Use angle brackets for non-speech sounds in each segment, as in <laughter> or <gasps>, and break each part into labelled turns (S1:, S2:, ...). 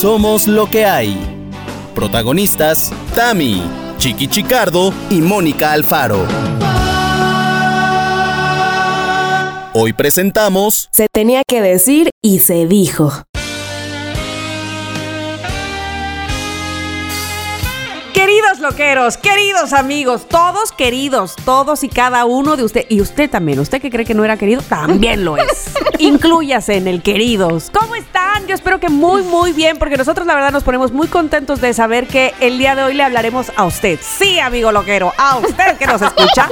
S1: Somos lo que hay. Protagonistas, Tami, Chiqui Chicardo y Mónica Alfaro. Hoy presentamos...
S2: Se tenía que decir y se dijo.
S3: Queridos loqueros, queridos amigos, todos queridos, todos y cada uno de usted, y usted también, usted que cree que no era querido, también lo es. <laughs> Inclúyase en el queridos. ¿Cómo están? Yo espero que muy, muy bien, porque nosotros la verdad nos ponemos muy contentos de saber que el día de hoy le hablaremos a usted. Sí, amigo loquero, a usted que nos escucha.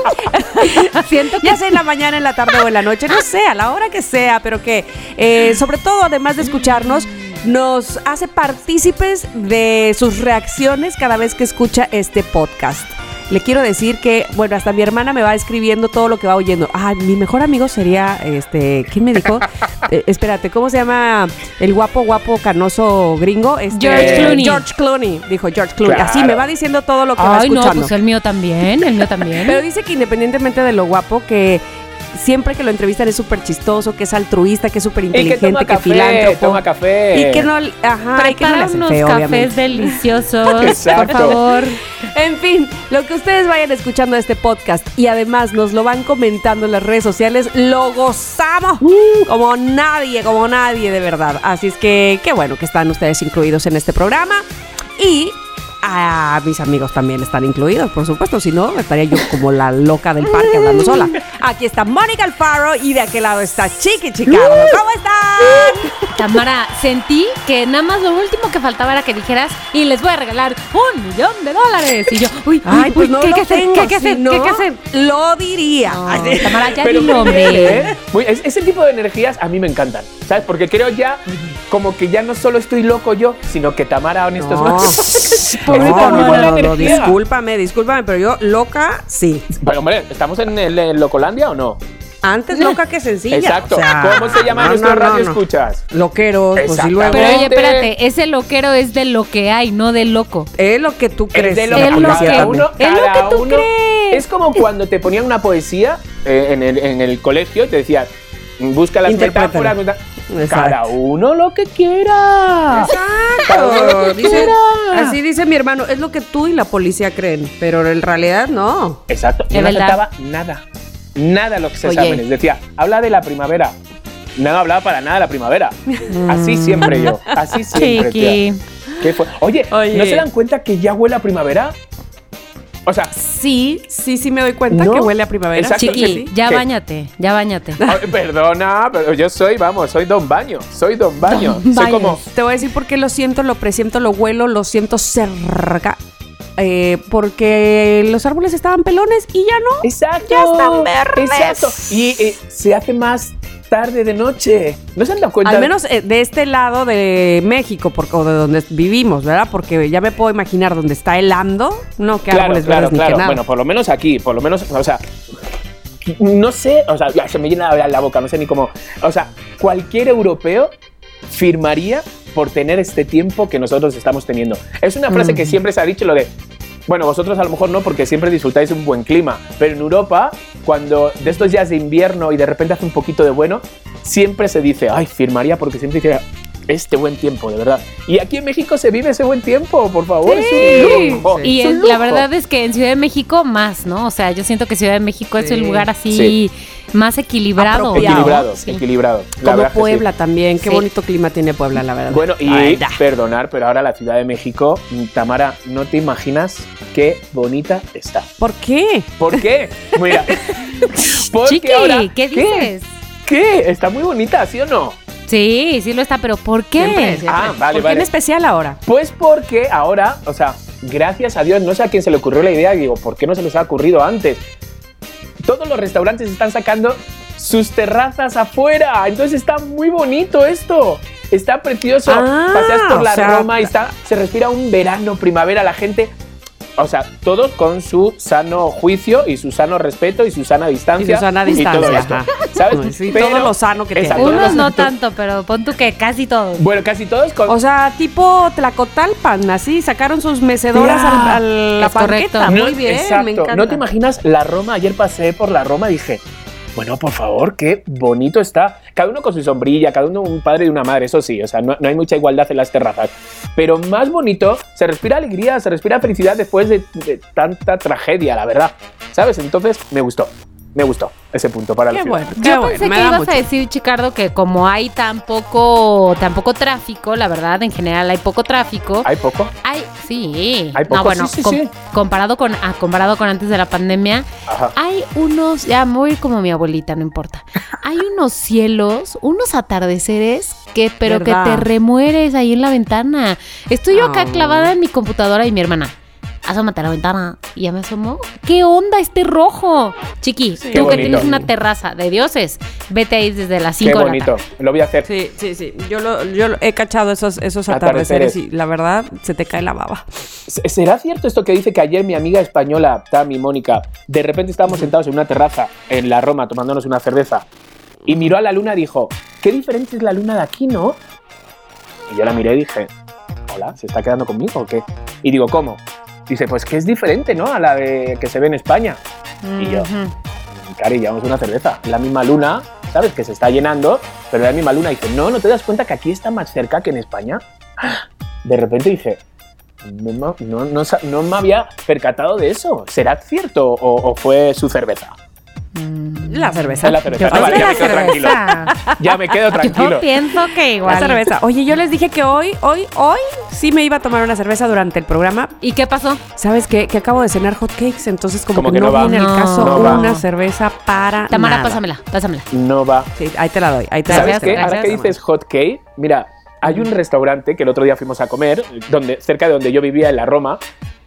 S3: <laughs> Siento que ya sea en la mañana, en la tarde o en la noche, no sé, a la hora que sea, pero que eh, sobre todo, además de escucharnos, nos hace partícipes de sus reacciones cada vez que escucha este podcast. Le quiero decir que, bueno, hasta mi hermana me va escribiendo todo lo que va oyendo. Ah, mi mejor amigo sería, este, ¿quién me dijo? <laughs> Eh, espérate, ¿cómo se llama el guapo, guapo, canoso gringo? Este,
S2: George Clooney.
S3: George Clooney, dijo George Clooney.
S4: Claro.
S3: Así me va diciendo todo lo que va
S2: Ay, no,
S3: escuchando.
S2: pues el mío también, el mío también. <laughs>
S3: Pero dice que independientemente de lo guapo, que siempre que lo entrevistan es súper chistoso, que es altruista, que es súper
S4: que
S3: inteligente,
S4: toma
S3: que
S4: café,
S3: prfilántropo.
S4: toma café.
S3: Y que no, ajá, y que no le
S2: Prepara
S3: hace
S2: unos
S3: feo,
S2: cafés
S3: obviamente.
S2: deliciosos, <laughs>
S4: Exacto.
S2: por favor.
S3: En fin, lo que ustedes vayan escuchando este podcast y además nos lo van comentando en las redes sociales, lo gozamos como nadie, como nadie de verdad. Así es que qué bueno que están ustedes incluidos en este programa y a mis amigos también están incluidos, por supuesto, si no estaría yo como la loca del parque hablando sola. Aquí está Mónica Alfaro y de aquel lado está Chiqui Chicardo. ¿Cómo están?
S2: Tamara, sentí que nada más lo último que faltaba era que dijeras y les voy a regalar un millón de dólares. Y yo, uy,
S3: Ay,
S2: uy,
S3: pues
S2: uy,
S3: no
S2: ¿qué hay que hacer? ¿Qué hay que hacer? ¿Qué hay que hacer?
S3: Lo diría.
S2: No,
S3: Ay,
S2: Tamara, ya
S4: Pero
S2: dilo,
S4: ¿eh? Muy- es- ese tipo de energías a mí me encantan, ¿sabes? Porque creo ya como que ya no solo estoy loco yo, sino que Tamara en estos
S3: No.
S4: momentos. <laughs>
S3: No, no, no, discúlpame, discúlpame, pero yo loca, sí.
S4: Pero hombre, ¿estamos en, el, en Locolandia o no?
S3: Antes loca que sencilla.
S4: Exacto.
S3: o sea,
S4: ¿Cómo se llama
S3: no,
S4: nuestro
S3: no, no,
S4: radio
S3: no.
S4: escuchas?
S3: Loqueros, pues luego.
S2: Pero oye, espérate, ese loquero es de lo que hay, no del loco.
S3: Es lo que tú crees.
S4: Es de lo
S2: Es
S4: que
S2: lo que-
S4: uno,
S2: es lo que tú
S4: uno-
S2: crees.
S4: Es como cuando te ponían una poesía eh, en, el, en el colegio y te decían, busca las metáforas.
S3: Exacto.
S4: Cada uno lo que quiera.
S3: Exacto.
S4: lo que
S3: Dice-
S4: quiera.
S3: así dice mi hermano, es lo que tú y la policía creen, pero en realidad no.
S4: Exacto.
S2: Es
S4: No
S2: verdad.
S4: aceptaba nada. Nada los
S2: Oye.
S4: exámenes. Decía, habla de la primavera. No hablaba para nada de la primavera. Así siempre yo. Así <laughs> siempre. tía. ¿Qué fue? Oye,
S3: Oye.
S4: ¿no se dan cuenta que ya huele a primavera? O sea,
S3: Sí, sí, sí me doy cuenta
S4: No.
S3: que huele a primavera.
S4: Exacto.
S2: Chiqui,
S3: sí.
S2: ya
S4: ¿Qué?
S2: bañate, ya bañate.
S4: ay, perdona, pero yo soy, vamos, soy Don Baño. Soy Don Baño.
S2: Don
S4: soy
S2: Baños.
S4: como.
S3: Te voy a decir por qué lo siento, lo presiento, lo huelo, lo siento cerca. Eh, porque los árboles estaban pelones y ya no.
S4: Exacto.
S3: Ya están verdes.
S4: Exacto. Y eh, se hace más tarde de noche. ¿No se han dado cuenta?
S3: Al menos eh, de este lado de México, porque, o de donde vivimos, ¿verdad? Porque ya me puedo imaginar donde está helando, no que
S4: Claro,
S3: árboles
S4: claro,
S3: verdes ni
S4: claro.
S3: que nada.
S4: Bueno, por lo menos aquí, por lo menos, o sea, no sé, o sea, ya se me llena la boca, no sé ni cómo. O sea, cualquier europeo firmaría por tener este tiempo que nosotros estamos teniendo. Es una frase que siempre se ha dicho lo de. Bueno, vosotros a lo mejor no, porque siempre disfrutáis de un buen clima, pero en Europa, cuando de estos días de invierno y de repente hace un poquito de bueno, siempre se dice, ay, firmaría porque siempre dice este buen tiempo, de verdad. Y aquí en México se vive ese buen tiempo, por favor. Es un lujo.
S2: Y
S4: es un
S2: en- la verdad es que en Ciudad de México más, ¿no? O sea, yo siento que Ciudad de México es el lugar así
S4: Sí.
S2: más equilibrado.
S3: Apropiado.
S4: Equilibrado,
S2: Sí.
S4: equilibrado. La
S3: Como
S4: verdad que sí.
S3: Puebla también. Qué
S2: Sí.
S3: bonito clima tiene Puebla, la verdad.
S4: Bueno, y
S3: Ay,
S4: perdonar, pero ahora la Ciudad de México, Tamara, no te imaginas qué bonita está.
S3: ¿Por qué?
S4: ¿Por qué? Mira, <laughs> porque
S2: Chiqui,
S4: ahora,
S2: ¿qué dices?
S4: ¿Qué? Está muy bonita, ¿sí o no?
S2: Sí, sí lo está, pero ¿por qué?
S3: Siempre, siempre.
S4: Ah, vale,
S3: ¿Por qué
S4: vale.
S3: en especial ahora?
S4: Pues porque ahora, o sea, gracias a Dios, no sé a quién se le ocurrió la idea, digo, ¿por qué no se les ha ocurrido antes? Todos los restaurantes están sacando sus terrazas afuera, entonces está muy bonito esto. Está precioso.
S3: Ah,
S4: Paseas por la
S3: o sea-
S4: Roma y está, se respira un verano, primavera, la gente. O sea, todos con su sano juicio y su sano respeto y su sana distancia.
S3: Y su sana
S4: todo
S3: distancia,
S4: esto,
S3: ajá.
S4: ¿Sabes?
S3: Sí, todo lo sano que tiene.
S4: Exacto,
S2: Unos no tanto, pero pon tú que casi todos.
S4: Bueno, casi todos con.
S3: O sea, tipo Tlacotalpan, así, sacaron sus mecedoras al, al- la.
S4: No,
S3: Muy bien,
S4: exacto.
S3: me encanta.
S4: No te imaginas la Roma. Ayer pasé por la Roma y dije, bueno, por favor, qué bonito está. Cada uno con su sombrilla, cada uno un padre y una madre, eso sí, o sea, no, no hay mucha igualdad en las terrazas. Pero más bonito, se respira alegría, se respira felicidad después de, de tanta tragedia, la verdad. ¿Sabes? Entonces, me gustó, me gustó ese punto para
S3: Qué
S4: el
S3: bueno, qué
S2: Yo
S3: bueno,
S2: pensé que ibas
S3: mucho.
S2: a decir, Chicardo, que como hay tan poco, tan poco tráfico, la verdad, en general hay poco tráfico.
S4: ¿Hay poco?
S2: Hay, sí.
S4: Hay poco,
S2: no, bueno,
S4: sí, sí,
S2: com-
S4: sí.
S2: comparado con ah, comparado con antes de la pandemia,
S4: Ajá.
S2: hay unos, ya me voy a ir como mi abuelita, no importa. <laughs> Hay unos cielos, unos atardeceres que, pero
S3: ¿Verdad?
S2: que te remueres ahí en la ventana. Estoy yo acá clavada en mi computadora y mi hermana. Asómate a la ventana. Y ya me asomó. ¿Qué onda este rojo? Chiqui,
S3: Sí.
S2: tú que
S4: bonito.
S2: tienes una terraza de dioses, vete ahí desde las
S4: Qué
S2: 5 de la
S4: bonito,
S2: tarde.
S4: lo voy a hacer.
S3: Sí, sí, sí. Yo, lo, yo lo- he cachado esos, esos
S4: Atardeceres.
S3: atardeceres y la verdad se te cae la baba.
S4: ¿Se- ¿Será cierto esto que dice que ayer mi amiga española, Tami, Mónica, de repente estábamos sentados en una terraza en la Roma tomándonos una cerveza y miró a la luna y dijo, qué diferente es la luna de aquí, ¿no? Y yo la miré y dije, hola, ¿se está quedando conmigo o qué? Y digo, ¿cómo? Dice, pues que es diferente, ¿no? A la de que se ve en España. Y yo. Cari, llevamos una cerveza. La misma luna, ¿sabes? Que se está llenando, pero la misma luna. dice, no, ¿no te das cuenta que aquí está más cerca que en España? De repente dije, no, no, no me había percatado de eso. ¿Será cierto o, o fue su cerveza?
S3: La cerveza.
S4: Es la cerveza. Ah, vale, ya
S2: la
S4: me quedo tranquilo.
S2: cerveza.
S4: Ya me quedo <laughs> tranquilo.
S2: Yo pienso que igual.
S3: La cerveza. Oye, yo les dije que hoy, hoy, hoy sí me iba a tomar una cerveza durante el programa.
S2: ¿Y qué pasó?
S3: ¿Sabes qué? Que acabo de cenar hot cakes, entonces como,
S4: Como
S3: que,
S4: que
S3: no,
S4: no va.
S3: viene el caso
S4: No va.
S3: una cerveza para
S2: Tamara,
S3: nada.
S2: pásamela, pásamela.
S4: No va.
S3: Sí, ahí te la doy, ahí te la
S4: ¿Sabes
S3: doy.
S4: qué? Ahora que dices hot cake, mira, hay un restaurante que el otro día fuimos a comer, donde, cerca de donde yo vivía, en la Roma,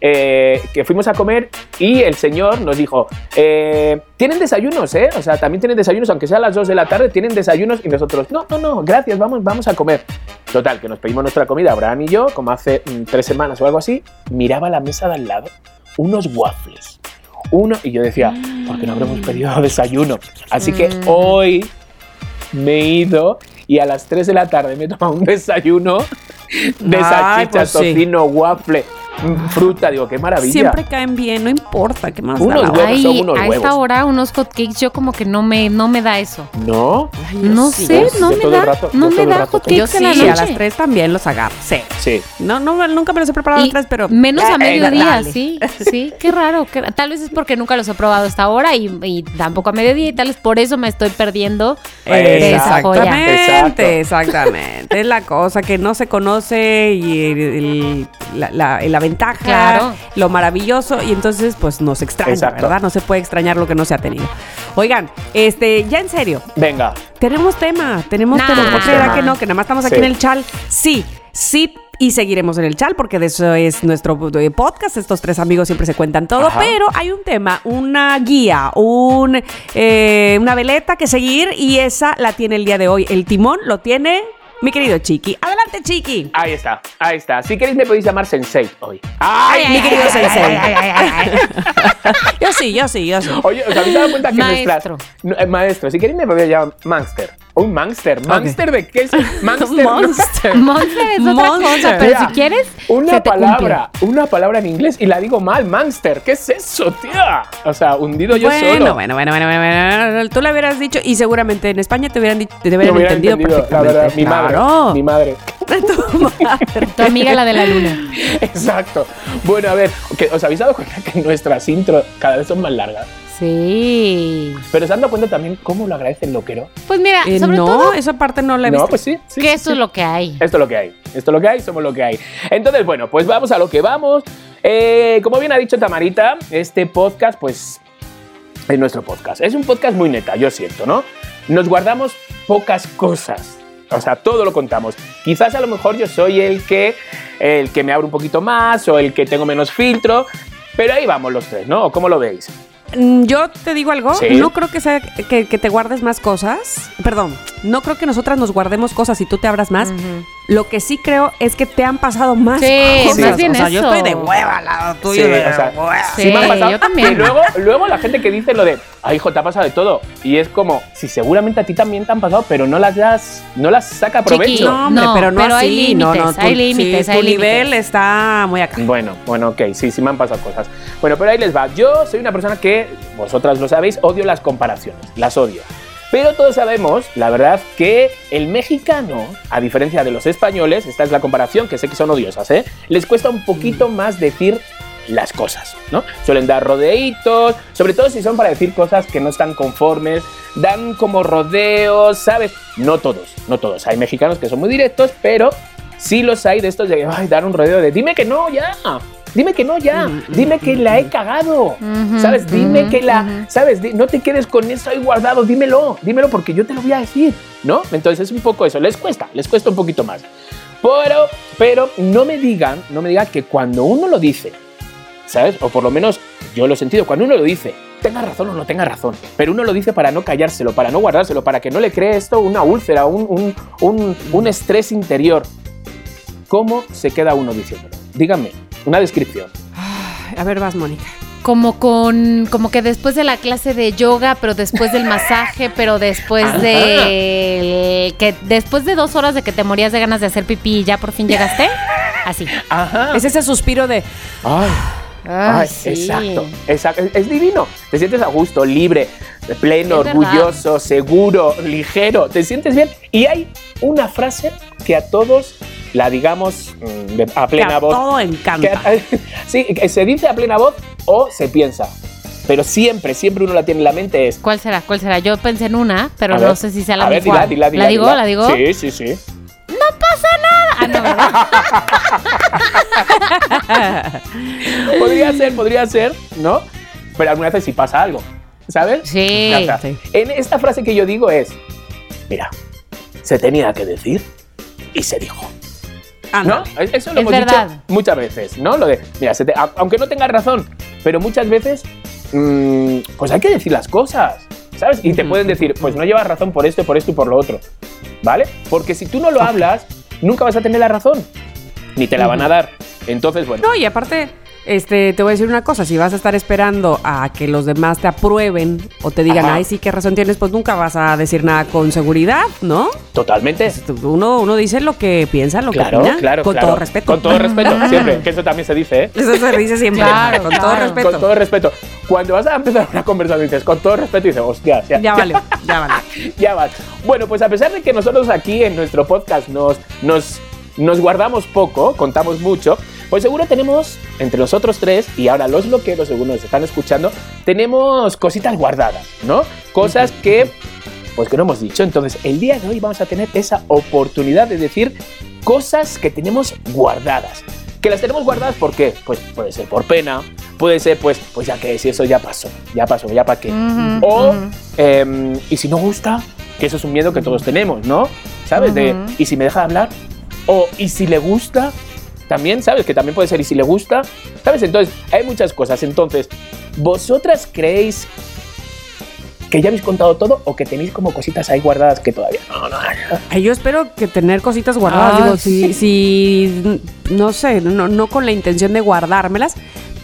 S4: eh, que fuimos a comer y el señor nos dijo, eh, tienen desayunos, ¿eh? O sea, también tienen desayunos, aunque sea a las 2 de la tarde, tienen desayunos y nosotros, no, no, no, gracias, vamos, vamos a comer. Total, que nos pedimos nuestra comida, Abraham y yo, como hace mm, tres semanas o algo así, miraba la mesa de al lado, unos waffles. Uno, y yo decía, ¿por qué no habremos pedido <laughs> desayuno? Así que
S2: Mm.
S4: hoy me he ido y a las 3 de la tarde me he tomado un <laughs> desayuno de
S3: Ay,
S4: salchicha,
S3: pues sí.
S4: tocino, waffle, mm, fruta. Digo, qué maravilla.
S3: Siempre caen bien, no importa, ¿qué más
S4: Unos
S3: la
S4: huevos.
S2: Ay,
S4: son unos
S2: a
S4: huevos.
S2: esta hora unos hotcakes yo como que no me, no me da eso.
S4: ¿No?
S3: Ay,
S2: No
S3: sí.
S2: sé, no me da,
S4: rato-
S2: no me da hotcakes
S3: Yo sí,
S2: la
S3: a las 3 también los agarro. Sí.
S4: Sí.
S3: No, no, nunca me los he preparado a las 3, pero...
S2: menos a
S3: Eh,
S2: mediodía, sí, <laughs> sí, qué raro. qué- tal vez es porque nunca los he probado hasta ahora y, y tampoco a mediodía y tal vez por eso me estoy perdiendo de esa joya.
S3: Exactamente, exactamente. Es la cosa que no se conoce y el- el- la, la- la ventaja,
S2: Claro.
S3: lo maravilloso y entonces pues nos extraña,
S4: Exacto.
S3: ¿verdad? No se puede extrañar lo que no se ha tenido. Oigan, este, ya en serio,
S4: Venga.
S3: tenemos tema, tenemos
S2: Nah.
S3: tema. ¿Por qué
S4: Tema.
S3: será que no? Que nada más estamos aquí
S4: Sí.
S3: en el chal. Sí, sí. Y seguiremos en el chal porque de eso es nuestro eh, podcast. Estos tres amigos siempre se cuentan todo.
S4: Ajá.
S3: Pero hay un tema, una guía, un, eh, una veleta que seguir y esa la tiene el día de hoy. El timón lo tiene mi querido Chiqui. Adelante, Chiqui.
S4: Ahí está, ahí está. Si queréis me podéis llamar Sensei hoy. ¡Ay,
S3: mi querido Sensei. Yo sí, yo sí, yo sí.
S4: Oye, ¿os habéis dado cuenta que
S2: Maestro.
S4: nuestras... Eh, maestro, si queréis me podéis llamar Mangster. Un Mangster. ¿Mangster de qué es? <laughs> Mangster. no.
S3: Monster.
S2: Monster es otra
S3: Monster.
S2: cosa, pero
S4: Tía,
S2: si quieres,
S4: Una
S2: se te
S4: palabra, una palabra en inglés y la digo mal, Mangster. ¿Qué es eso, tía? O sea, hundido yo
S3: bueno,
S4: solo.
S3: bueno, bueno, bueno, bueno, bueno. Tú le hubieras dicho y seguramente en España te hubieran, dicho- te hubieran
S4: hubiera
S3: entendido,
S4: entendido, la
S3: perfectamente.
S4: verdad, mi madre,
S3: Claro.
S4: mi madre.
S3: Tu madre.
S2: tu amiga la de la luna. <laughs>
S4: Exacto. Bueno, a ver, que ¿os habéis dado cuenta que nuestras intros cada vez son más largas?
S2: Sí.
S4: Pero ¿se han dado cuenta también cómo lo agradece el loquero?
S2: Pues mira,
S3: Eh,
S2: sobre
S3: no,
S2: todo
S3: esa parte no la he
S4: No,
S3: visto.
S4: pues sí. sí,
S2: que
S4: sí,
S2: eso
S4: sí.
S2: es lo que hay.
S4: Esto es lo que hay. Esto es lo que hay, somos lo que hay. Entonces, bueno, pues vamos a lo que vamos. Eh, como bien ha dicho Tamarita, este podcast, pues, es nuestro podcast. Es un podcast muy neta, yo siento, ¿no? Nos guardamos pocas cosas. O sea, todo lo contamos. Quizás a lo mejor yo soy el que, el que me abre un poquito más o el que tengo menos filtro, pero ahí vamos los tres, ¿no? ¿O ¿Cómo lo veis?
S3: Mm, Yo te digo algo,
S4: Sí.
S3: no creo que sea que, que te guardes más cosas. Perdón, no creo que nosotras nos guardemos cosas y tú te abras más. Lo que sí creo es que te han pasado más
S2: Sí,
S3: cosas.
S2: más bien
S3: o sea, yo estoy de hueva al lado tuyo.
S4: Sí,
S3: de
S4: o sea,
S3: hueva.
S2: Sí,
S4: Sí me ha pasado.
S2: yo también.
S4: Y luego, luego la gente que dice lo de, ay, hijo, te ha pasado de todo. Y es como, si seguramente a ti también te han pasado, pero no las das, no las saca
S2: Chiqui,
S4: provecho.
S3: No, hombre,
S2: No,
S3: pero no
S2: pero hay
S3: así. no, no,
S2: límites,
S3: tu-
S2: hay límites,
S3: sí,
S2: hay
S3: tu nivel
S2: límites.
S3: está muy acá.
S4: Bueno, bueno, ok, sí, sí me han pasado cosas. Bueno, pero ahí les va. Yo soy una persona que, vosotras lo sabéis, odio las comparaciones, las odio. Pero todos sabemos, la verdad, que el mexicano, a diferencia de los españoles, esta es la comparación, que sé que son odiosas, ¿eh? Les cuesta un poquito más decir las cosas, ¿no? Suelen dar rodeitos, sobre todo si son para decir cosas que no están conformes, dan como rodeos, ¿sabes? No todos, no todos. Hay mexicanos que son muy directos, pero sí los hay de estos de, ay, dar un rodeo de, dime que no, ya, dime que no, ya, dime que la he cagado,
S2: Ujú,
S4: ¿sabes? Dime que la. ¿sabes? No te quedes con eso ahí guardado, dímelo, dímelo porque yo te lo voy a decir, ¿no? Entonces es un poco eso, les cuesta, les cuesta un poquito más. Pero, pero no me digan, no me digan que cuando uno lo dice, ¿sabes? O por lo menos yo lo he sentido, cuando uno lo dice, tenga razón o no tenga razón, pero uno lo dice para no callárselo, para no guardárselo, para que no le cree esto una úlcera, un, un, un, un estrés interior. ¿Cómo se queda uno diciéndolo? Díganme, una descripción.
S3: A ver, vas, Mónica.
S2: Como con, como que después de la clase de yoga, pero después del masaje, <laughs> pero después
S4: Ajá.
S2: de que después de dos horas de que te morías de ganas de hacer pipí y ya por fin llegaste, así.
S4: Ajá.
S3: Es ese suspiro de.
S4: Ay.
S2: Ay,
S4: Ay,
S2: sí.
S4: Exacto, exacto. Es, es divino. Te sientes a gusto, libre, pleno, orgulloso, seguro, ligero. Te sientes bien. Y hay una frase que a todos la digamos mm, a
S3: que
S4: plena
S3: a
S4: voz.
S3: todo
S4: Que
S3: encanta.
S4: a- <laughs> sí, que se dice a plena voz o se piensa. Pero siempre, siempre uno la tiene en la mente es.
S2: ¿Cuál será? ¿Cuál será? Yo pensé en una, pero
S4: a
S2: no
S4: ver,
S2: sé si sea la
S4: a ver,
S2: misma.
S4: dila, dila, dila,
S2: ¿La digo? ¿La digo?
S4: Sí, sí, sí.
S2: Ah, no, ¿verdad? <laughs>
S4: podría ser, podría ser, ¿no? Pero algunas veces sí pasa algo, ¿sabes?
S2: Sí.
S3: Sí.
S4: En esta frase que yo digo es, mira, se tenía que decir y se dijo. ¿No?
S3: Ándale.
S4: Eso lo
S2: Es
S4: hemos
S2: verdad.
S4: dicho muchas veces, ¿no? Lo de, mira, se te- aunque no tengas razón, pero muchas veces, mm, pues hay que decir las cosas, ¿sabes? Y te pueden decir, pues no llevas razón por esto, por esto y por lo otro, ¿vale? Porque si tú no lo hablas, nunca vas a tener la razón, ni te la van a dar. Entonces, bueno,
S3: No, y aparte, este, te voy a decir una cosa, si vas a estar esperando a que los demás te aprueben o te digan,
S4: Ajá.
S3: ay, sí, qué razón tienes, pues nunca vas a decir nada con seguridad, ¿no?
S4: totalmente.
S3: Uno, uno dice lo que piensa, lo
S4: Claro,
S3: que opina,
S4: claro,
S3: con
S4: claro.
S3: todo respeto.
S4: Con todo respeto, <laughs> siempre, que eso también se dice, ¿eh?
S3: Eso se dice siempre,
S2: Claro,
S3: con todo respeto.
S4: Con todo respeto. Cuando vas a empezar una conversación dices, con todo respeto, dices, hostia, ya,
S3: Ya vale, ya vale. <laughs>
S4: ya vas. Bueno, pues a pesar de que nosotros aquí en nuestro podcast nos, nos, nos guardamos poco, contamos mucho, pues seguro tenemos, entre nosotros tres, y ahora los loqueros, según nos están escuchando, tenemos cositas guardadas, ¿no? Cosas que, pues que no hemos dicho. Entonces, el día de hoy vamos a tener esa oportunidad de decir cosas que tenemos guardadas. Que las tenemos guardadas, ¿por qué? Pues puede ser por pena, puede ser, pues, pues ya que si eso ya pasó, ya pasó, ya para qué. O, em, y si no gusta, que eso es un miedo que todos tenemos, ¿no? ¿Sabes? De. ¿y si me deja de hablar? O, ¿y si le gusta? También, ¿sabes? Que también puede ser, ¿y si le gusta? ¿Sabes? Entonces, hay muchas cosas. Entonces, ¿vosotras creéis que ya habéis contado todo o que tenéis como cositas ahí guardadas que todavía no, no, no?
S3: Yo espero que tener cositas guardadas.
S2: Ah,
S3: Digo, si, si, no sé, no, no con la intención de guardármelas,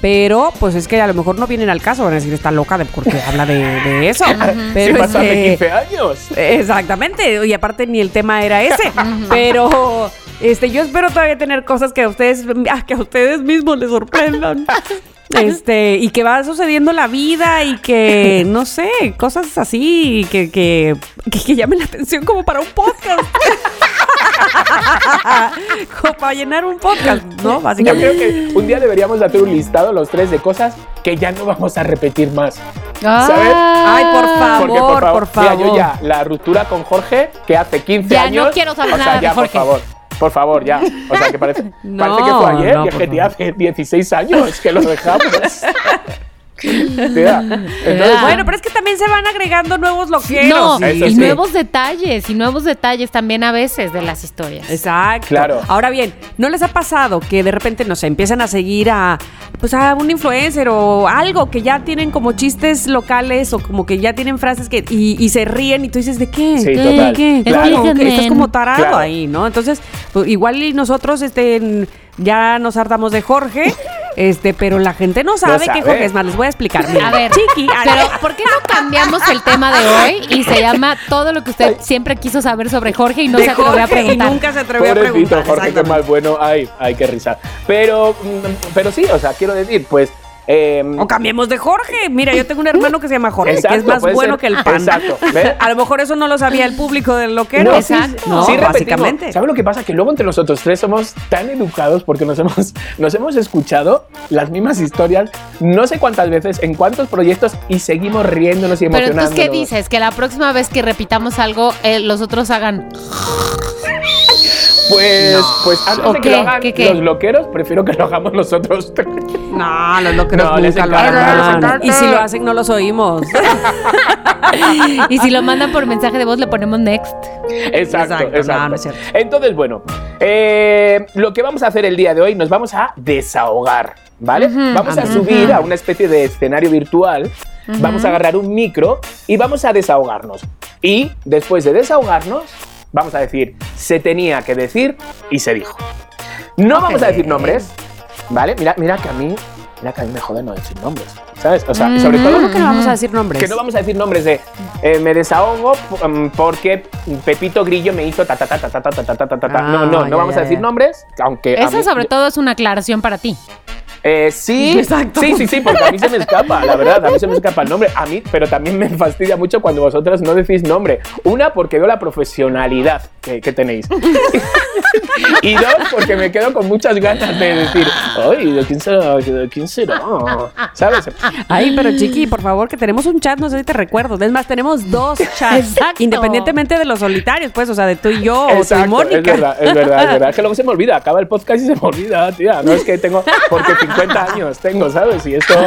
S3: pero pues es que a lo mejor no vienen al caso. Van a decir, está loca de porque habla de, de eso. <laughs> Pero
S4: hace
S3: este,
S4: 15 años.
S3: Exactamente, y aparte ni el tema era ese, <laughs> pero este yo espero todavía tener cosas que a ustedes ah, que a ustedes mismos les sorprendan. <laughs> Este, y que va sucediendo la vida y que, <laughs> no sé, cosas así que, que, que, que llamen la atención como para un podcast. <laughs> como para llenar un podcast, ¿no?
S4: Yo
S3: Básicamente.
S4: creo que un día deberíamos hacer un listado los tres de cosas que ya no vamos a repetir más. ¿Sabes?
S3: Ay, por favor,
S4: Porque, por favor,
S3: por favor.
S4: Mira, yo ya, la ruptura con Jorge, que hace 15
S2: Ya,
S4: años.
S2: no quiero saber
S4: o sea,
S2: nada de
S4: ya,
S2: Jorge.
S4: por favor. Por favor, ya. O sea, que parece,
S3: No, <laughs>
S4: parece que fue ayer
S3: no,
S4: y es que hace 16 años que lo dejamos. <laughs> <laughs> Entonces,
S3: Bueno, pero es que también se van agregando nuevos loqueros.
S2: No,
S3: y-
S4: Eso
S2: y
S4: sí.
S2: nuevos detalles, y nuevos detalles también a veces de las historias.
S3: Exacto.
S4: Claro.
S3: Ahora bien, ¿no les ha pasado que de repente, no sé, empiezan a seguir a, pues a un influencer o algo que ya tienen como chistes locales o como que ya tienen frases que y, y se ríen y tú dices, ¿de qué?
S4: Sí,
S3: ¿Qué?
S4: total.
S3: ¿Qué?
S4: Claro.
S3: que estás como tarado
S4: Claro.
S3: ahí, ¿no? Entonces, pues, igual y nosotros este, ya nos hartamos de Jorge Este, pero la gente no sabe, que
S4: sabe.
S3: Jorge es más. Les voy a explicar. Mira,
S2: A ver,
S3: Chiqui.
S2: pero ¿por qué no cambiamos el tema de hoy y se llama todo lo que usted siempre quiso saber sobre Jorge y no
S3: de
S2: se atrevió a
S3: Jorge y
S2: preguntar?
S3: nunca se atrevió a preguntar.
S4: Jorge, qué mal bueno. Ay, ay, qué risa. Pero, mm, pero sí, o sea, quiero decir, pues. Em,
S3: O cambiemos de Jorge. Mira, yo tengo un hermano que se llama Jorge, que es más bueno
S4: ser.
S3: que el pan.
S4: Exacto, ¿ves? <laughs>
S3: A lo mejor eso no lo sabía el público del loquero.
S4: No,
S2: Exacto.
S3: No,
S4: sí,
S3: básicamente.
S4: ¿Sabes lo que pasa? Que luego entre nosotros tres somos tan educados porque nos hemos, nos hemos escuchado las mismas historias no sé cuántas veces, en cuántos proyectos y seguimos riéndonos y
S2: Pero
S4: emocionándonos.
S2: entonces, ¿qué dices? Que la próxima vez que repitamos algo, eh, los otros hagan.
S4: Pues, pues antes
S2: ¿O
S4: de que lo hagan
S2: ¿Qué, qué?
S4: los loqueros, prefiero que lo hagamos nosotros tres.
S3: No, los loqueros
S4: No, les
S3: nunca lo harán. Y si lo hacen, no los oímos. <laughs>
S2: Y si lo mandan por mensaje de voz, le ponemos next.
S4: Exacto,
S3: Exacto,
S4: exacto.
S3: no, no es cierto.
S4: Entonces, bueno, eh, lo que vamos a hacer el día de hoy, nos vamos a desahogar, ¿vale? vamos a subir a una especie de escenario virtual, vamos a agarrar un micro y vamos a desahogarnos. Y después de desahogarnos, vamos a decir, se tenía que decir y se dijo. No vamos a decir nombres, ¿vale? Mira, mira que a mí, mira que a mí me jode no decir nombres, ¿sabes? O sea, sobre todo
S3: ¿Cómo que no vamos a decir nombres?
S4: que no vamos a decir nombres de eh, me desahogo um, porque Pepito Grillo me hizo ta ta ta ta ta ta ta ta ta ta ta.
S3: Ah,
S4: No, no,
S3: ya,
S4: no vamos
S3: ya,
S4: a decir
S3: ya.
S4: nombres, aunque
S2: Esa
S4: mí-
S2: sobre todo es una aclaración para ti.
S4: Eh, sí, <laughs>
S3: Exacto.
S4: sí, sí, sí, porque a mí se me escapa, la verdad, a mí se me escapa el nombre, a mí, pero también me fastidia mucho cuando vosotros no decís nombre. Una, porque veo la profesionalidad que, que tenéis. <laughs> y dos, porque me quedo con muchas ganas de decir, ay, ¿de quién será? ¿De quién será? ¿Sabes?
S3: Ay, pero Chiqui, por favor, que tenemos un chat, no sé si te recuerdo. Es más, tenemos dos <laughs> chats.
S2: Exacto.
S3: Independientemente de los solitarios, pues, o sea, de tú y yo o tú y
S4: Exacto,
S3: Mónica.
S4: es verdad, es verdad, es verdad. Es que luego se me olvida, acaba el podcast y se me olvida, tía. No es que tengo, porque 50 años tengo, ¿sabes? Y esto... <laughs>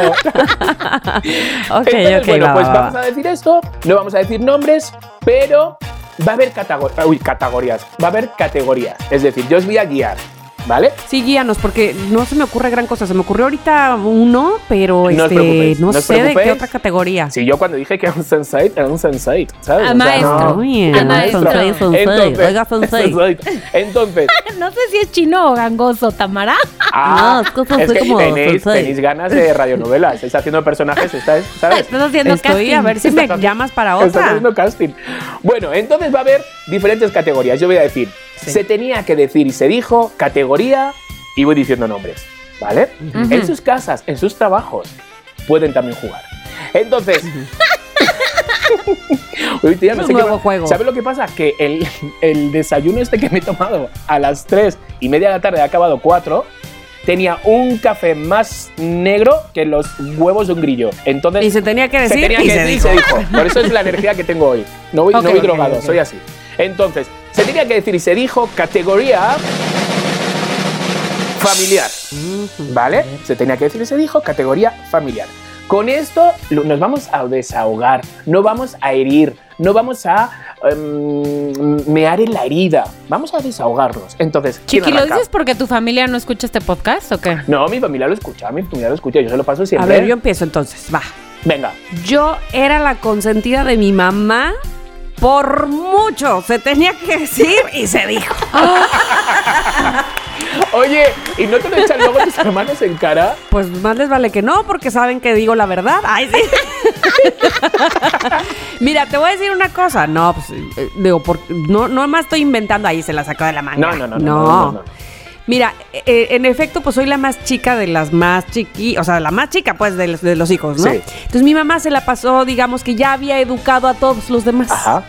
S3: Ok,
S4: Entonces,
S3: ok,
S4: bueno,
S3: va,
S4: pues
S3: va,
S4: vamos
S3: va.
S4: a decir esto, no vamos a decir nombres, pero va a haber categorías, uy, categorías, va a haber categorías. Es decir, yo os voy a guiar, ¿vale?
S3: Sí, guíanos, porque no se me ocurre gran cosa. Se me ocurrió ahorita uno, pero
S4: No
S3: este, no,
S4: no
S3: sé de qué otra categoría.
S4: Si yo cuando dije que era un sensei, era un sensei, ¿sabes?
S2: A
S4: O sea,
S2: maestro.
S4: no-
S3: bien,
S2: Ah, maestro.
S3: sensei, sensei.
S4: Entonces,
S3: Oiga, <laughs> sensei.
S4: Entonces, <laughs>
S2: No sé si es chino o gangoso, Tamara.
S4: ah,
S3: No, es
S4: es que
S3: como
S4: tenéis, ganas de radionovelas, estáis haciendo personajes, estáis, ¿sabes? <laughs>
S2: Estás haciendo
S3: Estoy
S2: casting.
S3: a ver si me llamas para
S4: Estás
S3: otra.
S4: haciendo casting. Bueno, entonces va a haber diferentes categorías. Yo voy a decir, se tenía que decir y se dijo, categoría, y voy diciendo nombres, ¿vale? En sus casas, en sus trabajos, pueden también jugar. Entonces... <laughs> Uy, tía, no sé qué
S3: juego.
S4: ¿Sabes lo que pasa? Que el, el desayuno este que me he tomado a las 3 y media de la tarde, he acabado 4, tenía un café más negro que los huevos de un grillo. Entonces,
S3: Y se tenía que
S4: se
S3: decir
S4: tenía
S3: y
S4: que
S3: se
S4: decir
S3: dijo.
S4: se dijo. Por eso es la energía que tengo hoy. No voy, <laughs>
S3: Ok,
S4: no voy
S3: ok,
S4: drogado,
S3: ok.
S4: soy así. Entonces, se tenía que decir y se dijo categoría familiar. ¿Vale? Se tenía que decir y se dijo categoría familiar. Con esto nos vamos a desahogar, no vamos a herir, no vamos a em, mear en la herida, vamos a desahogarnos. Entonces, ¿quién
S2: Chiqui, ¿lo dices porque tu familia no escucha este podcast o qué?
S4: No, mi familia lo escucha, mi familia lo escucha, yo se lo paso
S3: A
S4: siempre.
S3: ver, yo empiezo entonces. Va.
S4: Venga,
S3: Yo era la consentida de mi mamá por mucho. Se tenía que decir y se dijo.
S4: oye, ¿y no te lo echan luego tus hermanos en cara?
S3: Pues más les vale que no, porque saben que digo la verdad. Ay, sí. <laughs> Mira, te voy a decir una cosa. No, pues, eh, digo, por- no, no más estoy inventando ahí, se la sacó de la manga.
S4: No, no, no, no, no, no, no.
S3: Mira, eh, en efecto, pues soy la más chica de las más chiqui, o sea, la más chica, pues, de los, de los hijos, ¿no?
S4: Sí.
S3: Entonces mi mamá se la pasó, digamos que ya había educado a todos los demás.
S4: Ajá.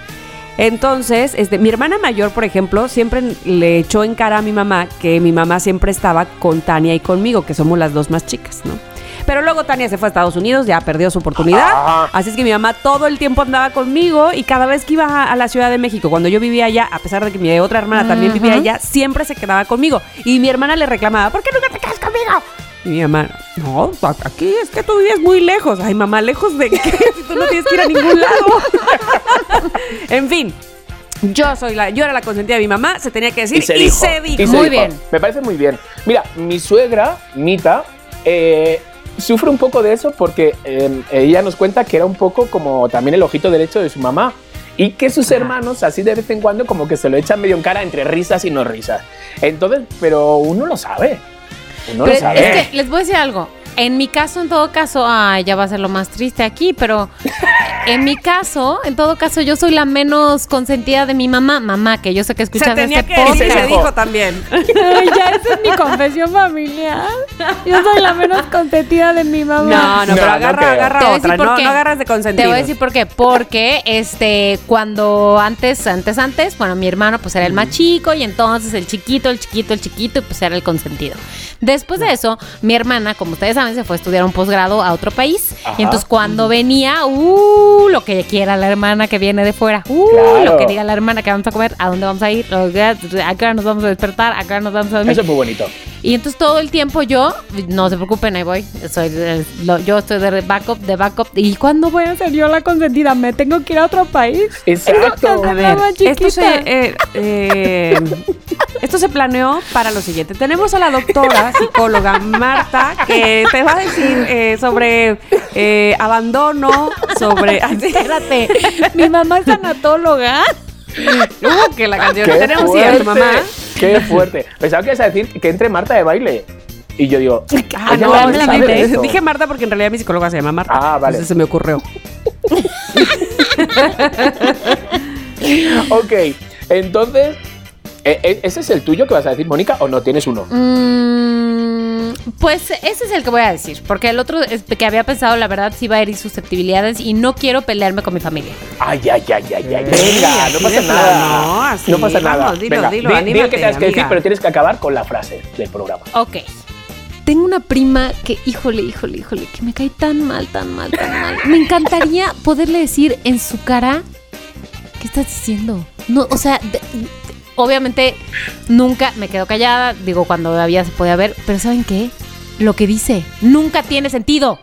S3: Entonces, este, mi hermana mayor, por ejemplo, siempre le echó en cara a mi mamá que mi mamá siempre estaba con Tania y conmigo, que somos las dos más chicas, ¿no? Pero luego Tania se fue a Estados Unidos, ya perdió su oportunidad.
S4: Ajá.
S3: Así es que mi mamá todo el tiempo andaba conmigo y cada vez que iba a, a la Ciudad de México, cuando yo vivía allá, a pesar de que mi otra hermana también vivía allá, siempre se quedaba conmigo. Y mi hermana le reclamaba, ¿por qué nunca te quedas conmigo? Y mi mamá, no, aquí es que tú vives muy lejos. Ay, mamá, ¿lejos de qué? <laughs> Si tú no tienes que ir a ningún lado. <laughs> en fin, yo soy la, yo era la consentida de mi mamá, se tenía que decir
S4: Y se dijo. y se
S2: Muy
S4: dijo.
S2: bien.
S4: Me parece muy bien. Mira, mi suegra, Mita, eh, sufre un poco de eso porque eh, ella nos cuenta que era un poco como también el ojito derecho de su mamá. Y que sus hermanos, así de vez en cuando, como que se lo echan medio en cara entre risas y no risas. Entonces, pero uno lo sabe. No
S2: Pero
S4: lo sabe.
S2: es que les voy a decir algo. En mi caso, en todo caso, ay, ya va a ser lo más triste aquí, pero en mi caso, en todo caso, yo soy la menos consentida de mi mamá. Mamá, que yo sé que
S3: Se
S2: escuchas
S3: tenía
S2: este
S3: que decir,
S2: podcast.
S3: se dijo también.
S2: Ay, ya, esa es mi confesión familiar. Yo soy la menos consentida de mi mamá.
S3: No, no,
S4: No,
S3: pero
S4: no
S3: agarra,
S4: creo.
S3: agarra
S2: Te voy a decir
S3: otra.
S2: por
S3: No,
S2: qué.
S3: no agarras de consentido.
S2: Te voy a decir por qué. Porque este, cuando antes, antes, antes, bueno, mi hermano pues era el más chico y entonces el chiquito, el chiquito, el chiquito y pues era el consentido. Después de eso, mi hermana, como ustedes saben, se fue a estudiar un posgrado a otro país.
S4: Ajá.
S2: Y entonces cuando venía, uh, lo que quiera la hermana que viene de fuera, uh,
S4: Claro.
S2: lo que diga la hermana que vamos a comer, a dónde vamos a ir, a qué hora nos vamos a despertar, a qué hora nos vamos a dormir.
S4: Eso es muy bonito.
S2: Y entonces todo el tiempo yo, no se preocupen, ahí voy. Soy lo- yo estoy de backup, de backup. ¿Y cuándo voy a ser yo la consentida? ¿Me tengo que ir a otro país?
S4: Exacto.
S3: A ver, esto se, eh, eh, <laughs> esto se planeó para lo siguiente. Tenemos a la doctora psicóloga Marta que te va a decir eh, sobre eh, abandono, sobre... <laughs> Ay.
S2: Espérate, <laughs> mi mamá es anatóloga.
S3: Uh, que la canción
S4: ¡Qué
S3: que tenemos a tu mamá.
S4: ¡Qué fuerte! Pensaba que ibas a decir que entre Marta de baile. Y yo digo,
S3: Ah, no,
S4: sabe
S3: dije Marta porque en realidad mi psicóloga se llama Marta.
S4: Ah, vale.
S3: Entonces se me ocurrió. <laughs>
S4: Ok, entonces, ¿e- e- ¿ese es el tuyo que vas a decir, Mónica, o no tienes uno?
S2: Mm, pues ese es el que voy a decir. Porque el otro es que había pensado, la verdad, sí va a herir susceptibilidades y no quiero pelearme con mi familia.
S4: Ay, ay, ay, ay, ay.
S3: Ey,
S4: Venga, no pasa nada.
S3: así,
S4: no pasa nada.
S3: vamos, dilo,
S4: Venga,
S3: dilo,
S4: di- di,
S3: anímate,
S4: que tengas que decir, pero tienes que acabar con la frase del programa.
S2: Ok. Tengo una prima que, híjole, híjole, híjole, que me cae tan mal, tan mal, tan mal. Me encantaría poderle decir en su cara, ¿qué estás diciendo? No, o sea, de- obviamente nunca me quedo callada, digo cuando todavía se podía ver, pero ¿saben qué? Lo que dice nunca tiene sentido.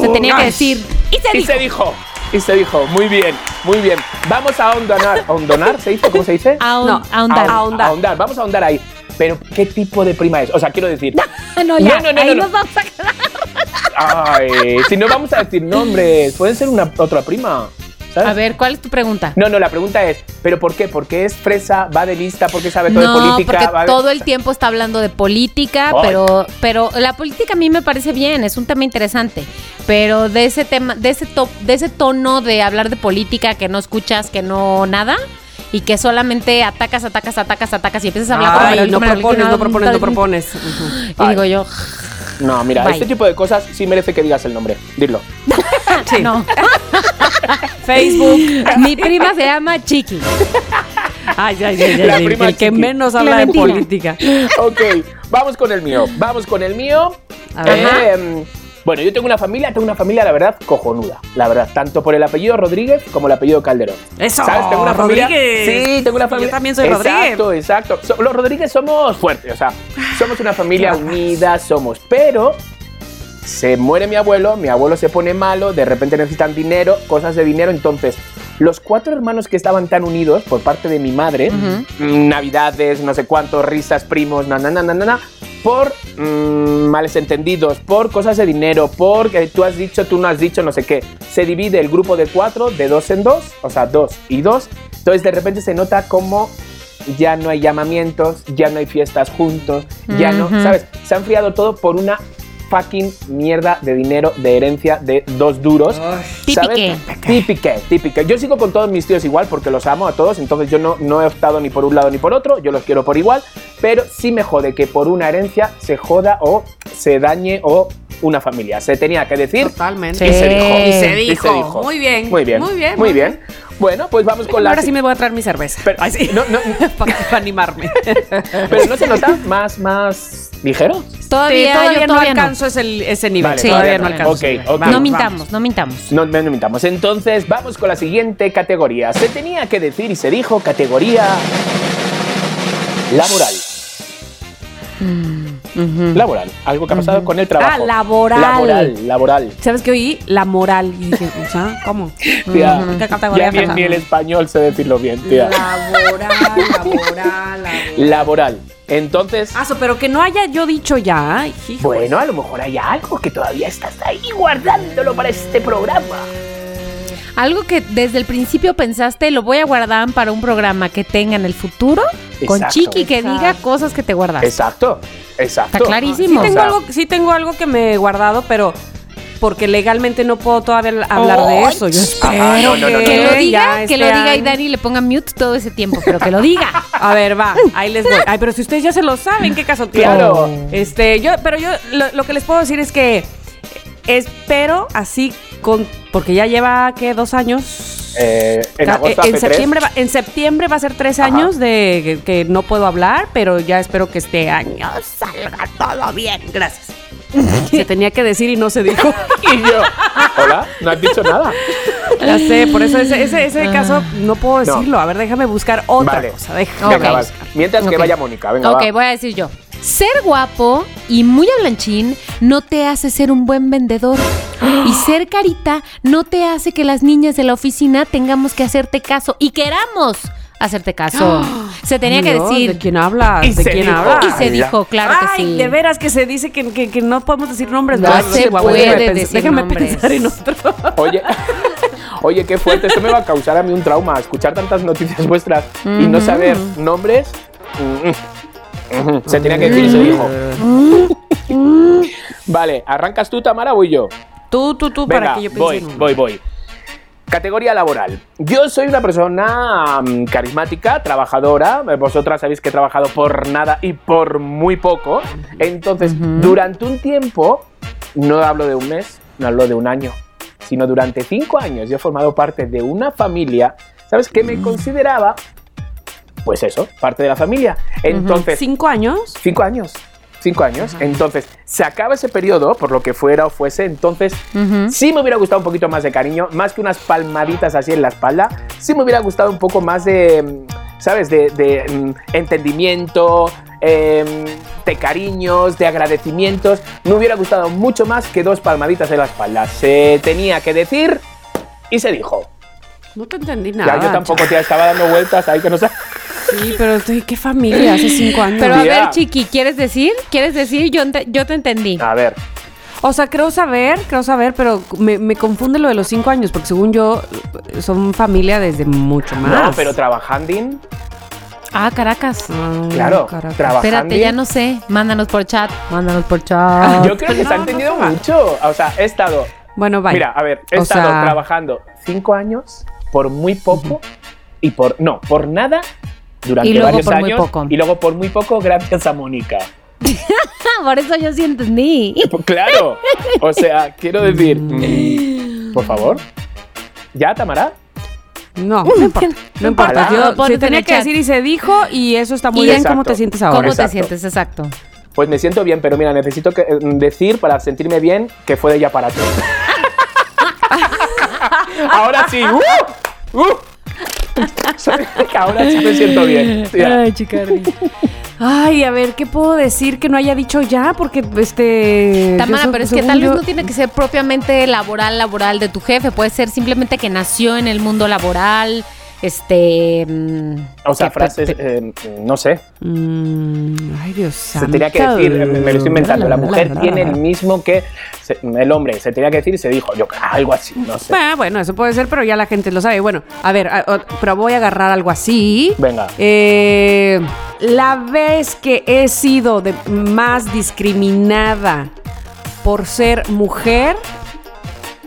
S2: Se tenía que decir. Y se
S4: Y
S2: dijo.
S4: se dijo, y se dijo, muy bien, muy bien. Vamos a ahondar, <laughs> ¿ahondonar se dice? ¿Cómo se dice?
S2: Ahon-
S3: No,
S2: ahondar.
S3: ahon- ahondar.
S4: Ahondar, vamos a ahondar ahí. Pero, ¿qué tipo de prima es? O sea, quiero decir,
S2: No, ya,
S4: No, no, no,
S2: ahí
S4: no, no.
S2: nos vamos a quedar.
S4: ay, si no vamos a decir nombres, pueden ser una otra prima. ¿Sabes?
S2: A ver, ¿cuál es tu pregunta?
S4: No, no, la pregunta es, ¿pero por qué? ¿Porque es fresa, va de lista, porque sabe todo
S2: no,
S4: de política?
S2: porque
S4: va de-
S2: todo el tiempo está hablando de política,
S4: Ay.
S2: pero, pero la política a mí me parece bien, es un tema interesante. Pero de ese tema, de ese to- de ese tono de hablar de política que no escuchas, que no nada. Y que solamente atacas, atacas, atacas, atacas y empiezas a hablar
S3: Ay,
S2: el-
S3: no
S2: el-
S3: propones, no propones, no propones. Ujú.
S2: Y digo yo,
S4: No, mira,
S2: Bye.
S4: este tipo de cosas sí merece que digas el nombre. Dilo. <laughs>
S3: Sí.
S2: no. <laughs>
S3: Facebook. <laughs>
S2: Mi prima se llama Chiqui.
S3: Ay, ay, ay,
S4: La
S3: ay,
S4: prima
S3: el que menos habla de política.
S4: Ok, vamos con el mío. Vamos con el mío.
S3: A ver.
S4: Eh, bueno, yo tengo una familia, tengo una familia, la verdad, cojonuda. La verdad, tanto por el apellido Rodríguez como el apellido Calderón.
S3: Eso,
S4: ¿Sabes? Tengo una familia.
S3: Rodríguez.
S4: Sí, tengo una familia.
S3: Yo también soy
S4: exacto,
S3: Rodríguez.
S4: Exacto, So- los Rodríguez somos fuertes, o sea, somos una familia unida, somos. Pero se muere mi abuelo, mi abuelo se pone malo, de repente necesitan dinero, cosas de dinero, entonces los cuatro hermanos que estaban tan unidos por parte de mi madre, navidades, no sé cuántos, risas, primos, na, na, na, na, na, por mm, males entendidos, por cosas de dinero, por que tú has dicho, tú no has dicho, no sé qué, se divide el grupo de cuatro de dos en dos, o sea, dos y dos, entonces de repente se nota como ya no hay llamamientos, ya no hay fiestas juntos, ya no. ¿sabes? Se ha enfriado todo por una fucking mierda de dinero de herencia de dos duros.
S2: Típique,
S4: típique. Yo sigo con todos mis tíos igual porque los amo a todos, entonces yo no, no he optado ni por un lado ni por otro, yo los quiero por igual, pero sí me jode que por una herencia se joda o se dañe o una familia. Se tenía que decir
S3: Totalmente.
S4: y se dijo.
S3: Y se
S4: Y
S3: dijo. Muy bien.
S4: Muy bien.
S3: Muy bien.
S4: Muy bien. Bueno, pues vamos con la...
S3: Ahora sí me voy a traer mi cerveza.
S4: Pero,
S3: Ay, sí.
S4: no, no,
S3: para, <laughs> para animarme.
S4: pero no se nota más, más ligero.
S2: Todavía,
S3: Sí, todavía,
S2: yo
S3: no
S2: todavía no.
S3: alcanzo ese, ese nivel.
S4: Vale,
S3: todavía
S2: todavía
S3: no
S2: no.
S3: alcanzo.
S4: Ok,
S3: ese nivel.
S4: ok.
S3: Vamos,
S2: no
S3: vamos.
S2: mintamos, no mintamos.
S4: No, no, no mintamos. Entonces, vamos con la siguiente categoría. Se tenía que decir y se dijo categoría laboral. Laboral. Algo que ha pasado con el trabajo.
S3: Ah, laboral.
S4: Laboral, laboral.
S3: ¿Sabes qué oí? La moral. Y dije, o sea, ¿cómo?
S4: Tía,
S3: ¿Qué categoría
S4: ya ni, el español sé decirlo bien, tía.
S3: Laboral, laboral, laboral.
S4: Laboral. Entonces,
S3: Ah, so, pero que no haya yo dicho ya.
S4: Bueno, a lo mejor hay algo que todavía estás ahí guardándolo para este programa.
S2: Algo que desde el principio pensaste, lo voy a guardar para un programa que tenga en el futuro. Con
S4: Exacto.
S2: Chiqui que diga cosas que te guardas.
S4: Exacto, exacto.
S2: Está clarísimo.
S3: Sí
S4: O
S3: tengo,
S4: sea-
S3: algo, sí tengo algo que me he guardado, pero porque legalmente no puedo todavía hablar de eso. Yo espero
S4: Ajá, no, no, no,
S3: que,
S2: Que lo diga, que
S3: este
S2: lo diga y Dani le ponga mute todo ese tiempo, pero que lo diga. <laughs>
S3: A ver, va, ahí les voy. Ay, pero si ustedes ya se lo saben, ¿qué caso tiene?
S4: Claro.
S3: Este, yo, pero yo lo, lo que les puedo decir es que espero así con, porque ya lleva, ¿qué? Dos años.
S4: Eh, en
S3: Ca-
S4: agosto
S3: en septiembre, va, en septiembre va a ser tres
S4: Ajá.
S3: años de que, que no puedo hablar, pero ya espero que este año salga todo bien. Gracias. se tenía que decir y no se dijo. <laughs>
S4: Y yo, hola, no has dicho nada.
S3: ya sé, por eso ese, ese, ese caso no puedo
S4: No.
S3: decirlo. A ver, déjame buscar otra
S4: Vale.
S3: cosa. Déjame
S4: Venga. Mientras que vaya Mónica, venga,
S2: ok,
S4: va.
S2: voy a decir yo. Ser guapo y muy hablanchín no te hace ser un buen vendedor. Y <gasps> ser carita no te hace que las niñas de la oficina tengamos que hacerte caso y queramos hacerte caso. <gasps> Se tenía que decir.
S3: ¿De quién hablas?
S4: Y
S3: ¿De quién
S4: dijo.
S3: hablas?
S2: Y se
S4: Ay,
S2: dijo, claro que
S3: Ay,
S2: sí.
S3: de veras que se dice que, que- que no podemos decir nombres.
S2: No
S3: ¿verdad?
S2: se puede
S3: déjame
S2: decir
S3: Déjame
S2: nombres.
S3: pensar en otro. <laughs>
S4: Oye, <laughs> oye, qué fuerte. Esto me va a causar a mí un trauma. Escuchar tantas noticias vuestras y no saber nombres. Mm, mm, mm. Se tenía que decir y se dijo. Vale, ¿arrancas tú, Tamara, o voy yo?
S3: Tú, tú, tú,
S4: Venga,
S3: para que yo piense
S4: voy,
S3: en uno.
S4: voy, voy. Categoría laboral. Yo soy una persona mm, carismática, trabajadora. Vosotras sabéis que he trabajado por nada y por muy poco. Entonces, durante un tiempo, no hablo de un mes, no hablo de un año, sino durante cinco años yo he formado parte de una familia, ¿sabes? Que me consideraba, pues eso, parte de la familia. Entonces,
S3: ¿Cinco años?
S4: Cinco años. Cinco años. Entonces, se acaba ese periodo, por lo que fuera o fuese. Entonces, sí me hubiera gustado un poquito más de cariño, más que unas palmaditas así en la espalda. Sí me hubiera gustado un poco más de, ¿sabes? De, de, mm, entendimiento, em, de cariños, de agradecimientos. Me hubiera gustado mucho más que dos palmaditas en la espalda. Se tenía que decir y se dijo.
S3: No te entendí nada.
S4: ya yo tampoco te estaba dando vueltas ahí que no sé. <laughs>
S3: Sí, pero estoy, ¿qué familia? Hace cinco años.
S2: Pero a ver, Chiqui, ¿quieres decir? ¿Quieres decir? Yo, ente- yo te entendí.
S4: A ver.
S3: O sea, creo saber, creo saber, pero me, me confunde lo de los cinco años, porque según yo, son familia desde mucho más.
S4: No, pero trabajando.
S2: Ah, Caracas.
S3: Ah,
S4: Claro,
S3: caraca.
S4: trabajando.
S2: Espérate, ya no sé. Mándanos por chat. Mándanos por chat.
S4: Yo creo que se ha entendido mucho. O sea, he estado.
S3: Bueno, vaya.
S4: Mira, a ver, he
S3: O
S4: estado
S3: sea-
S4: trabajando cinco años por muy poco y por. No, por nada durante
S2: Y luego
S4: varios
S2: por muy
S4: años.
S2: poco.
S4: Y luego por muy poco gracias a Mónica. <laughs>
S2: por eso yo sí entendí. <laughs>
S4: Claro. O sea, quiero decir. mm, por favor. ¿Ya, Tamara?
S3: No, no importa. No importa. Yo se tenía que decir y se dijo, y eso está muy
S2: Y
S3: bien.
S4: exacto.
S3: ¿Cómo te sientes ahora?
S2: ¿Cómo te sientes? Exacto.
S4: Pues me siento bien, pero mira, necesito que, eh, decir para sentirme bien que fue de ella para ti. <laughs> Ahora sí. ¡uh! ¡uh! <laughs> Ahora sí me siento bien.
S2: Ay, Chicardi.
S3: Ay, a ver, ¿qué puedo decir que no haya dicho ya? Porque, este...
S2: Tamara,
S3: yo,
S2: pero es que tal vez
S3: yo-
S2: no tiene que ser propiamente laboral, laboral de tu jefe. Puede ser simplemente que nació en el mundo laboral. Este. mm,
S4: O sea, frases, eh, no sé.
S3: Mm, ay, Dios
S4: Se tenía que decir, me lo estoy inventando. La mujer tiene el mismo que se- el hombre. Se tenía que decir y se dijo. Yo, algo así, no sé.
S3: Ah, bueno, eso puede ser, pero ya la gente lo sabe. Bueno, a ver, a- pero voy a agarrar algo así.
S4: Venga.
S3: Eh, la vez que he sido de- más discriminada por ser mujer,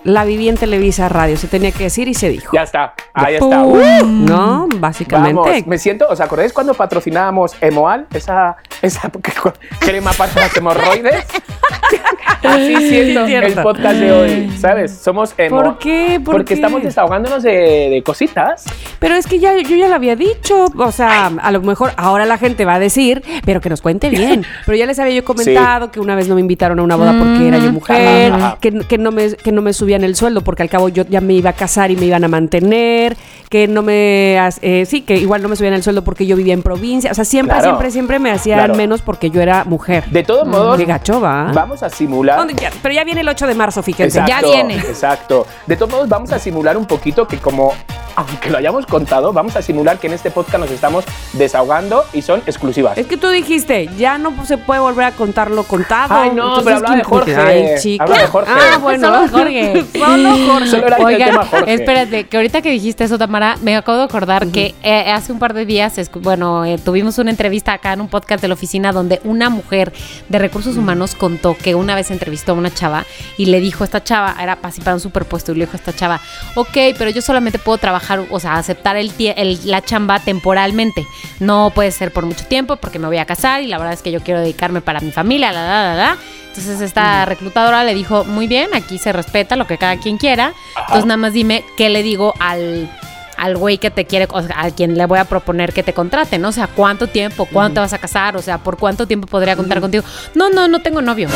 S3: la viví en Televisa Radio. Se tenía que decir y se dijo.
S4: Ya está. Ahí está. ¡Uh!
S3: ¿No? Básicamente.
S4: Vamos, me siento, ¿os acordáis cuando patrocinábamos Emoal? Esa, esa <laughs> crema para las hemorroides. <laughs> Así siento
S3: Cierto.
S4: el podcast de hoy, ¿sabes? Somos emo.
S3: ¿Por qué? ¿Por
S4: Porque
S3: qué?
S4: estamos desahogándonos de, de cositas.
S3: Pero es que ya, yo ya lo había dicho. O sea, a lo mejor ahora la gente va a decir, pero que nos cuente bien. <laughs> Pero ya les había yo comentado que una vez no me invitaron a una boda porque era yo mujer, que, que no me, que no me subían el sueldo porque al cabo yo ya me iba a casar y me iban a mantener, que no me. eh, sí, que igual no me subían el sueldo porque yo vivía en provincia. O sea, siempre,
S4: Claro.
S3: siempre, siempre me hacían
S4: Claro.
S3: menos porque yo era mujer.
S4: De todos modos,
S3: Qué gacho, ¿va?
S4: vamos a simular.
S3: Pero ya viene el 8 de marzo, fíjense.
S2: ya viene.
S4: Exacto. De todos modos, vamos a simular un poquito que como aunque lo hayamos contado, vamos a simular que en este podcast nos estamos desahogando y son exclusivas.
S3: Es que tú dijiste, ya no se puede volver a contar lo contado.
S4: Ay, no, pero hablaba de Jorge.
S3: Ay, chica.
S4: Habla de Jorge.
S3: Ah, bueno.
S2: Solo Jorge. <laughs>
S3: Solo Jorge.
S4: Solo era el
S2: Oigan,
S4: tema Jorge.
S2: espérate, que ahorita que dijiste eso, Tamara, me acabo de acordar que eh, hace un par de días, bueno, eh, tuvimos una entrevista acá en un podcast de la oficina donde una mujer de recursos humanos contó que una vez entrevistó a una chava y le dijo a esta chava, era así para un superpuesto, y le dijo a esta chava, ok, pero yo solamente puedo trabajar, o sea, aceptar el, el- la chamba temporalmente. No puede ser por mucho tiempo porque me voy a casar y la verdad es que yo quiero dedicarme para mi familia, la, la, la, la. Entonces esta reclutadora le dijo, muy bien, aquí se respeta lo que cada quien quiera. Entonces nada más dime qué le digo al al güey que te quiere, o sea, a quien le voy a proponer que te contrate, ¿no? O sea, ¿cuánto tiempo? ¿Cuándo te vas a casar? O sea, ¿por cuánto tiempo podría contar contigo? No, no, no tengo novio.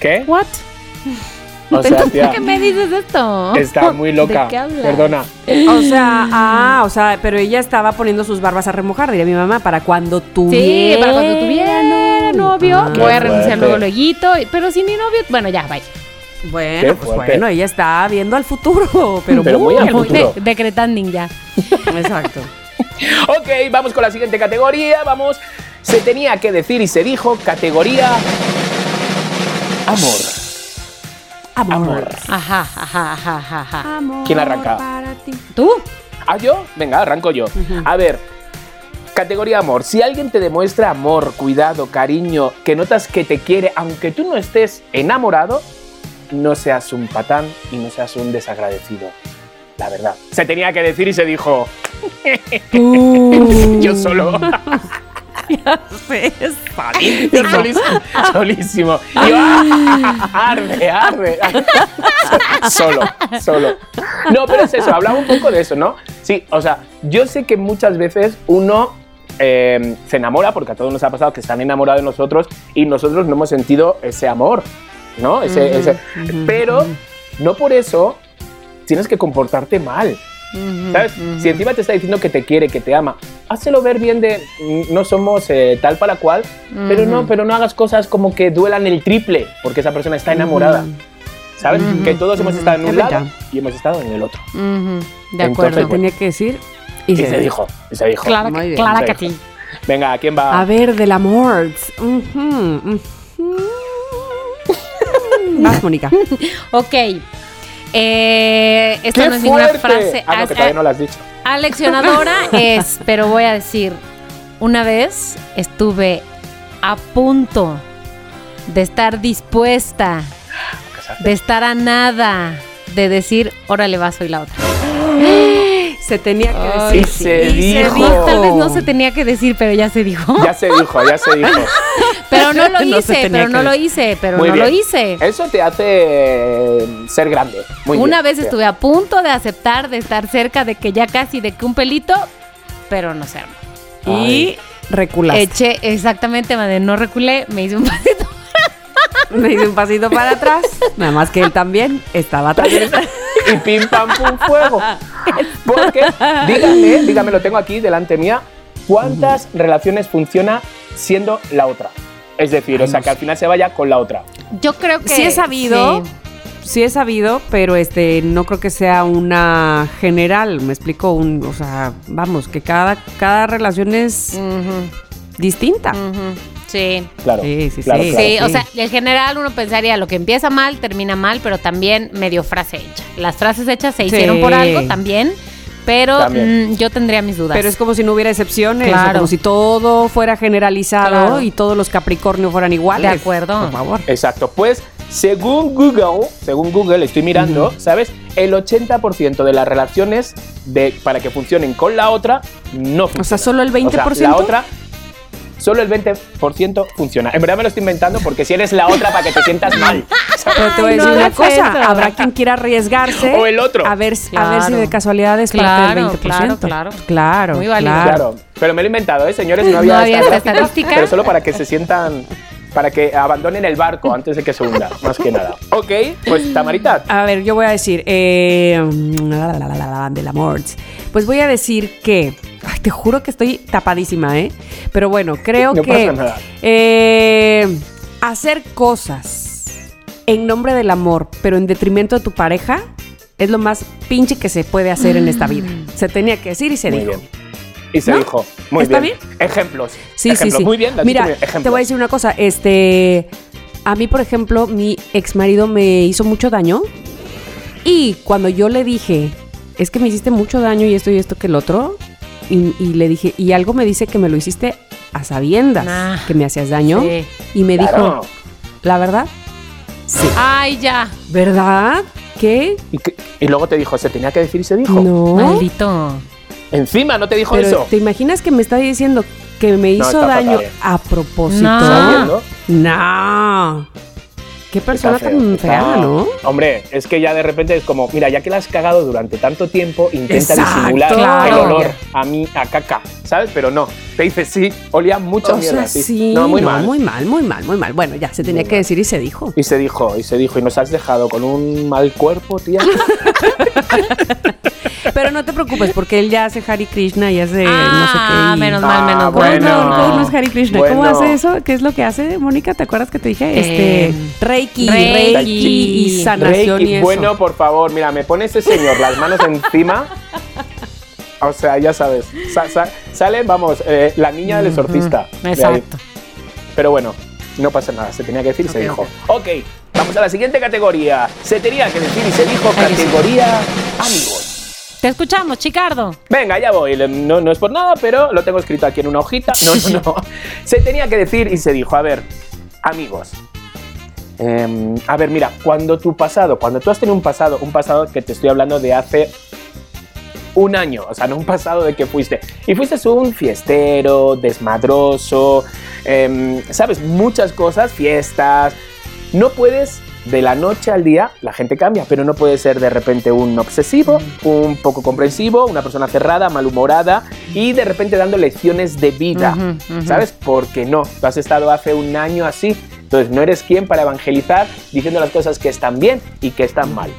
S4: ¿Qué?
S2: ¿What?
S4: O <laughs> sea,
S2: ¿Por
S4: tía,
S2: qué me dices esto?
S4: está muy loca.
S2: ¿De qué hablas?
S4: Perdona.
S3: O sea, ah, o sea, pero ella estaba poniendo sus barbas a remojar, diría mi mamá, para cuando
S2: Sí,
S3: tuviera.
S2: para cuando tuviera novio,
S3: Ah.
S2: voy a renunciar luego luego, pero si mi novio, bueno, ya, vaya.
S3: Bueno, pues bueno, ella está viendo al futuro, <laughs> pero,
S4: Pero muy al
S2: Muy
S4: futuro.
S2: de- decretanding ya. <laughs>
S3: Exacto.
S4: Ok, vamos con la siguiente categoría. Vamos. Se tenía que decir y se dijo categoría amor. Amor.
S2: Ajá, ajá, ajá, ajá, ajá.
S3: Amor
S4: ¿Quién arranca?
S3: para ti.
S2: ¿Tú?
S4: ¿Ah, yo? Venga, arranco yo. A ver, categoría amor. Si alguien te demuestra amor, cuidado, cariño, que notas que te quiere, aunque tú no estés enamorado, no seas un patán y no seas un desagradecido. La verdad. Se tenía que decir y se dijo. <laughs> yo solo. <laughs> Yo solísimo. solísimo. Y yo, ¡ah! arde, arde. solo, solo. No, pero es eso, hablaba un poco de eso, ¿no? Sí, o sea, yo sé que muchas veces uno eh, se enamora, porque a todos nos ha pasado que están enamorados de nosotros y nosotros no hemos sentido ese amor, ¿no? Ese, ese- pero no por eso tienes que comportarte mal. ¿Sabes? Si encima te está diciendo que te quiere, que te ama, hácelo ver bien de mm, no somos eh, tal para cual, pero no, pero no hagas cosas como que duelan el triple, porque esa persona está enamorada. ¿Sabes? Que todos hemos estado en un lado y hemos estado en el otro.
S2: De
S4: Entonces,
S2: acuerdo.
S4: bueno.
S3: Tenía que decir. Y,
S4: Y se dijo, y se dijo.
S2: Clara,
S3: Muy bien.
S2: Clara
S4: Se
S2: que
S4: dijo.
S2: sí.
S4: Venga, ¿a quién va?
S3: A ver, del amor. Vas, Mónica. <laughs>
S2: Ok. Eh, esta
S4: ¡Qué
S2: no es ninguna
S4: fuerte!
S2: frase
S4: Ah, no, que
S2: a-
S4: todavía no lo has dicho.
S2: aleccionadora, <laughs> es, pero voy a decir, una vez estuve a punto de estar dispuesta, de estar a nada, de decir, órale, va, soy la otra. <gasps>
S3: Se tenía que
S2: Ay,
S3: decir.
S4: Y se
S3: sí.
S4: dijo.
S2: Tal vez no se tenía que decir, pero ya se dijo.
S4: Ya se dijo, ya se dijo. <laughs>
S2: Pero no lo <laughs> hice, pero
S3: que
S2: no lo hice, pero
S4: Muy
S2: no lo hice.
S4: Eso te hace eh, ser grande. Muy
S2: Una
S4: bien.
S2: vez estuve a punto de aceptar, de estar cerca, de que ya casi, de que un pelito, pero no se armó.
S3: Y reculaste.
S2: Eché exactamente, madre, no reculé, me hice un <laughs> pasito.
S3: Me hice un pasito para atrás. Nada más que él también estaba atrás. <laughs>
S4: y pim pam pum fuego. Porque, dígame, dígame, lo tengo aquí delante mía, ¿cuántas relaciones funciona siendo la otra? Es decir, o sea, que al final se vaya con la otra.
S2: Yo creo que
S3: Sí he sabido.
S2: sí.
S3: Sí he sabido, pero este no creo que sea una general. Me explico, un, o sea, vamos, que cada, cada relación es distinta.
S2: Sí.
S4: Claro.
S3: Sí, sí,
S4: claro,
S3: sí.
S4: claro.
S2: Sí, o sea, en general uno pensaría lo que empieza mal, termina mal, pero también medio frase hecha. Las frases hechas se
S3: Sí.
S2: hicieron por algo también, pero mm, yo tendría mis dudas.
S3: Pero es como si no hubiera excepciones, o
S2: Claro.
S3: como si todo fuera generalizado
S2: Claro.
S3: y todos los Capricornio fueran iguales.
S2: De acuerdo.
S3: Por favor.
S4: Exacto. Pues, según Google, según Google, estoy mirando, ¿sabes? El 80% de las relaciones de, para que funcionen con la otra no funcionan.
S3: O sea, solo el 20%.
S4: O sea, la otra, solo el 20% funciona. En verdad me lo estoy inventando porque si eres la otra para que te sientas mal. <laughs>
S3: Pero te voy a decir
S2: no
S3: una cosa,
S2: eso.
S3: habrá quien quiera arriesgarse.
S4: O el otro.
S3: A ver, a ver si de casualidad es parte
S2: Claro,
S3: del 20%.
S2: claro, claro.
S3: Claro,
S2: Muy válido.
S3: claro.
S4: Pero me lo he inventado, ¿eh, señores? No había,
S2: No había
S4: esta
S2: esta
S4: gráfica,
S2: estadística.
S4: Pero solo para que se sientan, para que abandonen el barco antes de que se hunda, más que nada. Ok, pues Tamarita,
S3: A ver, yo voy a decir, eh, la, la, la, la, la, del amor. Pues voy a decir que, ay, te juro que estoy tapadísima, ¿eh? Pero bueno, creo
S4: No
S3: que eh, hacer cosas en nombre del amor, pero en detrimento de tu pareja, es lo más pinche que se puede hacer en esta vida. Se tenía que decir y se
S4: Muy
S3: dijo.
S4: bien. Y se
S3: ¿No?
S4: dijo. Muy
S3: ¿Está
S4: bien. Ejemplos.
S3: Sí,
S4: Ejemplos.
S3: sí, sí.
S4: Muy bien.
S3: Mira,
S4: bien.
S3: Te voy a decir una cosa. Este, a mí, por ejemplo, mi ex marido me hizo mucho daño. Y cuando yo le dije, es que me hiciste mucho daño y esto y esto que el otro, y, y le dije, y algo me dice que me lo hiciste a sabiendas,
S2: Nah.
S3: que me hacías daño.
S2: Sí.
S3: Y me
S4: Claro.
S3: dijo, la verdad, sí.
S2: Ay, ya.
S3: ¿Verdad? ¿Qué?
S4: Y, luego te dijo, se tenía que decir y se dijo.
S3: No.
S2: Maldito.
S4: Encima no te dijo
S3: Pero
S4: eso.
S3: ¿te imaginas que me está diciendo que me hizo daño
S4: fatal.
S3: a propósito?
S2: No.
S3: No. Qué persona
S4: Está
S3: tan
S4: está-
S3: fea, ¿no?
S4: Hombre, es que ya de repente es como, mira, ya que la has cagado durante tanto tiempo, intenta
S3: Exacto,
S4: disimular el olor a mí, a caca, ¿sabes? Pero no, te dice sí, olía mucho
S3: O
S4: mierda,
S3: sea,
S4: sí.
S3: sí,
S4: No, muy mal.
S3: muy mal, muy mal, muy mal. Bueno, ya se tenía
S4: Muy
S3: que
S4: mal.
S3: decir y se dijo.
S4: Y se dijo, y se dijo, y nos has dejado con un mal cuerpo, tía. <laughs>
S3: Pero no te preocupes, porque él ya hace Hari Krishna y hace no sé qué.
S2: Ah, menos mal, menos
S4: Ah,
S3: ¿Cómo
S2: mal.
S3: no?
S4: bueno.
S3: ¿Cómo no es Hari Krishna? ¿Cómo hace eso? ¿Qué es lo que hace, Mónica? ¿Te acuerdas que te dije?
S2: Eh,
S3: este, Reiki,
S2: Reiki.
S3: Reiki y sanación
S4: Reiki,
S3: y eso.
S4: bueno, por favor, mira, me pone ese señor las manos encima. O sea, ya sabes, sa- sa- sale, vamos, eh, la niña del exorcista.
S2: Exacto.
S4: Pero bueno, no pasa nada, se tenía que decir y se dijo. Ok, vamos a la siguiente categoría. Se tenía que decir y se dijo categoría amigos.
S2: Te escuchamos, Chicardo.
S4: Venga, ya voy. No, no es por nada, pero lo tengo escrito aquí en una hojita. No, no, no. <laughs> Se tenía que decir y se dijo, a ver, amigos. em, a ver, mira, cuando tu pasado, cuando tú has tenido un pasado, un pasado que te estoy hablando de hace un año, o sea, no un pasado de que fuiste. Y fuiste un fiestero, desmadroso, em, sabes, muchas cosas, fiestas. No puedes de la noche al día, la gente cambia, pero no puede ser de repente un obsesivo, un poco comprensivo, una persona cerrada, malhumorada y de repente dando lecciones de vida. ¿sabes? Porque no, tú has estado hace un año así, entonces no eres quien para evangelizar diciendo las cosas que están bien y que están mal.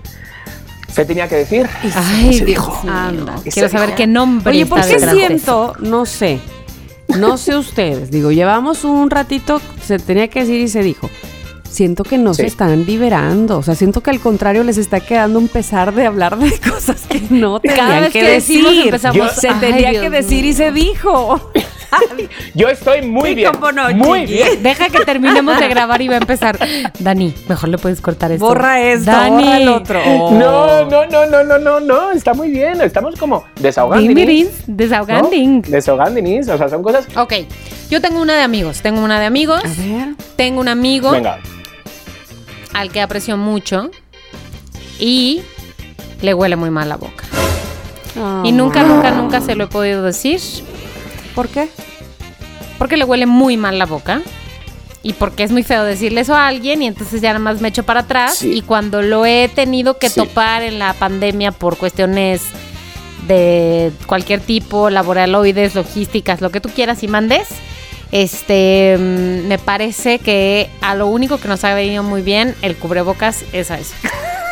S4: Se tenía que decir.
S2: Ay,
S4: se dijo.
S3: Anda.
S4: Se
S2: Quiero saber
S4: dijo.
S2: qué nombre
S3: Oye,
S2: está
S3: ¿por qué
S2: eso.
S3: siento? No sé. No sé ustedes. Digo, llevamos un ratito, se tenía que decir y se dijo. Siento que no
S4: Sí.
S3: se están liberando. O sea, siento que al contrario les está quedando un pesar de hablar de <laughs> cosas que no tenían
S2: Cada vez
S3: que,
S2: que decimos
S3: decir.
S2: empezamos,
S3: se
S2: ay,
S3: tenía
S2: Dios
S3: que decir y se dijo. <laughs>
S4: Yo estoy muy
S3: Sí,
S4: bien.
S3: no,
S4: muy
S3: Chiqui.
S4: bien.
S2: Deja que terminemos de <laughs> grabar y va a empezar. Dani, mejor le puedes cortar esto.
S3: Borra esto,
S2: Dani.
S3: borra el otro. <laughs>
S4: No, no, no, no, no, no, no, está muy bien. Estamos como desahogando.
S2: Ding, Desahoganding.
S4: Desahogando, o sea, son cosas.
S2: Ok, yo tengo una de amigos. Tengo una de amigos.
S3: A ver.
S2: Tengo un amigo
S4: Venga.
S2: al que aprecio mucho y le huele muy mal la boca. Y nunca, nunca, nunca se lo he podido decir
S3: ¿Por qué?
S2: porque le huele muy mal la boca y porque es muy feo decirle eso a alguien y entonces ya nada más me echo para atrás
S4: Sí.
S2: y cuando lo he tenido que
S4: Sí.
S2: topar en la pandemia por cuestiones de cualquier tipo, laboraloides, logísticas, lo que tú quieras y mandes, este mm, me parece que a lo único que nos ha venido muy bien el cubrebocas es a eso.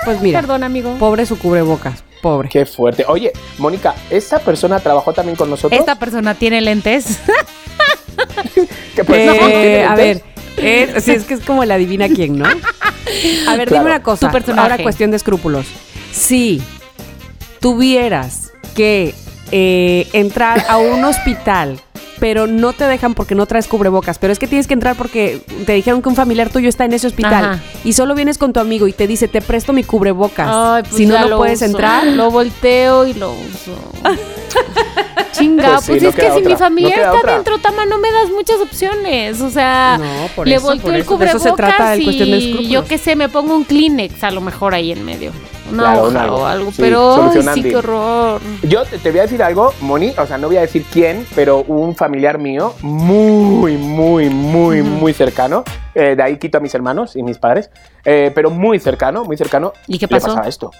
S3: Pues mira, <laughs>
S2: Perdón, amigo.
S3: pobre su cubrebocas. Pobre.
S4: Qué fuerte. Oye, Mónica, ¿esta persona trabajó también con nosotros?
S2: Esta persona tiene lentes. <laughs>
S4: ¿Qué persona
S3: Eh,
S4: tiene
S3: a
S4: lentes?
S3: ver, eh, sí, es que es como la adivina quién, ¿no? <laughs> A ver,
S4: Claro.
S3: dime una cosa.
S2: Tu personaje.
S3: Ahora cuestión de escrúpulos. Si tuvieras que eh, entrar a un hospital, pero no te dejan porque no traes cubrebocas, pero es que tienes que entrar porque te dijeron que un familiar tuyo está en ese hospital
S2: Ajá.
S3: y solo vienes con tu amigo y te dice, te presto mi cubrebocas.
S2: Ay, pues
S3: si no, no
S2: lo
S3: puedes
S2: uso.
S3: entrar.
S2: Lo volteo y lo uso. <laughs> Chinga,
S4: Pues
S2: pues,
S4: sí, no
S2: es que si mi familiar
S4: no
S2: está
S4: otra.
S2: dentro, Tama, no me das muchas opciones. O sea,
S3: No, por
S2: le
S3: eso,
S2: volteo
S3: por
S2: el
S3: eso, de eso
S2: cubrebocas
S3: se trata el cuestión de
S2: y
S3: escrúpulos.
S2: yo qué sé, me pongo un Kleenex a lo mejor ahí en medio. Una
S4: Claro,
S2: hoja
S4: algo.
S2: o algo.
S4: Sí,
S2: pero, ay, sí, qué horror.
S4: Yo te, te voy a decir algo, Moni, o sea, no voy a decir quién, pero un familiar mío muy, muy, muy, muy cercano, eh, de ahí quito a mis hermanos y mis padres, eh, pero muy cercano, muy cercano.
S2: ¿Y qué
S4: Le
S2: pasó?
S4: pasaba esto.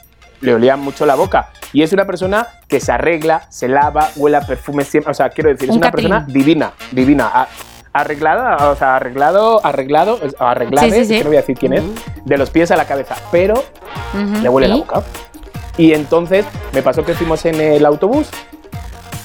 S4: Le olía mucho la boca. Y es una persona que se arregla, se lava, huele a perfume siempre. O sea, quiero decir, es
S2: Un
S4: una
S2: catín.
S4: persona divina, divina. Arreglada, o sea, arreglado, arreglado, arreglada,
S2: Sí, sí, sí.
S4: que no voy a decir quién es, de los pies a la cabeza, pero
S2: Ujú.
S4: le huele la
S2: ¿Y?
S4: boca. Y entonces me pasó que fuimos en el autobús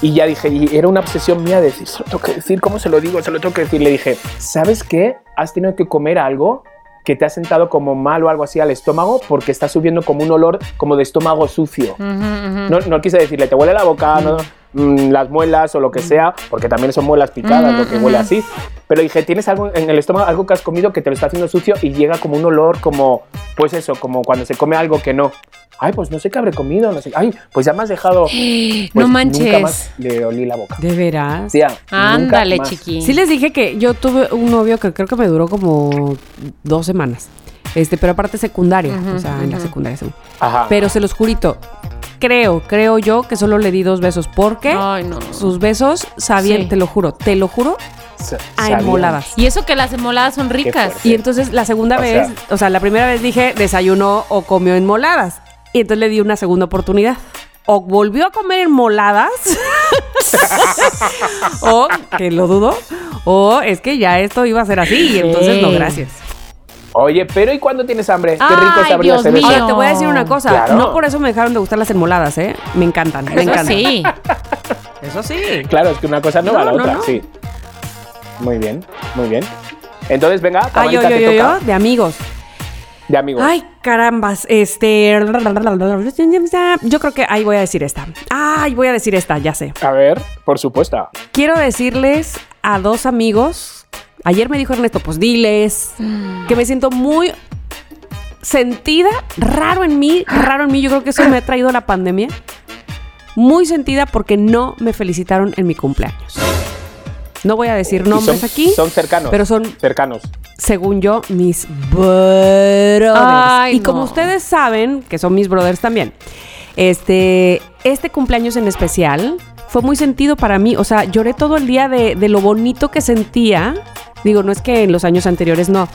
S4: y ya dije, y era una obsesión mía decir, se lo tengo que decir, ¿cómo se lo digo? Se lo tengo que decir. Le dije, ¿sabes qué? Has tenido que comer algo que te ha sentado como mal o algo así al estómago porque está subiendo como un olor como de estómago sucio.
S2: Ujú, ujú.
S4: No, no quise decirle, te huele la boca, no, mm, las muelas o lo que sea, porque también son muelas picadas, lo que huele así. Pero dije, tienes algo en el estómago, algo que has comido que te lo está haciendo sucio y llega como un olor como, pues eso, como cuando se come algo que no. Ay, pues no sé qué habré comido, no sé. Ay, pues ya me has dejado. <gasps> Pues
S2: no
S4: Nunca
S2: manches.
S4: más le olí la boca.
S3: ¿De veras?
S4: Nunca
S2: Ándale, chiqui.
S3: Sí les dije que yo tuve un novio que creo que me duró como dos semanas. Este, pero aparte secundaria, o sea, en la secundaria. según.
S4: Ajá.
S3: Pero se los jurito, creo, creo yo que solo le di dos besos porque
S2: Ay, no.
S3: sus besos sabían,
S2: Sí.
S3: te lo juro, te lo juro, a enmoladas.
S2: Y eso que las emoladas son ricas.
S3: Y entonces la segunda
S4: O
S3: vez,
S4: sea-
S3: o sea, la primera vez dije desayunó o comió enmoladas. Y entonces le di una segunda oportunidad. O volvió a comer enmoladas. <laughs> o, que lo dudo. O es que ya esto iba a ser así. Y entonces no, gracias.
S4: Oye, pero ¿y cuándo tienes hambre? Qué
S2: Ay,
S4: rico sabría
S2: Dios
S4: hacer
S2: mío.
S4: eso.
S3: Ahora te voy a decir una cosa.
S4: Claro.
S3: No por eso me dejaron de gustar las enmoladas, ¿eh? Me encantan, me
S2: Eso
S3: encantan.
S2: sí. <laughs>
S3: Eso sí.
S4: Claro, es que una cosa no,
S3: No,
S4: va a la
S3: no,
S4: otra,
S3: no.
S4: sí. Muy bien, muy bien. Entonces, venga,
S3: Ah, yo, yo,
S4: te
S3: yo,
S4: toca.
S3: yo, de amigos.
S4: De amigos.
S3: Ay, carambas. Este. Yo creo que ahí voy a decir esta. Ay, voy a decir esta, ya sé.
S4: A ver, por supuesto.
S3: Quiero decirles a dos amigos. Ayer me dijo Ernesto, pues diles. Que me siento muy sentida, raro en mí, raro en mí. Yo creo que eso me ha traído la pandemia. Muy sentida porque no me felicitaron en mi cumpleaños. No voy a decir nombres
S4: son,
S3: aquí,
S4: Son cercanos.
S3: pero son
S4: cercanos.
S3: según yo, mis brothers.
S2: Ay,
S3: y como ustedes saben, que son mis brothers también, este, este cumpleaños en especial fue muy sentido para mí. O sea, lloré todo el día de, de lo bonito que sentía. Digo, no es que en los años anteriores no,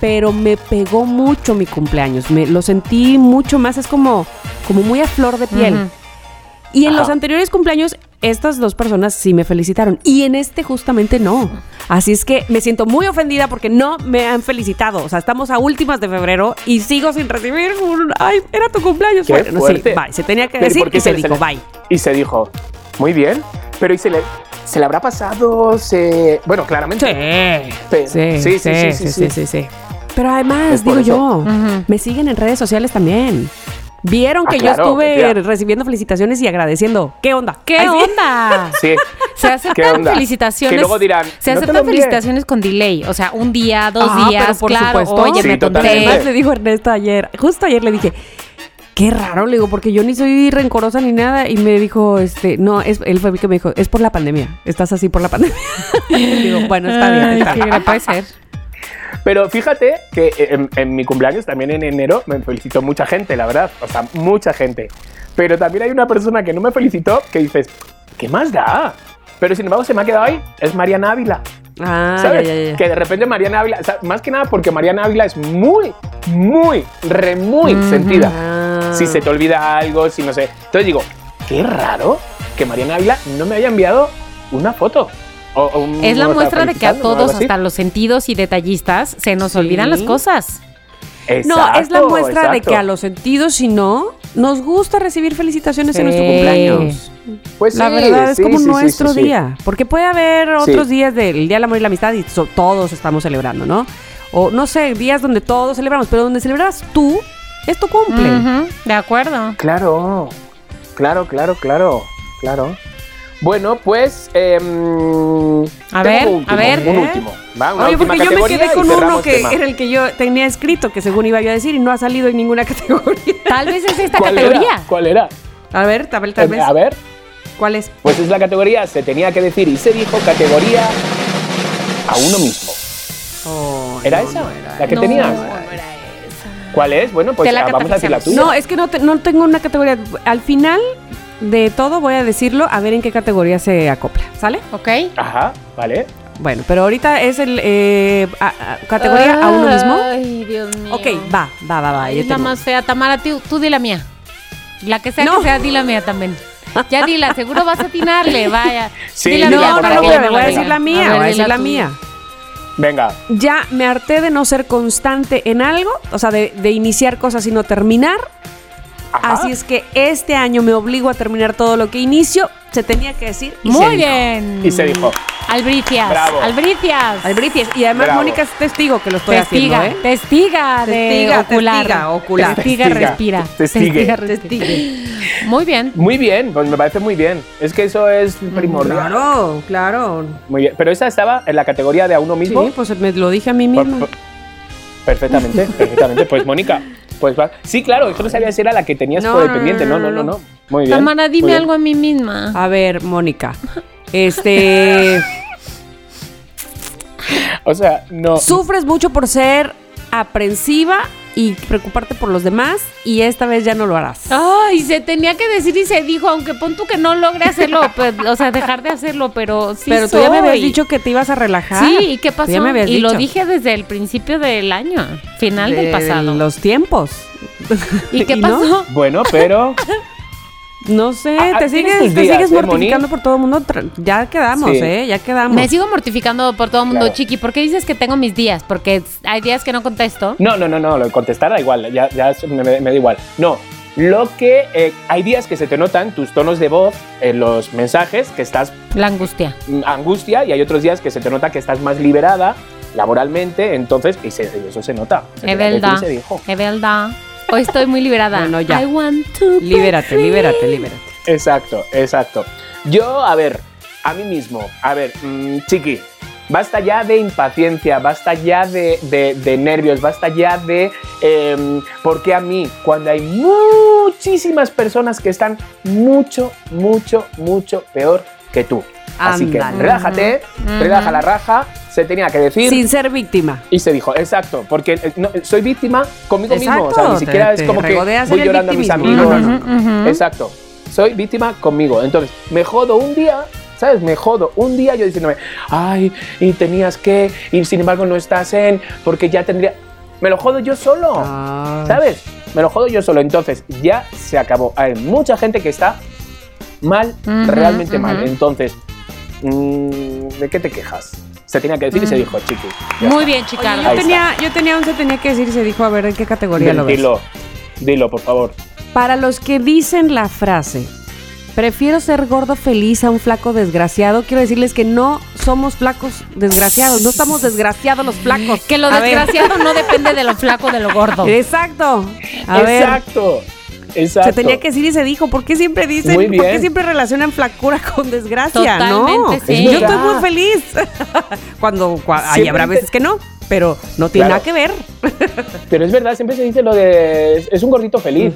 S3: pero me pegó mucho mi cumpleaños. Me lo sentí mucho más, es como, como muy a flor de piel. Y en
S4: Ajá.
S3: los anteriores cumpleaños, estas dos personas sí me felicitaron. Y en este justamente no. Así es que me siento muy ofendida porque no me han felicitado. O sea, estamos a últimas de febrero y sigo sin recibir un... Ay, era tu cumpleaños.
S4: Qué
S3: Bueno, sí, bye. Se tenía que
S4: Pero ¿y
S3: decir y se dijo,
S4: le-
S3: bye.
S4: Y se dijo, muy bien, pero ¿y se le, se le habrá pasado? Se... Bueno, claramente. Pero-
S3: Sí, sí, sí, sí, sí, sí, sí. Pero además, digo
S4: eso.
S3: yo, me siguen en redes sociales también. Vieron
S4: Ah,
S3: que
S4: claro,
S3: yo estuve recibiendo felicitaciones y agradeciendo. ¿Qué onda?
S2: ¿Qué
S3: Ay, sí.
S2: onda?
S4: Sí.
S2: Se
S4: ¿Qué
S2: aceptan felicitaciones.
S4: Que luego dirán,
S2: se
S4: "No te lo
S2: aceptan
S4: envié".
S2: felicitaciones con delay. O sea, un día, dos
S3: Ah,
S2: días,
S3: pero por
S2: claro.
S3: supuesto.
S2: Oye,
S4: Sí,
S2: me
S4: totalmente.
S2: atonté.
S3: Además le dijo Ernesto ayer, justo ayer le dije, qué raro, le digo, porque yo ni soy rencorosa ni nada. Y me dijo, este, no, es, él fue el que me dijo, es por la pandemia. Estás así por la pandemia. <laughs> Le digo, bueno, está bien.
S2: Ay,
S3: está
S2: sí,
S3: bien.
S2: no puede ser.
S4: Pero fíjate que en, en mi cumpleaños, también en enero, me felicitó mucha gente, la verdad. O sea, mucha gente. Pero también hay una persona que no me felicitó que dices, ¿qué más da? Pero sin embargo se me ha quedado ahí. Es Mariana Ávila.
S3: Ah,
S4: ¿Sabes?
S3: ya, ya, ya.
S4: Que de repente Mariana Ávila, o sea, más que nada porque Mariana Ávila es muy, muy, re muy
S2: Ujú.
S4: sentida.
S3: Ah.
S4: Si se te olvida algo, si no sé. Entonces digo, qué raro que Mariana Ávila no me haya enviado una foto. O- o un-
S2: Es la muestra de que a todos, hasta los sentidos y detallistas, se nos
S3: Sí.
S2: olvidan las cosas.
S3: No, es la
S4: Exacto,
S3: muestra de
S4: exacto.
S3: que a los sentidos, si no, nos gusta recibir felicitaciones en nuestro cumpleaños.
S4: Pues
S3: la
S4: sí,
S3: verdad es
S4: sí,
S3: como nuestro día. Porque puede haber otros días del Día del Amor y la Amistad y so- todos estamos celebrando, ¿no? O no sé, días donde todos celebramos, pero donde celebras tú, es tu cumple.
S2: De acuerdo.
S4: Claro, claro, claro, claro, claro. Bueno, pues. em,
S2: A ver,
S4: un último,
S2: a ver.
S4: Un
S3: ¿Eh?
S4: último. Va, una
S3: Oye, porque yo me quedé con uno que
S4: tema.
S3: era el que yo tenía escrito, que según iba yo a decir, y no ha salido en ninguna <laughs> categoría.
S2: Tal vez es esta
S4: ¿Cuál
S2: categoría.
S4: Era? ¿Cuál era?
S3: A ver, tal vez, tal
S4: Eh,
S3: vez.
S4: A ver,
S3: ¿Cuál es?
S4: pues es la categoría, se tenía que decir y se dijo categoría a uno mismo. ¿Era esa? ¿La que
S2: No,
S4: tenías?
S2: no era.
S4: ¿Cuál es? Bueno, pues
S2: la
S4: ah, vamos a decir la tuya.
S3: No, es que no, te- no tengo una categoría. Al final de todo voy a decirlo, a ver en qué categoría se acopla, ¿sale?
S2: ¿Ok?
S4: Ajá, vale.
S3: Bueno, pero ahorita es el eh, a- a- categoría a uno mismo.
S2: Ay, Dios mío.
S3: Ok, va, va, va, va. yo
S2: Es la más fea. Tamara, tú, tú di la mía. La que sea
S3: No.
S2: que sea, di la mía también. Ya dila, seguro vas a atinarle, vaya.
S4: Sí,
S2: Di la
S4: dila,
S2: mía,
S3: No,
S4: por
S3: no,
S2: para
S3: no,
S2: no
S3: voy a decir la mía,
S2: ver,
S3: voy a decir la mía.
S4: Venga.
S3: Ya me harté de no ser constante en algo, o sea, de, de iniciar cosas y no terminar.
S4: Ajá.
S3: Así es que este año me obligo a terminar todo lo que inicio se tenía que decir y se
S2: Muy
S3: dijo.
S2: bien.
S4: Y se dijo.
S2: Albricias.
S4: Bravo.
S2: Albricias.
S3: Albricias. Y además
S4: Bravo.
S3: Mónica es testigo que lo estoy
S2: Testiga,
S3: haciendo, ¿eh?
S2: testiga de
S3: Testiga,
S2: ocular.
S3: testiga, ocular.
S2: Testiga,
S4: Testiga,
S2: respira.
S4: testigue.
S2: Testiga, respira. Muy bien.
S4: Muy bien, pues me parece muy bien. Es que eso es primordial.
S3: Claro, claro.
S4: Muy bien. Pero esa estaba en la categoría de a uno mismo.
S3: Sí, pues me lo dije a mí
S4: por- perfectamente, perfectamente. Pues Mónica, pues va. Sí, claro, es que no sabía si era la que tenías
S3: No,
S4: por
S3: no,
S4: pendiente.
S3: no,
S4: No, no,
S3: no,
S4: no,
S3: no.
S4: no. Muy bien.
S2: Tamara, dime
S4: bien.
S2: algo a mí misma.
S3: A ver, Mónica. Este. <laughs>
S4: O sea, no.
S3: Sufres mucho por ser aprensiva y preocuparte por los demás y esta vez ya no lo harás.
S2: Ay, se tenía que decir y se dijo, aunque pon tú que no logre hacerlo, <laughs> pues, o sea, dejar de hacerlo, pero sí
S3: Pero tú ya me habías dicho que te ibas a relajar.
S2: Sí, ¿y qué pasó?
S3: ya me habías
S2: y lo dije desde el principio del año, final del
S3: De
S2: pasado.
S3: Los tiempos.
S2: ¿Y qué <laughs>
S3: ¿Y no?
S2: pasó?
S4: Bueno, pero.
S3: No sé,
S4: Ah,
S3: te
S4: tienes
S3: sigues, te
S4: días,
S3: sigues
S4: ¿eh,
S3: mortificando por todo el mundo. Ya quedamos,
S4: Sí.
S3: ¿eh? Ya quedamos.
S2: Me sigo mortificando por todo el mundo,
S4: Claro.
S2: Chiqui. ¿Por qué dices que tengo mis días? Porque hay días que no contesto.
S4: No, no, no, no. Lo contestar da igual. Ya, ya me, me da igual. No. Lo que. eh, hay días que se te notan tus tonos de voz en los mensajes, que estás
S2: La angustia.
S4: mm, angustia, y hay otros días que se te nota que estás más liberada laboralmente. Entonces, y, se- y eso se nota. Se
S2: Es verdad.
S4: se dijo.
S2: Es verdad. Hoy estoy muy liberada.
S3: Bueno, ya.
S2: I want to be
S3: Libérate,
S2: free.
S3: libérate, libérate.
S4: Exacto, exacto. Yo, a ver, a mí mismo, a ver, mm, chiqui, basta ya de impaciencia, basta ya de, de- de nervios, basta ya de... em, porque a mí, cuando hay muchísimas personas que están mucho, mucho, mucho peor que tú. Así que relájate, relaja la raja, se tenía que decir...
S3: Sin ser víctima.
S4: Y se dijo, exacto, porque eh, no, soy víctima conmigo mismo. O sea, ni siquiera
S3: te-
S4: es como que voy llorando a mis amigos.
S2: Ujú.
S4: Exacto. Soy víctima conmigo. Entonces, me jodo un día, ¿sabes? Me jodo un día yo diciéndome, ay, y tenías que, y sin embargo no estás en, porque ya tendría. Me lo jodo yo solo,
S3: Ay.
S4: ¿sabes? Me lo jodo yo solo. Entonces, ya se acabó. Hay mucha gente que está mal, realmente mal. Entonces, ¿de qué te quejas? Se tenía que decir y se dijo, chiqui.
S2: Muy
S4: está.
S2: bien,
S3: Oye,
S2: Chicardo.
S3: yo tenía, yo tenía un se tenía que decir y se dijo a ver en qué categoría lo ves.
S4: Dilo, dilo, por favor.
S3: Para los que dicen la frase, prefiero ser gordo feliz a un flaco desgraciado, quiero decirles que no somos flacos desgraciados, no estamos desgraciados los flacos.
S2: Que lo
S3: A ver.
S2: desgraciado no depende de lo flaco de lo gordo. <laughs>
S3: Exacto. A ver.
S4: Exacto.
S3: Se tenía que decir y se dijo. ¿Por qué siempre dicen?
S4: Muy
S3: ¿Por qué siempre relacionan flacura con desgracia?
S2: Totalmente,
S3: no.
S2: sí.
S3: Yo
S4: Es
S3: estoy muy feliz. <laughs> Cuando cua- ahí habrá veces que no, pero no tiene
S4: Claro.
S3: nada que ver. <laughs>
S4: Pero es verdad, siempre se dice lo de es- es un gordito feliz.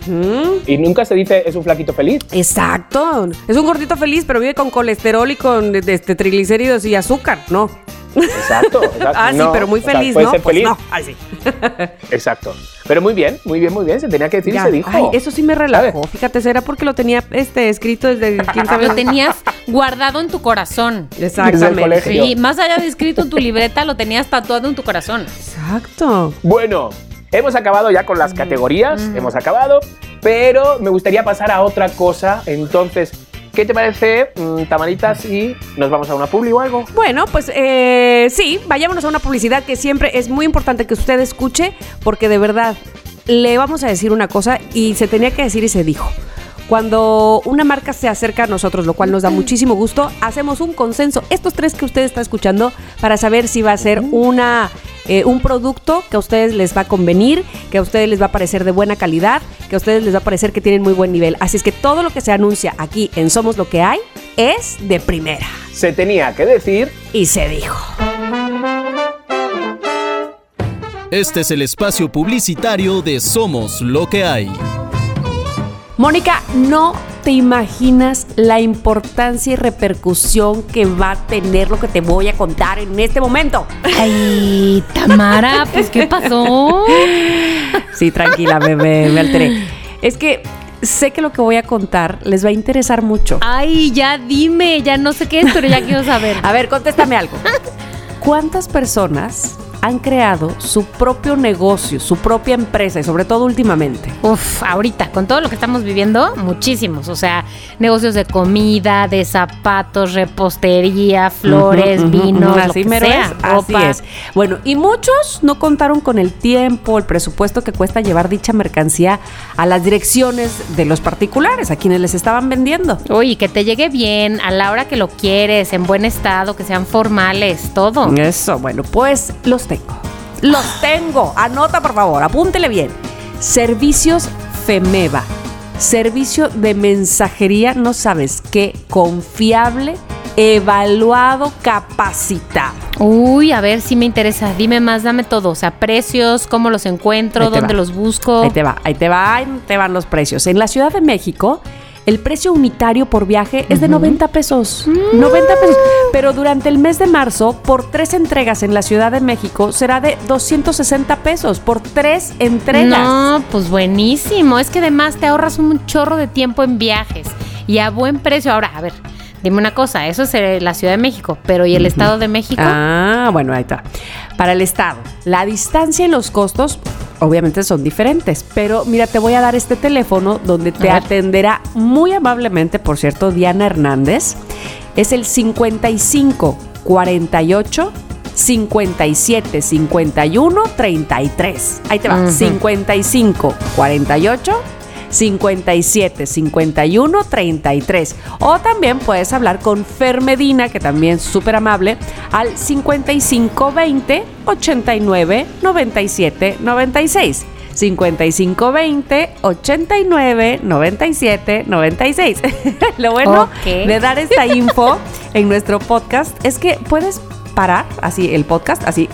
S4: Y nunca se dice es un flaquito feliz.
S3: Exacto. Es un gordito feliz, pero vive con colesterol y con este, triglicéridos y azúcar, ¿no?
S4: Exacto. <laughs> exacto.
S3: Ah, sí, pero muy
S4: o sea,
S3: feliz,
S4: puede
S3: ¿no?
S4: ser
S3: Pues
S4: feliz.
S3: no. Ay, sí. <laughs>
S4: Exacto. Pero muy bien, muy bien, muy bien. Se tenía que decir y
S3: Ya.
S4: se dijo.
S3: Ay, eso sí me relajó.
S4: ¿Sabes?
S3: Fíjate, será porque lo tenía este, escrito desde quién sabe <laughs>
S2: Lo tenías guardado en tu corazón.
S3: Exactamente.
S4: colegio.
S2: Sí, más allá de escrito en tu libreta, lo tenías tatuado en tu corazón.
S3: Exacto.
S4: Bueno, hemos acabado ya con las categorías, hemos acabado, pero me gustaría pasar a otra cosa. Entonces, ¿qué te parece, mm, Tamarita, si nos vamos a una publi o algo?
S3: Bueno, pues eh, sí, vayámonos a una publicidad que siempre es muy importante que usted escuche, porque de verdad le vamos a decir una cosa y se tenía que decir y se dijo. Cuando una marca se acerca a nosotros, lo cual nos da muchísimo gusto, hacemos un consenso, estos tres que usted está escuchando, para saber si va a ser una, eh, un producto que a ustedes les va a convenir, que a ustedes les va a parecer de buena calidad, que a ustedes les va a parecer que tienen muy buen nivel. Así es que todo lo que se anuncia aquí en Somos lo que hay es de primera.
S4: Se tenía que decir
S3: Y se dijo.
S1: Este es el espacio publicitario de Somos lo que hay.
S3: Mónica, no te imaginas la importancia y repercusión que va a tener lo que te voy a contar en este momento.
S2: Ay, Tamara, pues ¿qué pasó?
S3: Sí, tranquila, me, me, me alteré. Es que sé que lo que voy a contar les va a interesar mucho.
S2: Ay, ya dime, ya no sé qué es, pero ya quiero saber.
S3: A ver, contéstame algo. ¿Cuántas personas han creado su propio negocio, su propia empresa y sobre todo últimamente.
S2: Uf, ahorita, con todo lo que estamos viviendo, muchísimos. O sea, negocios de comida, de zapatos, repostería, flores,
S3: Ujú, ujú,
S2: vinos,
S3: ujú,
S2: lo
S3: así
S2: que
S3: mero
S2: sea,
S3: es, así es. Bueno, y muchos no contaron con el tiempo, el presupuesto que cuesta llevar dicha mercancía a las direcciones de los particulares, a quienes les estaban vendiendo.
S2: Uy, que te llegue bien, a la hora que lo quieres, en buen estado, que sean formales, todo.
S3: Eso, bueno, pues los tengo. Los tengo. Anota, por favor, apúntele bien. Servicios FEMEVA. Servicio de mensajería, no sabes qué, confiable, evaluado, capacitado.
S2: Uy, a ver si me interesa. Dime más, dame todo. O sea, precios, cómo los encuentro, dónde
S3: va.
S2: los busco.
S3: Ahí te va, ahí te va, ahí te van los precios. En la Ciudad de México, el precio unitario por viaje es de 90 pesos. 90 pesos. Pero durante el mes de marzo, por tres entregas en la Ciudad de México, será de 260 pesos por tres entregas.
S2: No, pues buenísimo. Es que además te ahorras un chorro de tiempo en viajes y a buen precio. Ahora, a ver, dime una cosa, eso es eh, la Ciudad de México, pero ¿y el Estado de México?
S3: Ah, bueno, ahí está. Para el Estado, la distancia y los costos obviamente son diferentes, pero mira, te voy a dar este teléfono donde te atenderá muy amablemente, por cierto, Diana Hernández. Es el 55 48 57 51 33. Ahí te va.
S2: Ujú.
S3: 55 48 57 51 33. O también puedes hablar con Fer Medina, que también es súper amable, al 55 20 89 97 96. 55 20 89 97 96. Lo bueno
S2: Ok.
S3: de dar esta info en nuestro podcast es que puedes parar así el podcast, así.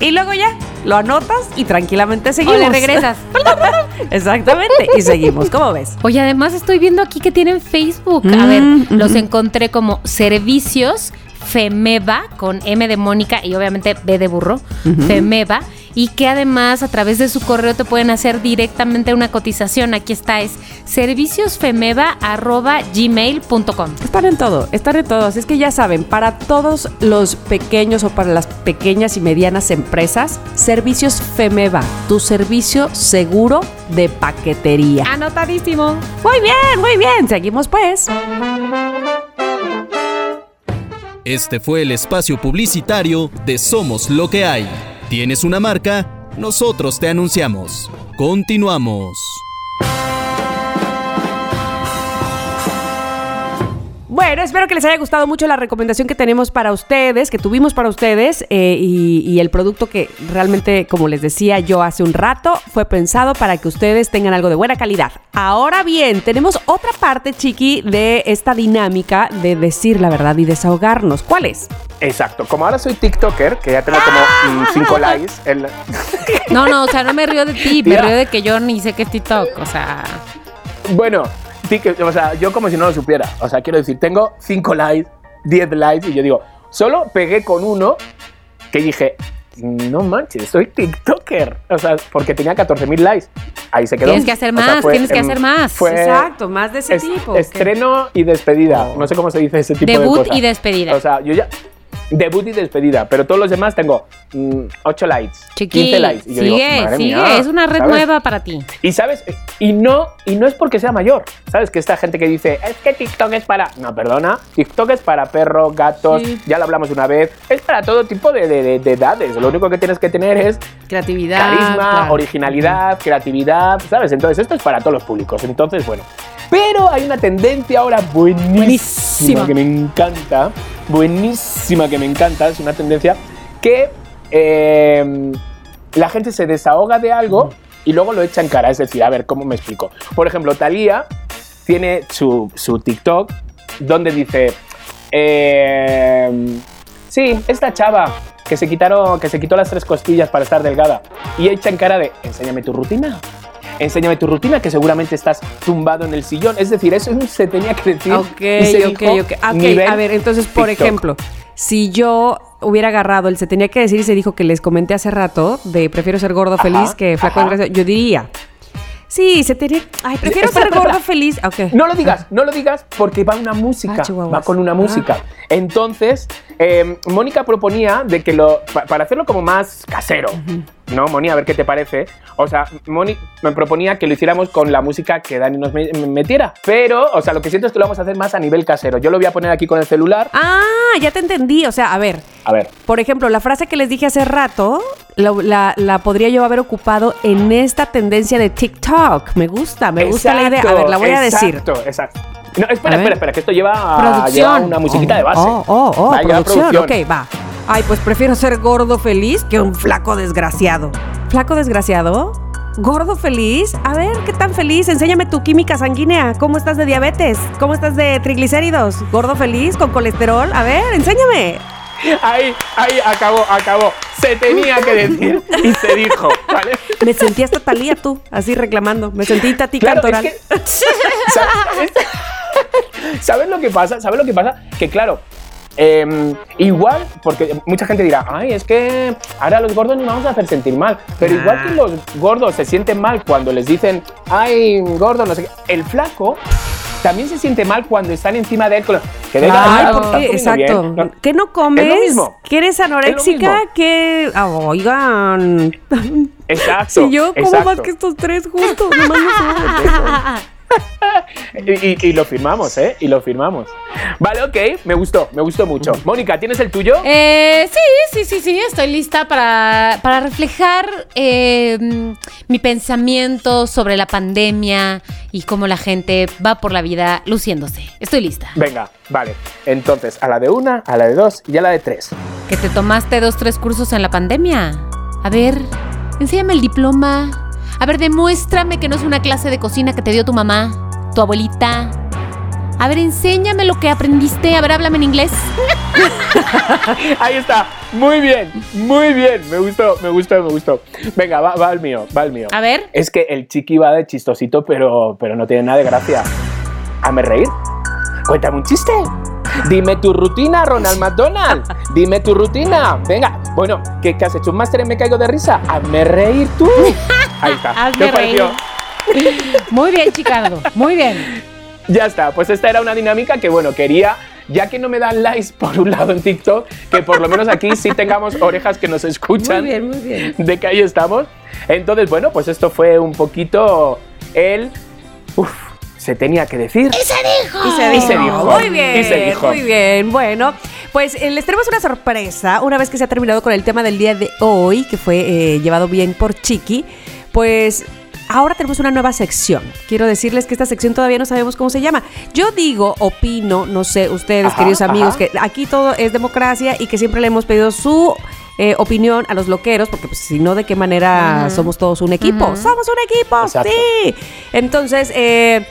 S3: Y luego ya lo anotas y tranquilamente seguimos.
S2: O le regresas. <laughs>
S3: Exactamente. Y seguimos. ¿Cómo ves?
S2: Oye, además estoy viendo aquí que tienen Facebook. A
S3: Mm,
S2: ver,
S3: ujú.
S2: los encontré como servicios Femeva con M de Mónica y obviamente B de burro, Femeva, y que además a través de su correo te pueden hacer directamente una cotización. Aquí está, es serviciosfemeva.gmail.com.
S3: Están en todo, están en todo. Así es que ya saben, para todos los pequeños o para las pequeñas y medianas empresas, Servicios FEMEVA, tu servicio seguro de paquetería.
S2: Anotadísimo.
S3: Muy bien, muy bien. Seguimos pues.
S1: Este fue el espacio publicitario de Somos lo que hay. ¿Tienes una marca? Nosotros te anunciamos. Continuamos.
S3: Bueno, espero que les haya gustado mucho la recomendación que tenemos para ustedes, que tuvimos para ustedes, eh, y, y el producto que realmente, como les decía yo hace un rato, fue pensado para que ustedes tengan algo de buena calidad. Ahora bien, tenemos otra parte, Chiqui, de esta dinámica de decir la verdad y desahogarnos. ¿Cuál es?
S4: Exacto. Como ahora soy TikToker, que ya tengo como mm, cinco likes. en
S2: No, no, o sea, no me río de ti, me
S4: Mira.
S2: río de que yo ni sé qué es TikTok, o sea...
S4: Bueno, tic- o sea, yo como si no lo supiera. O sea, quiero decir, tengo cinco likes, 10 likes, y yo digo, solo pegué con uno que dije, no manches, soy TikToker. O sea, porque tenía 14.000 likes. Ahí se quedó.
S2: Tienes que hacer
S4: O sea,
S2: más,
S4: fue,
S2: tienes que
S4: em,
S2: hacer más.
S4: Fue
S3: Exacto, más de ese
S4: es-
S3: tipo.
S4: estreno y despedida. No sé cómo se dice ese tipo de
S2: Debut
S4: cosas.
S2: y despedida.
S4: O sea, yo ya... Debut y despedida, pero todos los demás tengo 8 likes,
S2: Chiqui,
S4: 15 likes. Y yo digo,
S2: sigue,
S4: madre
S2: sigue,
S4: mía,
S2: es una red
S4: ¿sabes?
S2: nueva para ti.
S4: Y sabes, y no, y no es porque sea mayor, ¿sabes? Que esta gente que dice, es que TikTok es para. No, perdona, TikTok es para perros, gatos,
S3: Sí.
S4: ya lo hablamos una vez, es para todo tipo de, de- de- de edades. Lo único que tienes que tener es
S3: Creatividad.
S4: carisma,
S3: claro.
S4: originalidad, creatividad, ¿sabes? Entonces, esto es para todos los públicos. Entonces, bueno. Pero hay una tendencia ahora buenísima,
S2: Buenísima.
S4: que me encanta, buenísima que me encanta, es una tendencia que eh, la gente se desahoga de algo y luego lo echa en cara. Es decir, a ver, ¿cómo me explico? Por ejemplo, Thalía tiene su, su TikTok donde dice, eh, sí, esta chava que se, quitaron, que se quitó las tres costillas para estar delgada y echa en cara de, enséñame tu rutina. Enséñame tu rutina, que seguramente estás tumbado en el sillón. Es decir, eso <laughs> se tenía que decir.
S3: Ok,
S4: y se
S3: ok,
S4: dijo
S3: ok. Ah, ok,
S4: nivel
S3: A ver, entonces, por
S4: TikTok.
S3: ejemplo, si yo hubiera agarrado el se tenía que decir y se dijo que les comenté hace rato de prefiero ser gordo
S4: Ajá,
S3: feliz que flaco desgraciado, yo diría, Sí, se tenía. Ay, prefiero
S4: Espera,
S3: ser
S4: espera,
S3: gordo
S4: espera.
S3: feliz. Ok.
S4: No lo digas, no lo digas porque va una música.
S3: Ah,
S4: va con una música. Entonces, eh, Mónica proponía de que lo. pa- para hacerlo como más casero. ¿No, Moni? A ver qué te parece. O sea, Moni me proponía que lo hiciéramos con la música que Dani nos me- me metiera. Pero, o sea, lo que siento es que lo vamos a hacer más a nivel casero. Yo lo voy a poner aquí con el celular.
S3: Ah, ya te entendí. O sea, a ver.
S4: A ver.
S3: Por ejemplo, la frase que les dije hace rato, la podría yo haber ocupado en esta tendencia de TikTok. Me gusta, me gusta la idea. A ver, la voy a decir.
S4: Exacto, exacto. No, espera, espera, espera, que esto lleva,
S3: Producción.
S4: lleva una musiquita de base.
S3: Oh, oh, oh,
S4: Va, lleva
S3: producción. Ok, va. Ay, pues prefiero ser gordo feliz que un flaco desgraciado. ¿Flaco desgraciado? ¿Gordo feliz? A ver, ¿qué tan feliz? Enséñame tu química sanguínea. ¿Cómo estás de diabetes? ¿Cómo estás de triglicéridos? ¿Gordo feliz? ¿Con colesterol? A ver, enséñame.
S4: Ahí, ahí, acabó, acabó. Se tenía que decir y se dijo, ¿vale?
S3: Me sentí hasta Talía tú, así reclamando. Me sentí Tati
S4: Claro,
S3: Cantoral. <laughs>
S4: es que- ¿sabes? <laughs> ¿Sabes lo que pasa? ¿Sabes lo que pasa? Que claro, eh, igual, porque mucha gente dirá, ay, es que ahora a los gordos nos vamos a hacer sentir mal. Pero
S3: Nah.
S4: igual que los gordos se sienten mal cuando les dicen, ay, gordo, no sé qué, el flaco también se siente mal cuando están encima de él. con- Que
S3: Ay,
S4: ah,
S3: ¿por
S4: ¿estás
S3: qué?
S4: comiendo
S3: Exacto.
S4: bien? No.
S3: ¿Qué no comes?
S4: Es lo mismo.
S3: ¿Que eres anoréxica? ¿Que...? Ah, oigan.
S4: Exacto. <laughs>
S3: Si yo como
S4: exacto.
S3: más que estos tres juntos, nomás no. <laughs> <laughs>
S4: Y, y- y lo firmamos, ¿eh? Y lo firmamos. Vale, ok, me gustó, me gustó mucho. Mónica, ¿tienes el tuyo?
S2: Eh, sí, sí, sí, sí, estoy lista para, para reflejar eh, mi pensamiento sobre la pandemia y cómo la gente va por la vida luciéndose. Estoy lista.
S4: Venga, vale. Entonces, a la de una, a la de dos y a la de tres.
S2: ¿Que te tomaste dos, tres cursos en la pandemia? A ver, enséñame el diploma. A ver, demuéstrame que no es una clase de cocina que te dio tu mamá, tu abuelita. A ver, enséñame lo que aprendiste. A ver, háblame en inglés. <laughs>
S4: Ahí está. Muy bien, muy bien. Me gustó, me gustó, me gustó. Venga, va, va el mío, va el mío.
S2: A ver.
S4: Es que el chiqui va de chistosito, pero, pero no tiene nada de gracia. ¿Hazme reír? Cuéntame un chiste. Dime tu rutina, Ronald McDonald. Dime tu rutina. Venga, bueno, ¿qué, qué has hecho? ¿Un máster en Me Caigo de Risa? Hazme reír tú. <laughs> Ahí está.
S2: Hazme
S4: ¿Qué os pareció? <laughs>
S2: Muy bien, Chicardo. Muy bien.
S4: Ya está, pues esta era una dinámica que, bueno, quería, ya que no me dan likes por un lado en TikTok, que por lo menos aquí sí tengamos orejas que nos escuchan.
S3: Muy bien, muy bien.
S4: De que ahí estamos. Entonces, bueno, pues esto fue un poquito el... Uf, se tenía que decir.
S3: Y se
S4: Y se dijo.
S3: Muy bien,
S4: Y se dijo.
S3: muy bien. Bueno, pues eh, les tenemos una sorpresa. Una vez que se ha terminado con el tema del día de hoy, que fue eh, llevado bien por Chiqui, pues ahora tenemos una nueva sección. Quiero decirles que esta sección todavía no sabemos cómo se llama. Yo digo, opino, no sé, ustedes,
S4: Ajá,
S3: queridos amigos,
S4: ajá.
S3: que aquí todo es democracia y que siempre le hemos pedido su eh, opinión a los loqueros, porque pues, si no, ¿de qué manera somos todos un equipo? Somos un equipo,
S4: Exacto.
S3: sí. Entonces, eh,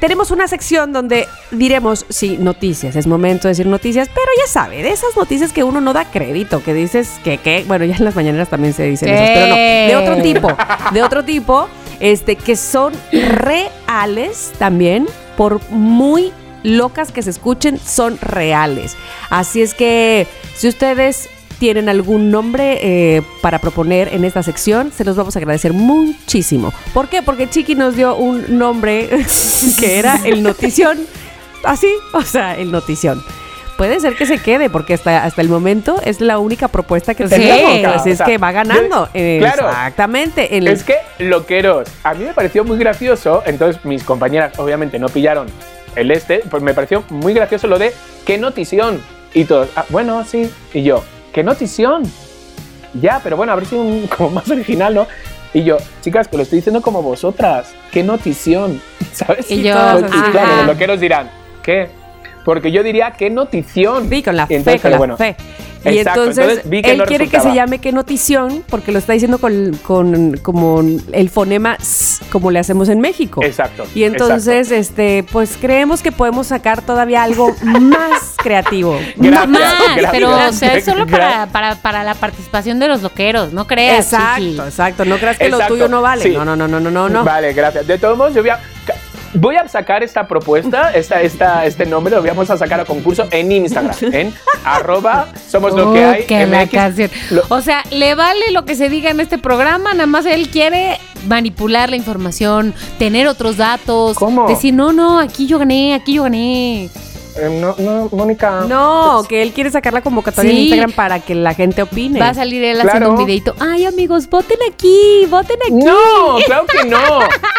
S3: tenemos una sección donde diremos, sí, noticias, es momento de decir noticias, pero ya sabe, de esas noticias que uno no da crédito, que dices que, que, bueno, ya en las mañaneras también se dicen esas, pero no, de otro tipo, de otro tipo, este, que son reales también, por muy locas que se escuchen, son reales. Así es que, si ustedes tienen algún nombre eh, para proponer en esta sección, se los vamos a agradecer muchísimo. ¿Por qué? Porque Chiqui nos dio un nombre <laughs> que era el notición. Así, o sea, el notición. Puede ser que se quede, porque hasta, hasta el momento es la única propuesta que
S2: Sí.
S3: tenemos. Así es
S4: O sea,
S3: que va ganando.
S4: yo- claro.
S3: Exactamente. En
S4: Es que, loqueros, a mí me pareció muy gracioso, entonces mis compañeras obviamente no pillaron el este, pues me pareció muy gracioso lo de qué notición. Y todos, ah, bueno, sí. Y yo, ¿qué notición? Ya, pero bueno, a ver si un <laughs> como más original, ¿no? Y yo, chicas, que lo estoy diciendo como vosotras, qué notición, <laughs> ¿sabes?
S2: Y yo,
S4: Pues,
S3: así.
S4: claro,
S2: ajá.
S4: los loqueros dirán, ¿qué? Porque yo diría, qué notición.
S3: Sí, con la
S4: Y entonces,
S3: fe, con la
S4: bueno,
S3: fe. Y
S4: exacto,
S3: entonces,
S4: entonces vi que
S3: él
S4: no
S3: quiere que se llame qué notición, porque lo está diciendo con, con como el fonema s, como le hacemos en México.
S4: Exacto.
S3: Y entonces, este, pues creemos que podemos sacar todavía algo <laughs> más creativo.
S4: Gracias,
S2: Más,
S4: gracias.
S2: pero o sea, es solo para, para, para la participación de los loqueros, no creas.
S3: Exacto,
S2: Chiqui.
S3: exacto. No creas que
S4: Exacto,
S3: lo tuyo no vale.
S4: sí.
S3: No, no, no, no, no, no, no.
S4: Vale, gracias. De todos modos, yo voy a, voy a sacar esta propuesta, esta, esta, este nombre, lo vamos a sacar a concurso en Instagram, en <laughs> arroba somos lo que hay.
S2: Uh, que la canción.
S4: Lo-
S2: O sea, le vale lo que se diga en este programa, nada más él quiere manipular la información, tener otros datos,
S4: ¿Cómo?
S2: decir, no, no, aquí yo gané, aquí yo gané.
S4: Eh, no, no, Mónica.
S3: No, que él quiere sacar la convocatoria en
S2: Sí.
S3: Instagram para que la gente opine.
S2: Va a salir él
S4: Claro.
S2: haciendo un videito. Ay, amigos, voten aquí, voten aquí.
S4: No, claro que no.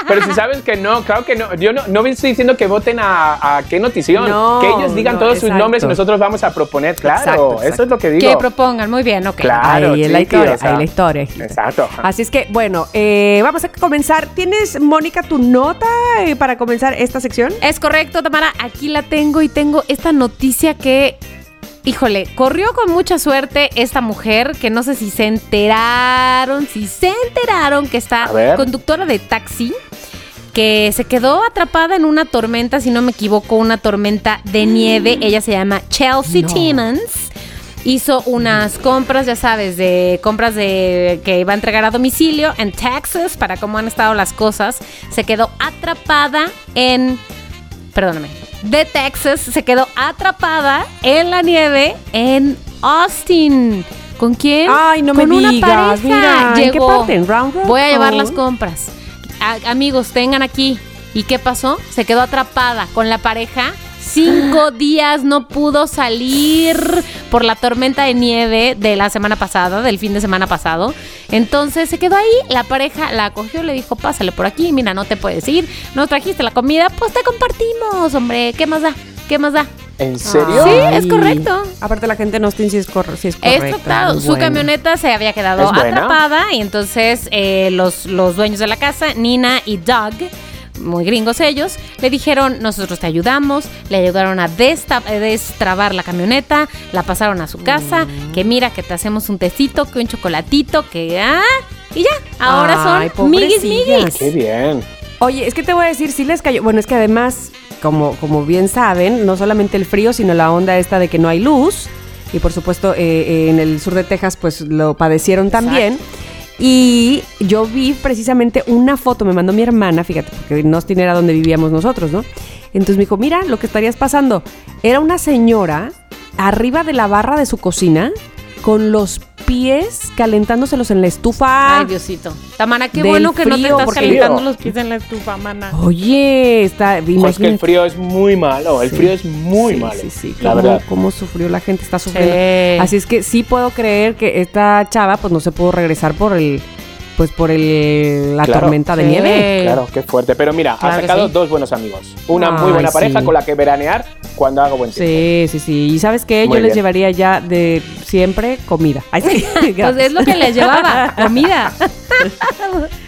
S4: Pero si sabes que no, claro que no. Yo no, no estoy diciendo que voten a, a qué notición.
S3: No,
S4: que ellos digan
S3: no,
S4: todos sus nombres y nosotros vamos a proponer. Claro,
S3: Exacto, exacto.
S4: eso es lo que digo.
S2: Que propongan, muy bien, ok.
S4: Claro,
S3: ahí la
S4: chiqui,
S3: historia,
S4: o sea,
S3: ahí la historia.
S4: Exacto.
S3: Así es que, bueno, eh, vamos a comenzar. ¿Tienes, Mónica, tu nota eh, para comenzar esta sección?
S2: Es correcto, Tamara. Aquí la tengo y tengo esta noticia que, híjole, corrió con mucha suerte esta mujer que no sé si se enteraron, si se enteraron que está conductora de taxi que se quedó atrapada en una tormenta, si no me equivoco, una tormenta de nieve. Ella se llama Chelsea
S3: No.
S2: Timmons. Hizo unas compras, ya sabes, de compras de que iba a entregar a domicilio en Texas para cómo han estado las cosas. Se quedó atrapada en perdóname, de Texas se quedó atrapada en la nieve en Austin. ¿Con quién?
S3: Ay, no me
S2: Con una
S3: digas,
S2: pareja.
S3: mira, ¿en qué parte? ¿En Round Rock
S2: Voy a llevar las compras. A- amigos, tengan aquí. ¿Y qué pasó? Se quedó atrapada con la pareja. Cinco días no pudo salir por la tormenta de nieve de la semana pasada, del fin de semana pasado. Entonces se quedó ahí, la pareja la acogió, le dijo, pásale por aquí, mira, no te puedes ir, no trajiste la comida, pues te compartimos, hombre, ¿qué más da? ¿Qué más da?
S4: ¿En serio?
S2: Sí,
S3: Ay.
S2: es correcto.
S3: Aparte, la gente no está si es, cor- si es correcta.
S2: Es total,
S3: Muy
S2: su
S3: bueno.
S2: camioneta se había quedado atrapada y entonces eh, los, los dueños de la casa, Nina y Doug, muy gringos ellos, le dijeron, nosotros te ayudamos, le ayudaron a destrabar la camioneta, la pasaron a su casa,
S3: Mm.
S2: que mira que te hacemos un tecito, que un chocolatito, que ah, y ya, ahora
S3: Ay,
S2: son miguis miguis.
S4: Qué bien.
S3: Oye, es que te voy a decir, sí les cayó. Bueno, es que además, como, como bien saben, no solamente el frío, sino la onda esta de que no hay luz. Y por supuesto, eh, eh, en el sur de Texas, pues lo padecieron también. Y yo vi precisamente una foto, me mandó mi hermana, fíjate, porque en Austin era donde vivíamos nosotros, ¿no? Entonces me dijo, mira lo que estarías pasando. Era una señora arriba de la barra de su cocina con los pies calentándoselos en la estufa.
S2: Ay, Diosito. Tamara, qué bueno que no te estás calentando los pies en la estufa, mana.
S3: Oye, está.
S4: Pues que el
S3: imagínate.
S4: frío es muy malo. El
S3: Sí.
S4: frío es muy
S3: Sí,
S4: malo.
S3: Sí, sí,
S4: La
S3: cómo,
S4: verdad.
S3: cómo sufrió la gente, está sufriendo.
S2: Sí.
S3: Así es que sí puedo creer que esta chava pues no se pudo regresar por el pues por el la
S4: Claro.
S3: tormenta de
S2: Sí.
S3: nieve.
S4: Claro, qué fuerte. Pero mira,
S2: Claro
S4: ha sacado
S2: sí.
S4: dos buenos amigos. Una muy buena pareja
S3: sí.
S4: con la que veranear cuando haga buen tiempo.
S3: Sí, sí, sí. Y sabes qué,
S4: Muy
S3: yo les
S4: bien.
S3: llevaría ya de siempre comida. Ay, sí, <laughs>
S2: Pues es lo que les llevaba, comida. <laughs>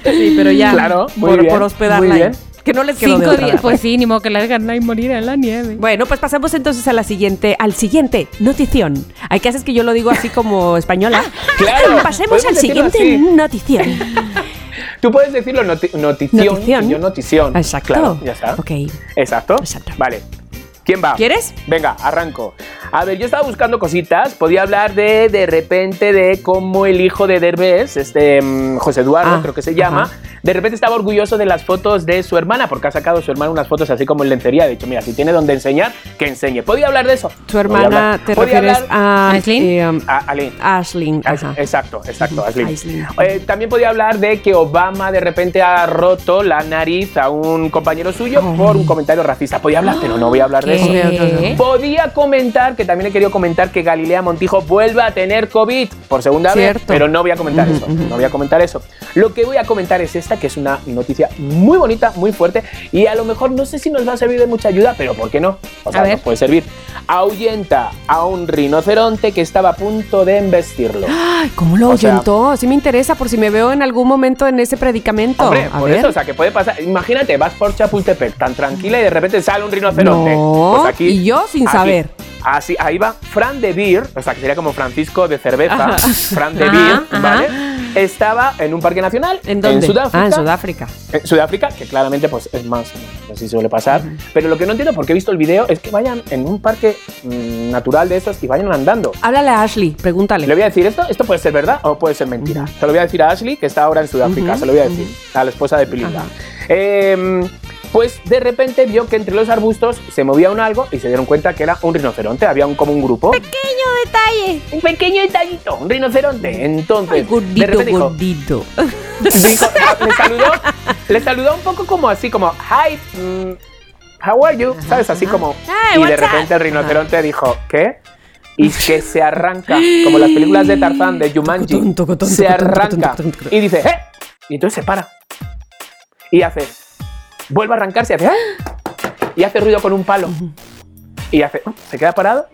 S3: Sí, pero ya.
S4: Claro, muy
S3: por,
S4: bien,
S3: por hospedarla
S4: muy
S3: ahí. Que no les quedó de
S2: Cinco
S3: otra.
S2: días. Pues sí, ni modo que la dejan ahí morir en la nieve.
S3: Bueno, pues pasemos entonces a la siguiente, al siguiente notición. Hay que hacer que yo lo digo así como española. <laughs>
S4: Claro,
S3: Pasemos al siguiente
S4: así.
S3: notición. <laughs>
S4: Tú puedes decirlo noti- notición,
S3: Notición.
S4: y yo notición.
S3: Exacto.
S4: Claro, ya está.
S3: Ok.
S4: Exacto.
S3: Exacto.
S4: Vale. ¿Quién va?
S3: ¿Quieres?
S4: Venga, arranco. A ver, yo estaba buscando cositas. Podía hablar de, de repente, de cómo el hijo de Derbez, este mm, José Eduardo,
S3: Ah,
S4: creo que se llama,
S3: ajá.
S4: de repente estaba orgulloso de las fotos de su hermana, porque ha sacado su hermana unas fotos así como en lencería. Ha dicho, mira, si tiene donde enseñar, que enseñe. ¿Podía hablar de eso?
S3: Tu hermana,
S4: hablar.
S3: ¿te
S4: Podía
S3: refieres
S4: hablar-
S3: a...
S2: ¿Aislinn?
S3: eh, um,
S4: a
S3: Ajá.
S4: Exacto, exacto, Aislinn.
S3: Aislinn.
S4: Eh, también podía hablar de que Obama de repente ha roto la nariz a un compañero suyo
S3: Oh.
S4: por un comentario racista. Podía hablar, pero no voy a hablar de eso.
S2: ¿Qué?
S4: Podía comentar, que también he querido comentar, que Galilea Montijo vuelva a tener COVID por segunda
S3: Cierto.
S4: vez, pero no voy a comentar eso. No voy a comentar eso. Lo que voy a comentar es esta, que es una noticia muy bonita, muy fuerte, y a lo mejor no sé si nos va a servir de mucha ayuda, pero ¿por qué no? O sea,
S2: A ver.
S4: nos puede servir. Ahuyenta a un rinoceronte que estaba a punto de embestirlo.
S3: Ay, ¿cómo lo ahuyentó? Sí me interesa por si me veo en algún momento en ese predicamento.
S4: Hombre,
S3: a
S4: por
S3: ver.
S4: eso, o sea, que puede pasar. Imagínate, vas por Chapultepec tan tranquila y de repente sale un rinoceronte.
S3: No,
S4: Pues aquí,
S3: y yo sin
S4: aquí,
S3: saber.
S4: Así, ahí va Fran de Beer, o sea, que sería como Francisco de cerveza. Fran de Beer,
S2: ajá.
S4: Estaba en un parque nacional
S3: ¿En dónde?
S4: Sudáfrica.
S3: Ah, en Sudáfrica.
S4: En Sudáfrica, que claramente pues es más, así suele pasar. Pero lo que no entiendo, porque he visto el video, es que vayan en un parque mm, natural de estos y vayan andando.
S3: Háblale a Ashley, pregúntale.
S4: Le voy a decir esto, esto puede ser verdad o puede ser mentira. Se lo voy a decir a Ashley, que está ahora en Sudáfrica,
S3: Ujú,
S4: se lo voy a decir, a la esposa de Pilinga. Eh, pues de repente vio que entre los arbustos se movía un algo y se dieron cuenta que era un rinoceronte, había un, como un grupo.
S2: Pequeño detalle.
S4: Un pequeño detallito, un rinoceronte. Entonces,
S3: Ay,
S4: de repente dijo,
S3: gordito. <laughs>
S4: dijo, le saludó, le saludó un poco como así, como, hi, mm, how are you? ¿Sabes? Así como,
S3: Hey,
S4: y de repente el rinoceronte dijo, ¿qué? Y que se arranca, como las películas de Tarzán, de Jumanji, se arranca y dice, ¡eh! Y entonces se para. Y hace, vuelve a arrancarse y hace, ¡eh! Y hace ruido con un palo. Y hace, se queda parado,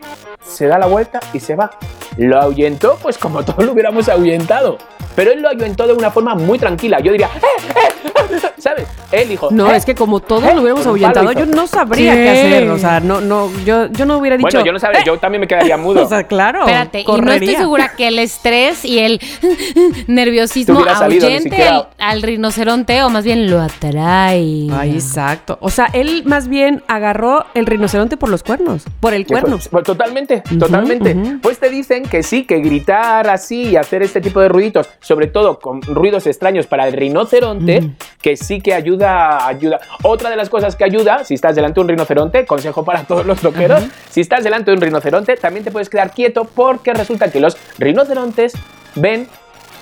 S4: se da la vuelta y se va. Lo ahuyentó, pues como todos lo hubiéramos ahuyentado. Pero él lo ahuyentó de una forma muy tranquila. Yo diría, ¡eh! ¡eh! <laughs> ¿Sabes? Él dijo,
S3: No,
S4: "Eh".
S3: es que como todos
S4: ¿Eh?
S3: lo hubiéramos ahuyentado, yo no sabría
S2: ¿Qué?
S3: qué hacer. O sea, no, no, yo, yo no hubiera dicho.
S4: Bueno, yo no sabía, yo también me quedaría mudo. <laughs>
S3: O sea, claro.
S2: Espérate, y no estoy segura que el estrés y el <laughs> nerviosismo ahuyente al, al rinoceronte o más bien lo atrae.
S3: Ay, exacto. O sea, él más bien agarró el rinoceronte por los cuernos, por el cuerno.
S4: pues, totalmente, totalmente. Pues te dicen que sí, que gritar así y hacer este tipo de ruiditos, sobre todo con ruidos extraños para el rinoceronte, que sí que ayuda, ayuda. Otra de las cosas que ayuda, si estás delante de un rinoceronte, consejo para todos los loqueros, si estás delante de un rinoceronte, también te puedes quedar quieto porque resulta que los rinocerontes ven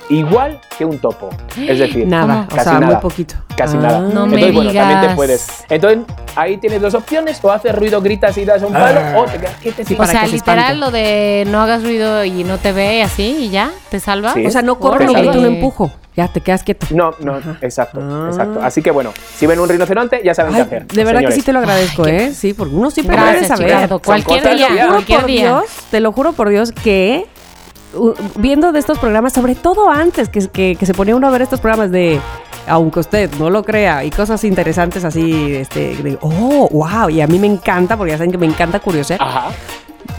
S4: igual que un topo. Es decir,
S3: Nada,
S2: ¿Cómo?
S3: o sea, muy
S4: nada.
S3: poquito.
S4: Casi
S3: Ah.
S4: nada.
S2: No me
S4: Entonces, bueno, también te puedes. Entonces, ahí tienes dos opciones: o haces ruido, gritas y das un palo, o te quedas quietecito.
S2: o sea,
S3: se
S2: literal lo de no hagas ruido y no te ve así y ya, te salva.
S4: Sí.
S3: O sea, no corro ni
S2: Órale.
S3: grito, no empujo. Ya te quedas quieto.
S4: No, no, exacto,
S3: Ah.
S4: exacto. Así que bueno, si ven un rinoceronte, ya saben
S3: Ay,
S4: qué hacer.
S3: de verdad que sí te lo agradezco, ¿eh? Sí, porque uno siempre puede saber.
S2: Cualquier día,
S4: que
S3: Te
S4: ya-
S3: lo juro
S2: cualquier
S3: por
S2: día.
S3: Dios, te lo juro por Dios que viendo de estos programas, sobre todo antes que, que- que se ponía uno a ver estos programas de aunque usted no lo crea y cosas interesantes así, este, de, oh, wow, y a mí me encanta, porque ya saben que me encanta curiosear,
S4: Ajá.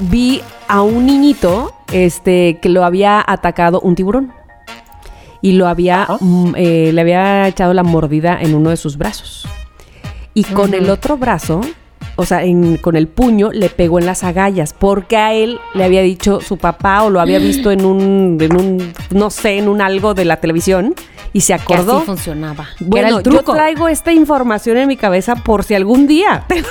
S3: vi a un niñito este, que lo había atacado un tiburón. Y lo había, mm, eh, le había echado la mordida en uno de sus brazos. Y con el otro brazo, o sea, en- con el puño, le pegó en las agallas. Porque a él le había dicho su papá o lo había visto en un, en un no sé, en un algo de la televisión. Y se
S2: que
S3: acordó.
S2: así funcionaba. Que
S3: Bueno,
S2: era el
S3: yo traigo esta información en mi cabeza por si algún día. <laughs> te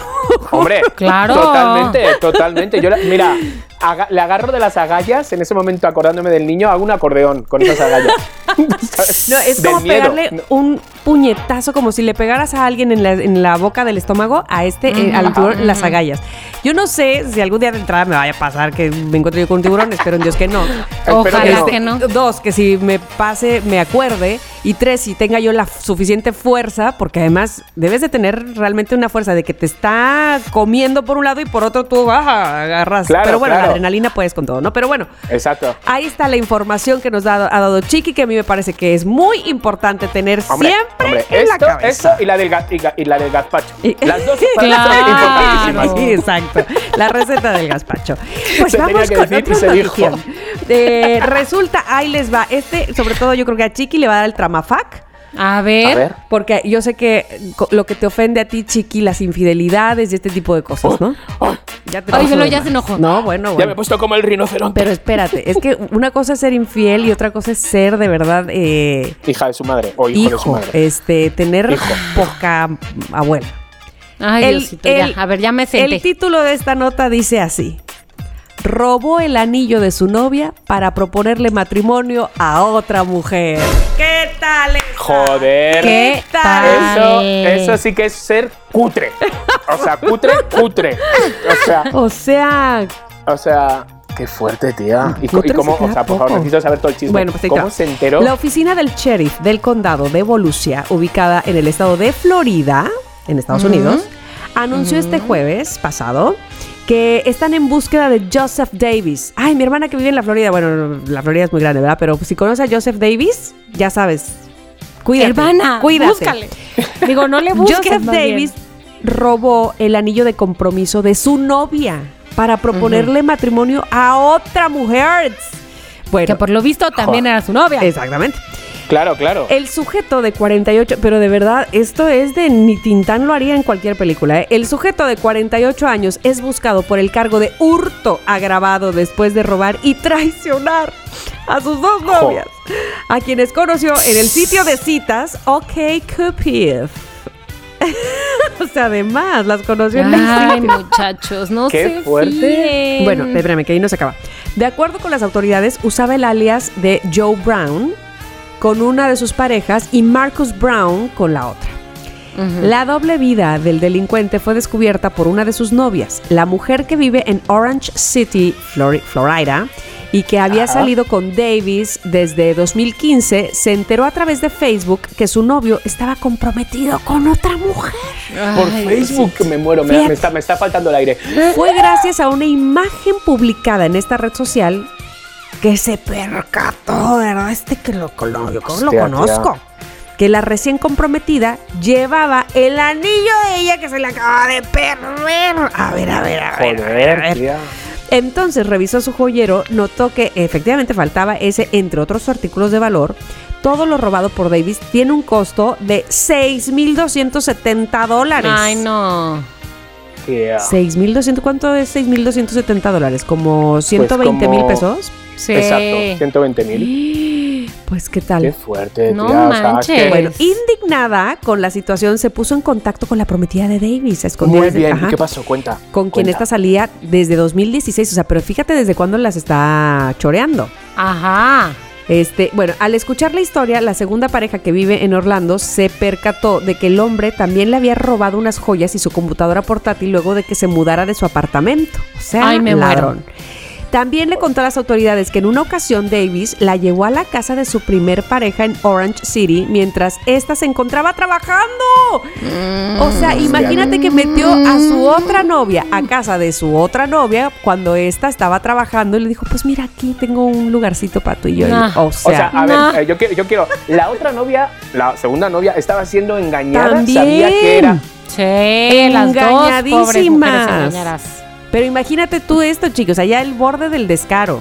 S4: Hombre,
S2: Claro.
S4: Totalmente, totalmente. Yo, la- mira, aga- le agarro de las agallas, en ese momento acordándome del niño, hago un acordeón con esas agallas. <laughs>
S3: No, es
S4: Del
S3: como
S4: miedo.
S3: pegarle
S4: No.
S3: un puñetazo, como si le pegaras a alguien en la, en la boca del estómago, a este, eh, al tiburón, las agallas. Yo no sé si algún día de entrada me vaya a pasar que me encuentre yo con un tiburón, espero en Dios que no.
S2: Ojalá
S4: no.
S2: que no.
S3: Dos, que si me pase, me acuerde. Y tres, si tenga yo la suficiente fuerza, porque además debes de tener realmente una fuerza de que te está comiendo por un lado y por otro tú ah, agarras.
S4: Claro,
S3: Pero bueno, la adrenalina puedes con todo, ¿no? Pero bueno,
S4: Exacto.
S3: Ahí está la información que nos ha, ha dado Chiqui, que a mí me parece que es muy importante tener
S4: Hombre,
S3: siempre
S4: hombre,
S3: en la
S4: esto,
S3: cabeza.
S4: esto y la del, ga- y, ga- y la del gazpacho.
S3: Y-
S4: Las dos <laughs>
S2: Claro.
S3: Sí, exacto. La receta del gazpacho. Pues
S4: Se
S3: vamos con otra
S4: se dijo.
S3: noticia. Eh, resulta, ahí les va. Este, sobre todo, yo creo que a Chiqui le va a dar el
S2: A ver.
S4: A ver.
S3: Porque yo sé que lo que te ofende a ti, Chiqui, las infidelidades y este tipo de cosas, ¿no?
S4: Oh,
S3: Ya te
S2: Ay,
S3: de
S2: ya se enojó.
S3: No, bueno,
S4: ya
S3: bueno.
S4: me he puesto como el rinoceronte.
S3: Pero espérate, es que una cosa es ser infiel y otra cosa es ser de verdad eh,
S4: Hija de su madre o hijo, de su madre.
S3: este, tener
S4: Hijo.
S3: poca abuela.
S2: Ay,
S3: El-
S2: Diosito,
S3: el-
S2: ya. A ver, ya me senté.
S3: El título de esta nota dice así. Robó el anillo de su novia para proponerle matrimonio a otra mujer. ¿Qué tal? esa?
S4: Joder.
S2: ¿Qué
S3: tal?
S4: Eso, eso sí que es ser cutre. O sea, cutre, cutre. O sea,
S3: O sea,
S4: o sea, qué fuerte, tía. ¿Y, cómo?
S3: se
S4: O sea, por favor,
S3: poco.
S4: necesito saber todo el chisme.
S3: Bueno, pues
S4: ¿Cómo se enteró?
S3: La oficina del sheriff del condado de Volusia, ubicada en el estado de Florida, en Estados Unidos, anunció este jueves pasado que están en búsqueda de Joseph Davis. Ay, mi hermana que vive en la Florida, bueno, la Florida es muy grande, ¿verdad? Pero si conoces a Joseph Davis, ya sabes. Cuídate.
S2: Hermana,
S3: cuídate.
S2: búscale. Digo, no le <laughs> busques.
S3: Joseph
S2: bien.
S3: Davis robó el anillo de compromiso de su novia para proponerle matrimonio a otra mujer. Bueno,
S2: Que por lo visto también
S4: Joder.
S2: era su novia.
S3: exactamente.
S4: Claro, claro.
S3: El sujeto de 48, pero de verdad, esto es de ni Tintán lo haría en cualquier película. ¿eh? El sujeto de 48 años es buscado por el cargo de hurto agravado después de robar y traicionar a sus dos
S4: Jo.
S3: novias, a quienes conoció en el sitio de citas OK Cupid. <laughs> o sea, además, las conoció en el
S2: Ay, muchachos, no
S4: Qué
S2: se
S4: fuerte.
S2: fíen.
S3: Bueno, espérame, que ahí no se acaba. De acuerdo con las autoridades, usaba el alias de Joe Brown con una de sus parejas y Marcus Brown con la otra. La doble vida del delincuente fue descubierta por una de sus novias, la mujer que vive en Orange City, Flori- Florida, y que había salido con Davis desde 2015, se enteró a través de Facebook que su novio estaba comprometido con otra mujer.
S4: Por Facebook me muero, me está, me está faltando el aire.
S3: Fue gracias a una imagen publicada en esta red social que se percató, ¿verdad? Este que lo, lo- yo lo conozco. Que la recién comprometida llevaba el anillo de ella que se le acaba de perder. A ver, a ver, a ver. a ver, a
S4: Joder,
S3: ver.
S4: tía.
S3: Entonces revisó su joyero, notó que efectivamente faltaba ese, entre otros artículos de valor. Todo lo robado por Davis tiene un costo de 6.270 dólares.
S2: Ay, no.
S4: Tía.
S3: 6.200, ¿cuánto es 6.270 dólares? ¿Como 120 mil
S4: como-
S3: pesos?
S2: Sí.
S4: Exacto, 120 mil. <gasps>
S3: Pues, ¿qué tal?
S4: Qué fuerte,
S2: No
S4: tía. o sea, es
S2: manches.
S3: Bueno, indignada con la situación, se puso en contacto con la prometida de Davis, a escondidas
S4: Muy bien,
S3: ajá,
S4: ¿y qué pasó? Cuenta.
S3: con quien esta salía desde 2016, o sea, pero fíjate desde cuándo las está choreando.
S2: Ajá.
S3: Este, bueno, al escuchar la historia, la segunda pareja que vive en Orlando se percató de que el hombre también le había robado unas joyas y su computadora portátil luego de que se mudara de su apartamento. O sea,
S2: Ay, me muero.
S3: También le contó a las autoridades que en una ocasión Davis la llevó a la casa de su primer pareja en Orange City mientras ésta se encontraba trabajando. O sea, imagínate que metió a su otra novia a casa de su otra novia cuando ésta estaba trabajando y le dijo, pues mira, aquí tengo un lugarcito para tú y yo.
S2: Nah.
S3: O
S4: O sea, a ver, eh, yo, quiero, yo quiero. La otra novia, la segunda novia, estaba siendo engañada.
S3: También.
S4: Sabía que era.
S2: Sí, las dos pobres mujeres
S3: Engañadísimas.
S2: engañadas.
S3: Pero imagínate tú esto, chicos, allá el borde del descaro.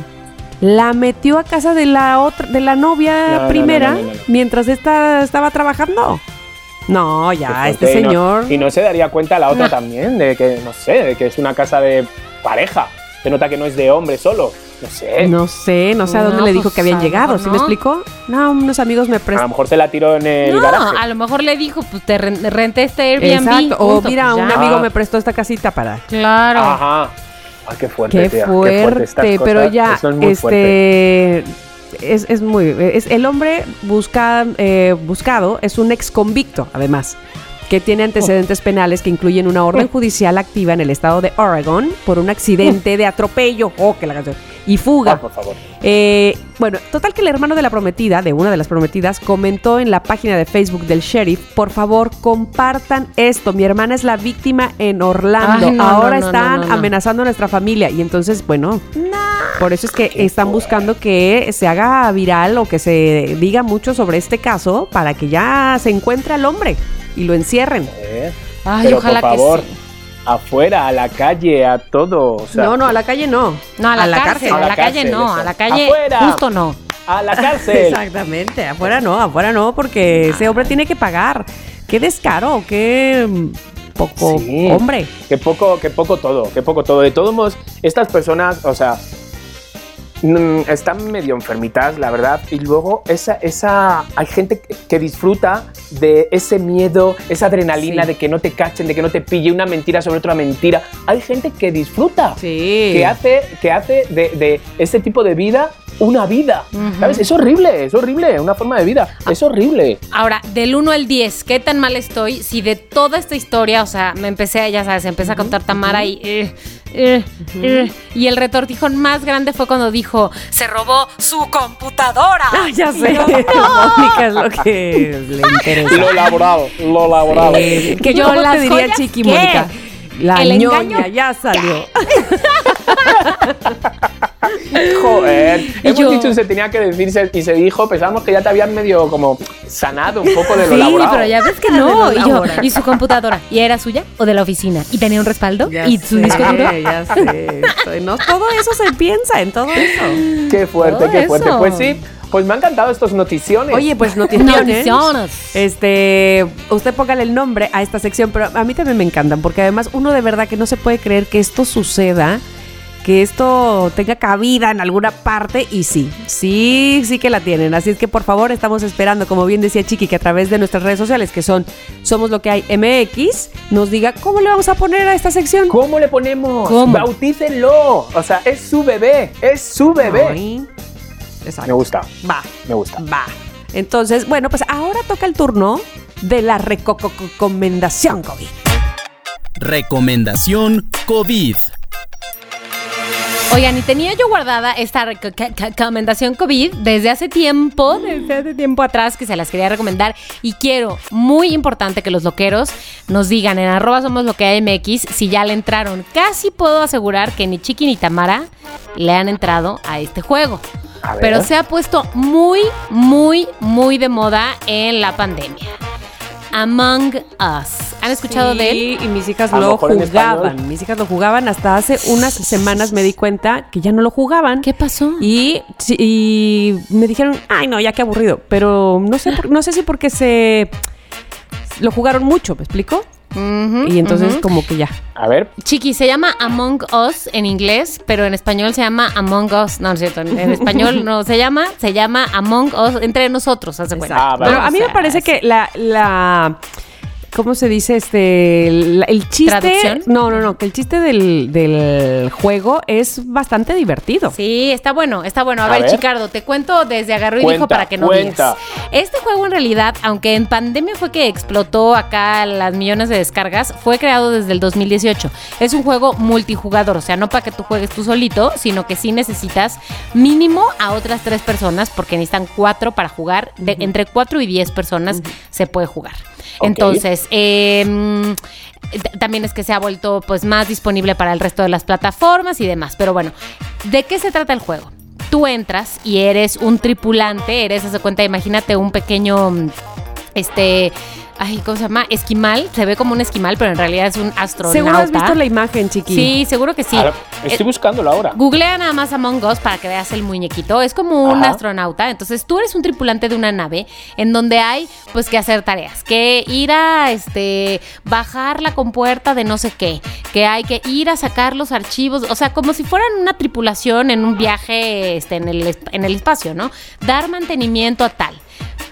S3: La metió a casa de la otra, de la novia
S4: No, no,
S3: primera
S4: no, no,
S3: mientras esta estaba trabajando. No, ya,
S4: fuerte,
S3: este
S4: y no-
S3: señor.
S4: Y no, se daría cuenta la otra
S2: Ah.
S4: también, de que, no sé, de que es una casa de pareja. Se nota que no es de hombre solo. No sé.
S3: No sé, no sé a dónde
S2: No,
S3: le dijo
S2: pues,
S3: que habían llegado. ¿Sí me explicó? No, unos amigos me
S4: a lo mejor se la tiró en el
S2: No,
S4: garaje.
S2: a lo mejor le dijo, pues te ren- renté este Airbnb.
S3: Exacto. O mira,
S2: pues,
S3: un amigo
S4: Ah.
S3: me prestó esta casita para.
S2: Claro.
S4: Ajá. Ay, qué fuerte,
S3: Qué
S4: tía,
S3: fuerte,
S4: estas cosas.
S3: pero ya,
S4: Eso es muy fuerte.
S3: este, es, es muy, es el hombre busca, eh, buscado es un ex convicto, además, que tiene antecedentes penales que incluyen una orden judicial activa en el estado de Oregon por un accidente de atropello, oh, que la canción, y fuga.
S4: Ah, por favor.
S3: Eh, bueno, total que el hermano de la prometida, de una de las prometidas, comentó en la página de Facebook del sheriff, por favor, compartan esto. Mi hermana es la víctima en Orlando.
S2: Ay, no,
S3: Ahora
S2: no, no,
S3: están amenazando a nuestra familia. Y entonces, bueno, por eso es que
S4: Qué
S3: están buscando que se haga viral o que se diga mucho sobre este caso para que ya se encuentre al hombre y lo encierren.
S4: Eh,
S2: Ay,
S4: pero
S2: ojalá
S4: por favor,
S2: que sí.
S4: afuera, a la calle, a todo. O sea,
S3: no, no, a la calle no.
S2: No, a la, cárcel,
S4: A
S2: a
S4: la
S2: la, calle
S4: cárcel,
S2: no,
S4: eso.
S2: a la calle
S4: Afuera.
S2: justo no.
S4: A la <laughs> cárcel.
S3: Exactamente, afuera no, afuera no, porque ese hombre tiene que pagar. Qué descaro, qué mm, poco
S4: Sí.
S3: hombre.
S4: Que poco, que poco todo, que poco todo. De todos modos, estas personas, o sea, están medio enfermitas, la verdad. Y luego esa, esa, hay gente que- disfruta de ese miedo, esa adrenalina
S3: Sí.
S4: de que no te cachen, de que no te pille una mentira sobre otra mentira. Hay gente que disfruta,
S3: Sí.
S4: que hace, que hace de, de ese tipo de vida una vida. ¿Sabes? Es horrible, es horrible, una forma de vida. Es horrible.
S2: Ahora, del 1 al 10, ¿qué tan mal estoy? Si de toda esta historia, o sea, me empecé, ya sabes, empecé a contar Tamara y... eh, eh, eh, y el retortijón más grande fue cuando dijo, se robó su computadora.
S3: Ah, ya sé. <laughs> Mónica es lo que le interesa.
S4: Lo laboral, lo laboral.
S2: Que
S3: yo te
S2: las
S3: diría
S2: joyas,
S3: Chiqui
S2: ¿qué?
S3: Mónica. La
S2: El
S3: ñoña
S2: engaño,
S3: ya salió. <laughs> <laughs>
S4: Joder, hemos
S2: yo-
S4: dicho que se tenía que decirse y se dijo, pensábamos que ya te habían medio como sanado un poco de lo
S2: Sí,
S4: laboral.
S2: pero ya ves que no. Y yo. ¿y su computadora? ¿Y era suya o de la oficina? ¿Y tenía un respaldo?
S3: Ya
S2: ¿Y su
S3: sé,
S2: disco duro?
S3: Ya sé. no, todo eso se piensa en todo eso.
S4: Qué fuerte,
S2: Todo
S4: qué fuerte.
S2: eso.
S4: Pues sí, pues me han encantado estos noticiones.
S3: Oye, pues noticiones.
S2: Noticiones.
S3: Este, usted póngale el nombre a esta sección, pero a mí también me encantan, porque además uno de verdad que no se puede creer que esto suceda, que esto tenga cabida en alguna parte, y sí, sí, sí que la tienen. Así es que por favor estamos esperando, como bien decía Chiqui, que a través de nuestras redes sociales, que son Somos lo que hay MX, nos diga cómo le vamos a poner a esta sección.
S4: ¿Cómo le ponemos?
S2: ¿Cómo?
S4: Bautícenlo. O sea, es su bebé, es su bebé.
S3: Ay,
S4: Me
S3: Exacto.
S4: gusta,
S3: Va,
S4: me gusta.
S3: va. Entonces, bueno, pues ahora toca el turno de la recomendación COVID.
S1: Recomendación COVID.
S2: Oigan, y tenía yo guardada esta recomendación COVID desde hace tiempo, desde hace tiempo atrás que se las quería recomendar y quiero, muy importante que los loqueros nos digan en arroba somos lo que MX si ya le entraron. Casi puedo asegurar que ni Chiqui ni Tamara le han entrado a este juego.
S4: A.
S2: Pero se ha puesto muy, muy, muy de moda en la pandemia. Among Us. ¿Han escuchado de él?
S3: Sí, y mis hijas
S4: lo
S3: jugaban. Mis hijas lo jugaban hasta hace unas semanas me di cuenta que ya no lo jugaban.
S2: ¿Qué pasó?
S3: Y, sí, y me dijeron, ay no, ya qué aburrido. Pero no sé, por- no sé si porque se lo jugaron mucho, ¿me explico? Y entonces como que ya.
S4: A ver,
S2: Chiqui, se llama Among Us en inglés, pero en español se llama Among Us. No, no es cierto. En, español no se llama, se llama Among Us entre nosotros, hace cuenta.
S4: Ah, vale.
S3: Pero a mí
S2: O
S3: me parece que la, la ¿cómo se dice? Este, el, el chiste.
S2: ¿Traducción?
S3: No, no, no, que el chiste del, del juego es bastante divertido.
S2: Sí, está bueno, está bueno. A,
S4: A
S2: ver,
S4: ver.
S2: Chicardo, te cuento desde agarró y dijo para que no
S4: cuenta.
S2: digas. Este juego en realidad, aunque en pandemia fue que explotó acá las millones de descargas, fue creado desde el 2018. Es un juego multijugador, o sea, no para que tú juegues tú solito, sino que sí necesitas mínimo a otras tres personas, porque necesitan cuatro para jugar. De, Entre cuatro y diez personas se puede jugar. Entonces, t- también es que se ha vuelto pues más disponible para el resto de las plataformas y demás. Pero bueno, ¿de qué se trata el juego? Tú entras y eres un tripulante, eres, haz de cuenta, imagínate un pequeño, este, ay, ¿cómo se llama? Esquimal, se ve como un esquimal, pero en realidad es un astronauta.
S3: Seguro has visto la imagen, chiqui.
S2: Sí, seguro que sí.
S4: ahora, estoy
S2: Eh,
S4: buscándolo ahora.
S2: Googlea nada más Among Us para que veas el muñequito. Es como un
S4: Ajá.
S2: astronauta. Entonces tú eres un tripulante de una nave en donde hay pues que hacer tareas. Que ir a este bajar la compuerta de no sé qué. Que hay que ir a sacar los archivos. O sea, como si fueran una tripulación en un viaje este, en, el, en el espacio, ¿no? Dar mantenimiento a tal.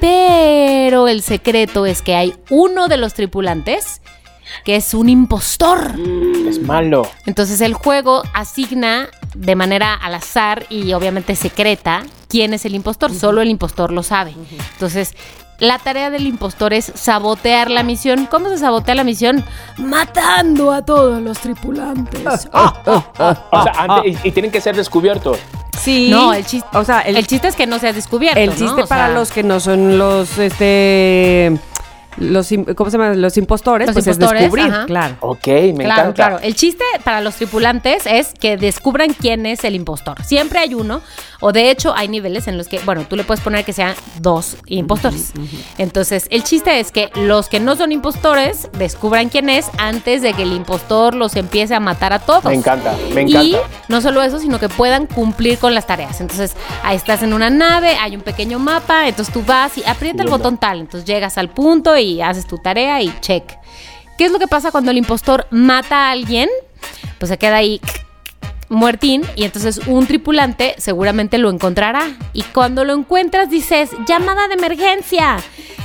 S2: Pero el secreto es que hay uno de los tripulantes que es un impostor.
S4: Es malo.
S2: Entonces el juego asigna de manera al azar y obviamente secreta quién es el impostor. Solo el impostor lo sabe. Entonces la tarea del impostor es sabotear la misión. ¿Cómo se sabotea la misión? Matando a todos los tripulantes. <laughs>
S4: O sea, antes- y, y tienen que ser descubiertos.
S3: Sí.
S2: No, el chiste,
S3: O sea, el,
S2: el chiste es que no seas descubierto.
S3: el
S2: ¿no?
S3: chiste
S2: O
S3: para
S2: sea,
S3: los que no son los, este, los, ¿cómo se llama? Los impostores,
S2: Los
S3: pues
S2: impostores,
S3: es descubrir,
S2: ajá.
S3: claro.
S4: Ok, me
S2: claro,
S4: encanta.
S2: claro. El chiste para los tripulantes es que descubran quién es el impostor. Siempre hay uno, o de hecho hay niveles en los que, bueno, tú le puedes poner que sean dos impostores. Entonces, el chiste es que los que no son impostores descubran quién es antes de que el impostor los empiece a matar a todos.
S4: Me encanta, me encanta.
S2: Y no solo eso, sino que puedan cumplir con las tareas. Entonces, ahí estás en una nave, hay un pequeño mapa, entonces tú vas y aprieta el botón tal, entonces llegas al punto y haces tu tarea y check. ¿Qué es lo que pasa cuando el impostor mata a alguien? Pues se queda ahí muertín y entonces un tripulante seguramente lo encontrará y cuando lo encuentras dices llamada de emergencia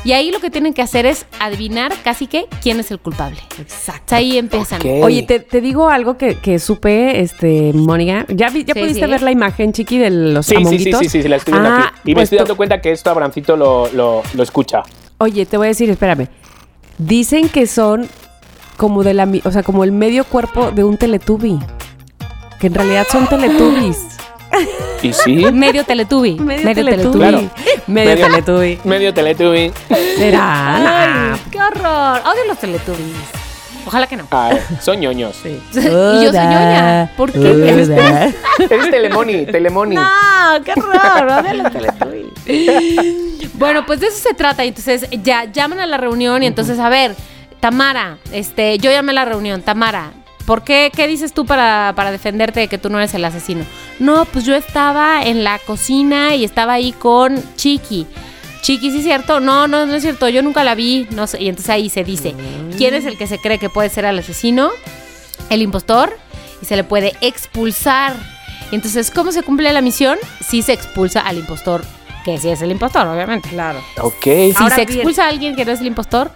S2: y ahí lo que tienen que hacer es adivinar casi que quién es el culpable.
S3: Exacto.
S2: Ahí empiezan.
S3: Oye, te, te digo algo que, que supe, este, Mónica. ¿Ya, vi- ya
S2: Sí,
S3: pudiste
S2: sí.
S3: ver la imagen, Chiqui, de los
S4: Sí, sí, sí, sí, sí, sí, la estoy viendo
S3: Ah,
S4: aquí. Y me
S3: pues
S4: estoy
S3: to-
S4: dando cuenta que esto Abrancito lo, lo, lo escucha.
S3: Oye, te voy a decir, espérame. Dicen que son como de la, mi- o sea, como el medio cuerpo de un teletubi. Que en realidad son teletubbies.
S4: Y sí, <laughs>
S2: Medio teletubi.
S3: Medio,
S2: teletubi.
S4: Claro.
S3: Medio,
S4: Medio-
S3: teletubi.
S4: medio Teletubby.
S3: Será.
S2: Ay, qué horror. Odio los teletubbies. Ojalá que no.
S4: Ah, <laughs> son ñoños. <laughs>
S2: y yo soy ñoña. ¿Por qué?
S3: Uda. <laughs>
S4: Eres Telemoni, Telemoni.
S2: No, qué horror. Odio los teletubbies. bueno, pues de eso se trata. Entonces ya llaman a la reunión y entonces, a ver, Tamara, este, yo llamé a la reunión. Tamara, ¿por qué? ¿Qué dices tú para, para defenderte de que tú no eres el asesino? No, pues yo estaba en la cocina y estaba ahí con Chiqui. Chiqui, ¿sí es cierto? No, no, no es cierto. Yo nunca la vi. No sé. Y entonces ahí se dice, ¿quién es el que se cree que puede ser el asesino? El impostor. Y se le puede expulsar. Y entonces, ¿cómo se cumple la misión? Si se expulsa al impostor, que sí es el impostor, obviamente.
S3: Claro.
S4: Ok.
S2: Si
S3: Ahora
S2: se
S3: bien.
S2: expulsa a alguien que no es el impostor,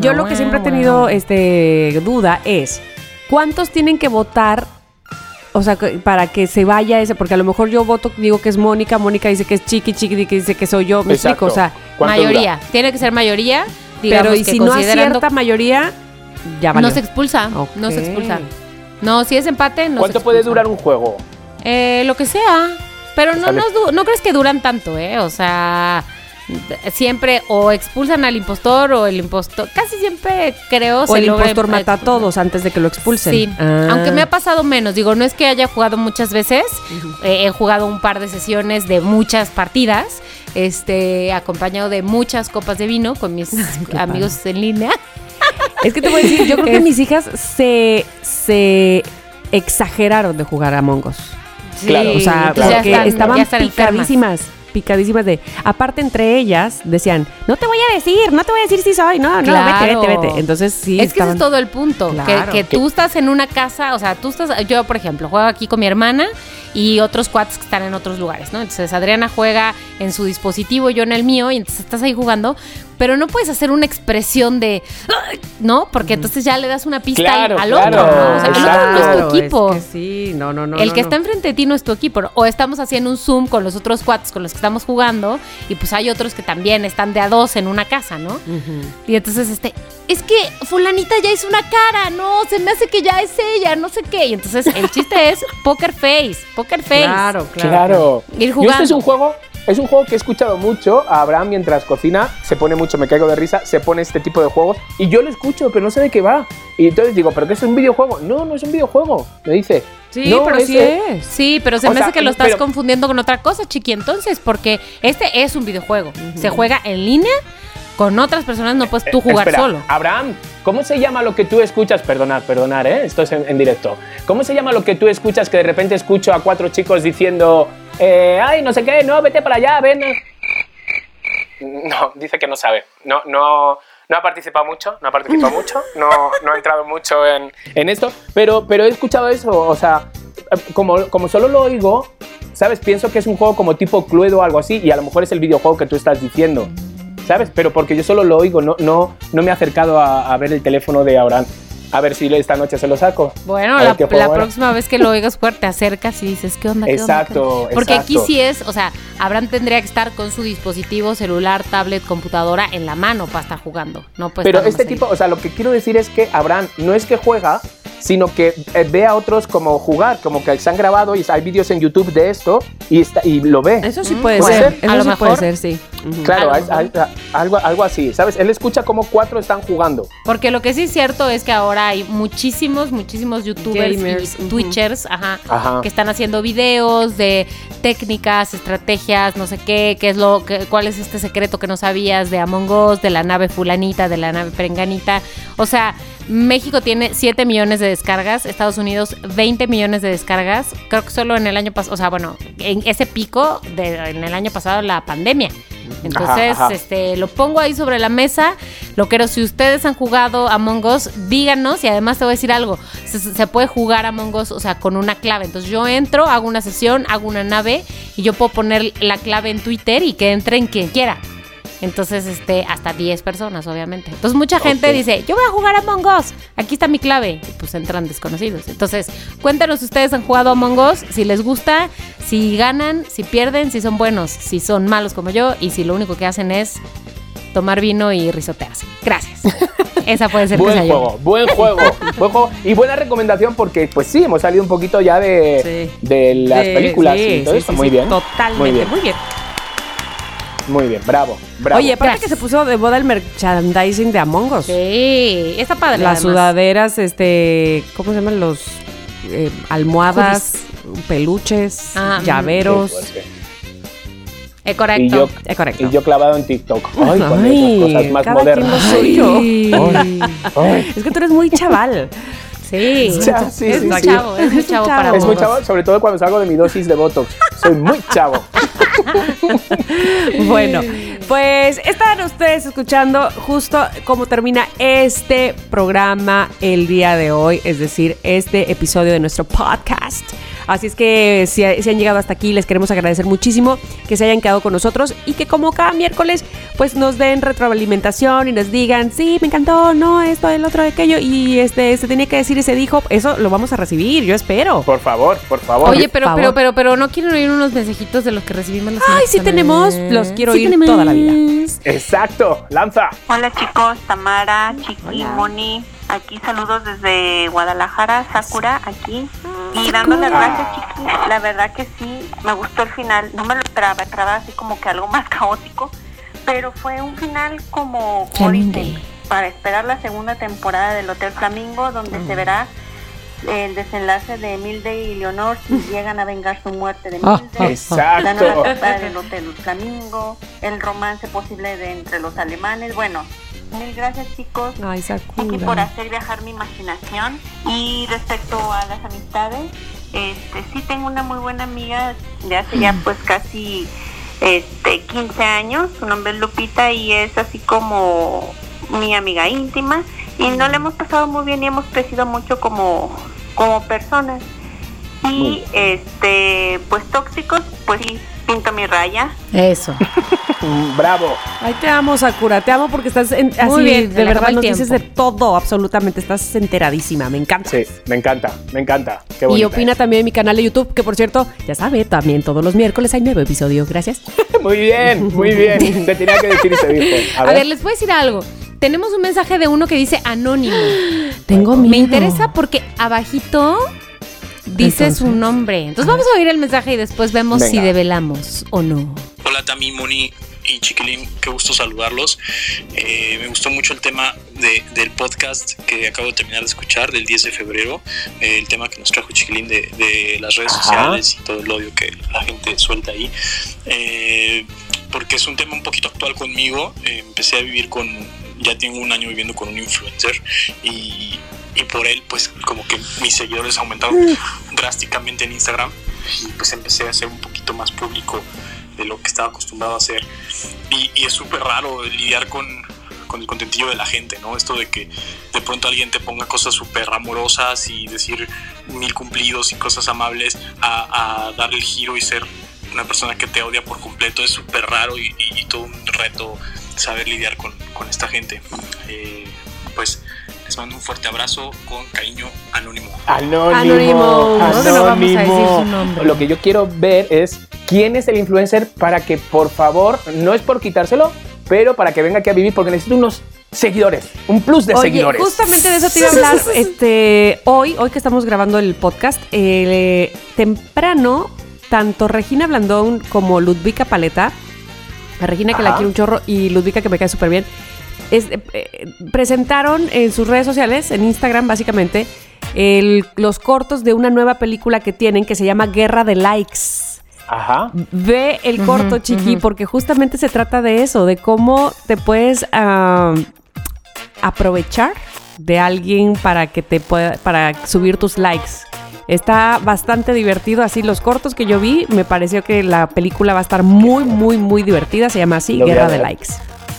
S3: Yo lo que siempre he tenido este duda es ¿cuántos tienen que votar? O sea, que- para que se vaya ese, porque a lo mejor yo voto, digo que es Mónica, Mónica dice que es Chiqui, Chiqui dice que soy yo, me
S4: Exacto.
S3: explico, o sea,
S4: ¿Cuánto
S2: Mayoría. Tiene que ser mayoría.
S3: Pero y
S2: que
S3: si no acierta mayoría, ya valió.
S2: No se expulsa. No se expulsa. No, si es empate, no
S4: ¿Cuánto
S2: se
S4: puede durar un juego?
S2: Eh, lo que sea. Pero no, no, du- no crees que duran tanto, ¿eh? O sea, siempre o expulsan al impostor o el impostor. Casi siempre creo
S3: O
S2: se
S3: el
S2: logra
S3: impostor mata a todos antes de que lo expulsen.
S2: Sí,
S3: Ah.
S2: aunque me ha pasado menos. Digo, no es que haya jugado muchas veces. Eh, he jugado un par de sesiones de muchas partidas. Este, acompañado de muchas copas de vino con mis <laughs> amigos en línea. <laughs>
S3: Es que te voy a decir, yo creo que mis hijas se, se exageraron de jugar a Among Us.
S4: Claro,
S3: O sea,
S4: claro,
S3: porque
S4: claro.
S3: estaban
S2: enfermas.
S3: Picadísimas. De. Aparte, entre ellas decían: No te voy a decir, no te voy a decir si soy, no, no,
S2: Claro.
S3: vete, vete, vete. Entonces, sí.
S2: es que ese
S3: estaban-
S2: es todo el punto.
S3: Claro.
S2: Que, que tú estás en una casa, o sea, tú estás. Yo, por ejemplo, juego aquí con mi hermana y otros cuates que están en otros lugares, ¿no? Entonces Adriana juega en su dispositivo, yo en el mío, y entonces estás ahí jugando, pero no puedes hacer una expresión de. ¿No? Porque entonces ya le das una pista
S4: Claro,
S2: al
S4: claro,
S2: otro, ¿no? O sea, el otro no es tu equipo.
S3: es que sí, no, no, no.
S2: el
S3: no,
S2: que
S3: no.
S2: está enfrente de ti no es tu equipo. O estamos haciendo un Zoom con los otros cuates con los que estamos jugando. Y pues hay otros que también están de a dos en una casa, ¿no? Y entonces, este, es que fulanita ya hizo una cara, no, se me hace que ya es ella, no sé qué. Y entonces el chiste es poker face, poker face.
S3: Claro, claro.
S4: Claro.
S2: Ir jugando.
S4: este es un juego, es un juego que he escuchado mucho. A Abraham mientras cocina se pone mucho, me caigo de risa, se pone este tipo de juegos y yo lo escucho, pero no sé de qué va. Y entonces digo, ¿pero qué es un videojuego? No, no es un videojuego. Me dice.
S3: Sí,
S4: "No,
S3: pero sí es.
S2: Sí, pero se
S4: O
S2: me
S4: sea,
S2: hace que lo estás
S4: pero-
S2: confundiendo con otra cosa, chiqui. Entonces, porque este es un videojuego. Se juega en línea con otras personas, no puedes tú
S4: Eh,
S2: jugar
S4: espera,
S2: solo.
S4: Abraham, ¿cómo se llama lo que tú escuchas? Perdonar, perdonar, ¿eh? Esto es en, en directo. ¿Cómo se llama lo que tú escuchas que de repente escucho a cuatro chicos diciendo, eh, ay, no sé qué, no, vete para allá, ven? No, dice que no sabe. No, no, no ha participado mucho, no ha participado <laughs> mucho, no, no ha entrado mucho en, en esto, pero, pero he escuchado eso, o sea, como, como solo lo oigo, ¿sabes? Pienso que es un juego como tipo Cluedo o algo así, y a lo mejor es el videojuego que tú estás diciendo. ¿Sabes? Pero porque yo solo lo oigo, no, no, no me he acercado a, a ver el teléfono de Abraham. A ver si esta noche se lo saco.
S2: Bueno, la, la próxima vez que lo oigas jugar, te acercas y dices, ¿qué onda? ¿Qué onda?
S4: Exacto,
S2: ¿Qué onda?". Porque aquí sí es, o sea, Abraham tendría que estar con su dispositivo, celular, tablet, computadora en la mano para estar jugando. No puede
S4: Pero este tipo, o sea, lo que quiero decir es que Abraham no es que juega, sino que eh, ve a otros como jugar, como que se han grabado y hay vídeos en YouTube de esto y, está, y lo ve.
S3: Eso sí puede
S4: puede
S3: ser.
S4: ser.
S3: Eso
S2: A lo
S3: sí
S2: mejor.
S3: puede ser, sí.
S4: Claro,
S2: a
S4: algo, algo así, ¿sabes? Él escucha como cuatro están jugando.
S2: Porque lo que sí es cierto es que ahora hay muchísimos, muchísimos youtubers
S3: Gamers,
S2: y twitchers, ajá,
S4: Ajá.
S2: que están haciendo videos de técnicas, estrategias, no sé qué, qué es lo, que, cuál es este secreto que no sabías de Among Us, de la nave fulanita, de la nave perenganita. O sea, México tiene 7 millones de descargas, Estados Unidos 20 millones de descargas. Creo que solo en el año pasado, o sea, bueno, en ese pico de, en el año pasado la pandemia. Entonces,
S4: Ajá, ajá.
S2: este, lo pongo ahí sobre la mesa. Lo quiero, si ustedes han jugado Among Us, díganos. Y además te voy a decir algo. Se, se puede jugar Among Us, o sea, con una clave. Entonces yo entro, hago una sesión, hago una nave y yo puedo poner la clave en Twitter y que entren quien quiera. Entonces, este, hasta 10 personas, obviamente. Entonces, mucha gente dice, yo voy a jugar Among Us, aquí está mi clave. Y pues entran desconocidos. Entonces, cuéntanos si ustedes han jugado Among Us, si les gusta, si ganan, si pierden, si son buenos, si son malos como yo y si lo único que hacen es tomar vino y risotearse. Gracias. <laughs> Esa puede ser
S4: Buen juego, buen juego, <laughs> buen juego. Y buena recomendación porque, pues sí, hemos salido un poquito ya de,
S3: Sí.
S4: de las películas
S3: sí,
S4: y todo
S3: sí,
S4: eso.
S3: sí,
S4: muy bien.
S3: Totalmente.
S4: Muy bien.
S3: Muy bien.
S4: Muy bien, bravo, bravo.
S3: Oye, aparte que se puso de moda el merchandising de Among Us.
S2: Sí, está padre.
S3: Las
S2: además.
S3: sudaderas, este, ¿cómo se llaman? Los eh, almohadas, peluches,
S2: Ah,
S3: llaveros.
S4: Qué fuerte.
S2: Eh,
S4: Y
S2: correcto.
S4: yo,
S3: Eh, correcto.
S4: y yo clavado en TikTok. <laughs> Ay, con
S3: Ay,
S4: esas cosas más
S3: cada quien lo
S4: modernas. Ay, ay.
S3: Es que tú eres muy chaval.
S2: Sí. Es
S4: sí,
S2: muy
S4: sí.
S2: chavo, es muy chavo para
S4: Es muy chavo, sobre todo cuando salgo de mi dosis de Botox. Soy muy chavo. <laughs>
S3: Bueno, pues están ustedes escuchando justo cómo termina este programa el día de hoy, es decir, este episodio de nuestro podcast. Así es que si, si han llegado hasta aquí, les queremos agradecer muchísimo que se hayan quedado con nosotros y que como cada miércoles, pues nos den retroalimentación y nos digan, sí, me encantó, no, esto, el otro, aquello, y este, se tenía que decir, ese dijo, eso lo vamos a recibir, yo espero.
S4: Por favor, por favor.
S2: Oye, pero,
S3: favor.
S2: pero, pero, pero, ¿no quieren oír unos mensajitos de los que recibimos semana
S3: Ay, sí tenemos, los quiero
S2: Sí
S3: oír
S2: tenemos.
S3: toda la vida.
S4: Exacto, lanza.
S5: Hola chicos, Tamara, Chiqui, Moni, aquí saludos desde Guadalajara, Sakura, aquí. Y dándole gracias, Chiqui, la verdad que sí, me gustó el final, no me lo esperaba, esperaba así como que algo más <laughs> caótico, pero fue un final como, como dicen, para esperar la segunda temporada del Hotel Flamingo, donde se verá el desenlace de Milde y Leonor si llegan a vengar su muerte de
S3: Ah,
S5: Milde.
S3: ah,
S4: Exacto.
S5: La nueva temporada del Hotel Flamingo, el romance posible de entre los alemanes. Bueno, mil gracias chicos.
S3: Ay,
S5: Aquí por hacer viajar mi imaginación. Y respecto a las amistades, este sí tengo una muy buena amiga de hace ya pues casi este 15 años. Su nombre es Lupita y es así como mi amiga íntima. Y no le hemos pasado muy bien y hemos crecido mucho como, como personas. Y este, pues tóxicos, pues sí, pinto mi raya.
S2: Eso.
S4: Mm, Bravo.
S3: Ay, te amo, Sakura. Te amo porque estás en- así,
S2: bien, se
S3: de verdad, nos dices de todo, absolutamente. Estás enteradísima, me encanta.
S4: Sí, me encanta, me encanta. Qué
S3: Y opina
S4: es.
S3: también en mi canal de YouTube, que por cierto, ya sabe, también todos los miércoles hay nuevo episodio. Gracias. <laughs>
S4: Muy bien, muy bien. Se tenía que decir y se dijo.
S2: A ver, les voy a decir algo. Tenemos un mensaje de uno que dice anónimo. <gasps>
S3: Tengo miedo.
S2: Me interesa porque abajito dice
S3: Entonces.
S2: su nombre. Entonces vamos a oír el mensaje y después vemos si
S4: Venga.
S2: develamos o no.
S6: Hola Tami, Moni y Chiquilín, qué gusto saludarlos. Eh, me gustó mucho el tema de- del podcast que acabo de terminar de escuchar del 10 de febrero, eh, el tema que nos trajo Chiquilín de, de las redes
S4: Ajá.
S6: sociales y todo el odio que la gente suelta ahí. Eh, porque es un tema un poquito actual conmigo. Eh, empecé a vivir con, ya tengo un año viviendo con un influencer y, y por él pues como que mis seguidores aumentaron drásticamente en Instagram y pues empecé a ser un poquito más público de lo que estaba acostumbrado a hacer y, y es súper raro lidiar con, con el contentillo de la gente, ¿no? Esto de que de pronto alguien te ponga cosas súper amorosas y decir mil cumplidos y cosas amables a, a darle el giro y ser una persona que te odia por completo es súper raro y, y- y todo un reto saber lidiar con, con esta gente. Eh, pues les mando un fuerte abrazo con cariño anónimo.
S4: Anónimo.
S3: Anónimo.
S2: Que no vamos a decir
S4: anónimo.
S2: su nombre.
S4: Lo que yo quiero ver es quién es el influencer para que, por favor, no es por quitárselo, pero para que venga aquí a vivir, porque necesito unos seguidores, un plus de
S3: Oye,
S4: seguidores.
S3: justamente de eso te iba a hablar. <laughs> este, hoy, hoy que estamos grabando el podcast, eh, temprano, tanto Regina Blandón como Ludvika Paleta, a Regina que la quiero un chorro y Ludvika que me cae súper bien, es- eh, presentaron en sus redes sociales, en Instagram básicamente, el- los cortos de una nueva película que tienen que se llama Guerra de Likes.
S4: Ajá.
S3: Ve el corto, chiqui, porque justamente se trata de eso, de cómo te puedes aprovechar de alguien para que te pueda, para subir tus likes. Está bastante divertido, así los cortos que yo vi, me pareció que la película va a estar muy, muy, muy divertida. Se llama así,
S4: Lo
S3: Guerra de
S4: ver.
S3: Likes.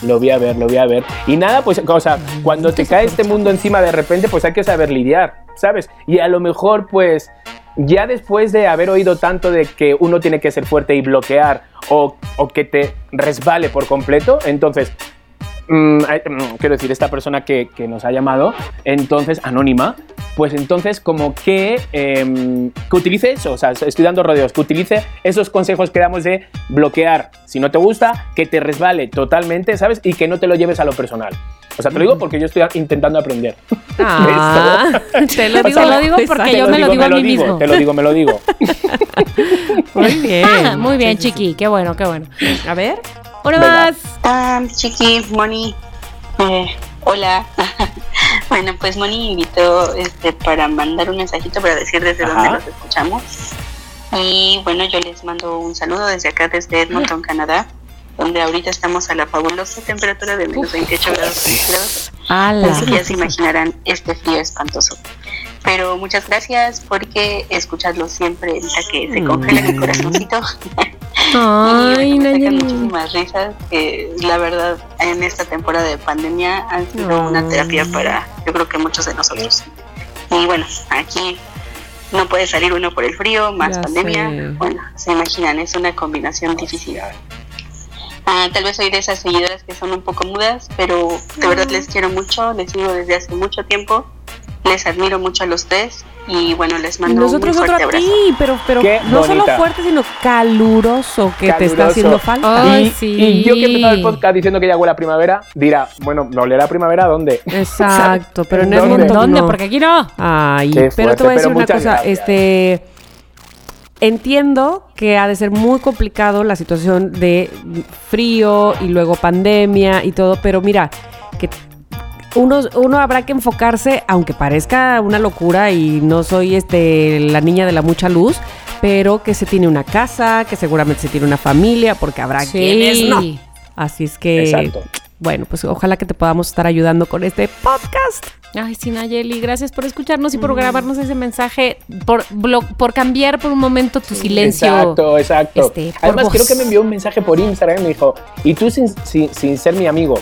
S4: Lo voy a ver, lo voy a ver. Y nada, pues, o cuando te cae este mundo encima de repente, pues hay que saber lidiar, ¿sabes? Y a lo mejor, pues, ya después de haber oído tanto de que uno tiene que ser fuerte y bloquear o, o que te resbale por completo, entonces, mm, mm, quiero decir, esta persona que, que nos ha llamado, entonces, anónima, pues entonces como que, em, que utilice eso, o sea, estoy dando rodeos, que utilice esos consejos que damos de bloquear, si no te gusta, que te resbale totalmente, ¿sabes? Y que no te lo lleves a lo personal. O sea, te lo digo porque yo estoy intentando aprender. <laughs>
S3: Ah, <laughs> te lo
S4: O
S3: digo,
S4: sea,
S2: lo digo porque
S4: Te
S2: yo me lo digo a mí
S4: digo,
S2: mismo.
S4: Te lo digo, me lo digo. <laughs>
S3: Muy bien.
S2: Ah, muy bien, Chiqui. Qué bueno, qué bueno.
S3: A ver.
S2: Una
S4: Venga.
S2: más.
S5: Ah, Chiqui, Moni, eh, hola. Bueno, pues Moni invitó este, para mandar un mensajito para decir desde
S4: Ajá.
S5: dónde los escuchamos. Y bueno, yo les mando un saludo desde acá, desde Edmonton, Canadá, donde ahorita estamos a la fabulosa temperatura de menos 28 grados centígrados. Así que ya se imaginarán este frío espantoso. Pero muchas gracias porque escucharlo siempre evita que se congele mi corazoncito.
S2: Ay, <laughs>
S5: y bueno, muchísimas risas que la verdad en esta temporada de pandemia han sido una terapia para yo creo que muchos de nosotros. Y bueno, aquí no puede salir uno por el frío, más
S3: Ya
S5: pandemia.
S3: sé.
S5: Bueno, se imaginan, es una combinación difícil. Ah, tal vez soy de esas seguidoras que son un poco mudas, pero de verdad les quiero mucho, les sigo desde hace mucho tiempo, les admiro mucho a los tres y bueno, les mando
S3: nosotros
S5: un muy
S3: otro
S5: fuerte
S3: a
S5: abrazo.
S3: ti, pero, pero
S4: Qué
S3: no solo fuerte, sino caluroso que te está haciendo falta.
S2: Ay,
S4: y,
S2: sí.
S4: y yo que he empezado el podcast diciendo que ya huele a primavera, dirá, bueno, ¿me olerá a primavera dónde?
S3: Exacto, pero en el
S4: ¿Dónde?
S2: ¿Dónde?
S3: no.
S2: Porque aquí no.
S3: Ay,
S4: Qué
S3: pero
S4: fuerte,
S3: te voy a decir una cosa,
S4: gracias.
S3: este entiendo que ha de ser muy complicado la situación de frío y luego pandemia y todo, pero mira, que uno, uno habrá que enfocarse, aunque parezca una locura y no soy este la niña de la mucha luz, pero que se tiene una casa, que seguramente se tiene una familia, porque habrá quienes no. Así es que,
S4: Exacto.
S3: bueno, pues ojalá que te podamos estar ayudando con este podcast.
S2: Ay, sí, Nayeli, gracias por escucharnos y por grabarnos ese mensaje, por, por cambiar por un momento tu silencio.
S4: Exacto, exacto.
S2: este,
S4: Además, creo que me envió un mensaje por Instagram y me dijo, y tú sin, sin, sin ser mi amigo.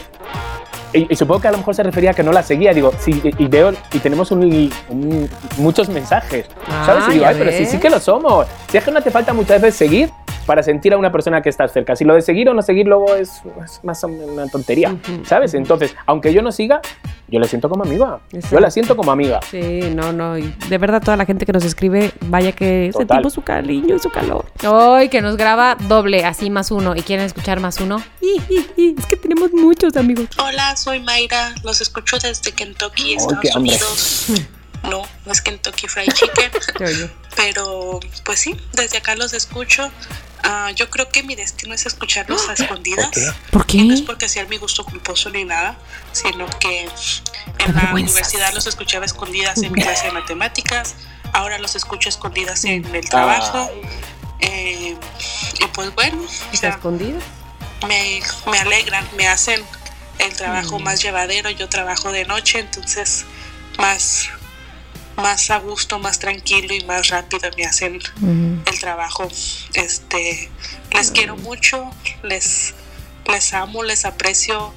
S4: Y, y supongo que a lo mejor se refería a que no la seguía. Digo, sí, y, y veo, y tenemos un- un- muchos mensajes. ¿Sabes?
S3: Ah,
S4: Y digo,
S3: ya
S4: ay, pero sí,
S3: ves.
S4: sí que lo somos. Si es que no te falta muchas veces seguir para sentir a una persona que estás cerca. Si lo de seguir o no seguir luego es, es más o menos una tontería, ¿sabes? Entonces, aunque yo no siga, yo la siento como amiga. Yo
S3: Exacto.
S4: la siento como amiga.
S3: Sí, no, no. Y de verdad, toda la gente que nos escribe, vaya que
S4: Total.
S3: sentimos su cariño y su calor.
S2: Ay, que nos graba doble, así más uno. ¿Y quieren escuchar más uno?
S3: I, i, i. Es que tenemos muchos amigos.
S7: Hola, soy Mayra, los escucho desde Kentucky, Estados
S4: qué hambre.
S7: Unidos. No, no es Kentucky Fried Chicken, <laughs> pero pues sí, desde acá los escucho. Ah, yo creo que mi destino es escucharlos a <gasps> escondidas.
S4: qué?
S3: ¿Por
S7: Y no es porque sea mi gusto culposo ni nada, sino que en la universidad los escuchaba escondidas en mi clase de matemáticas, ahora los escucho escondidas en el trabajo. Eh, y pues bueno, o
S3: ¿Está
S7: sea,
S3: escondido?
S7: me, me alegran, me hacen el trabajo más llevadero. Yo trabajo de noche, entonces más, más a gusto, más tranquilo y más rápido me hacen el trabajo. Este, les quiero mucho, les, les amo, les aprecio,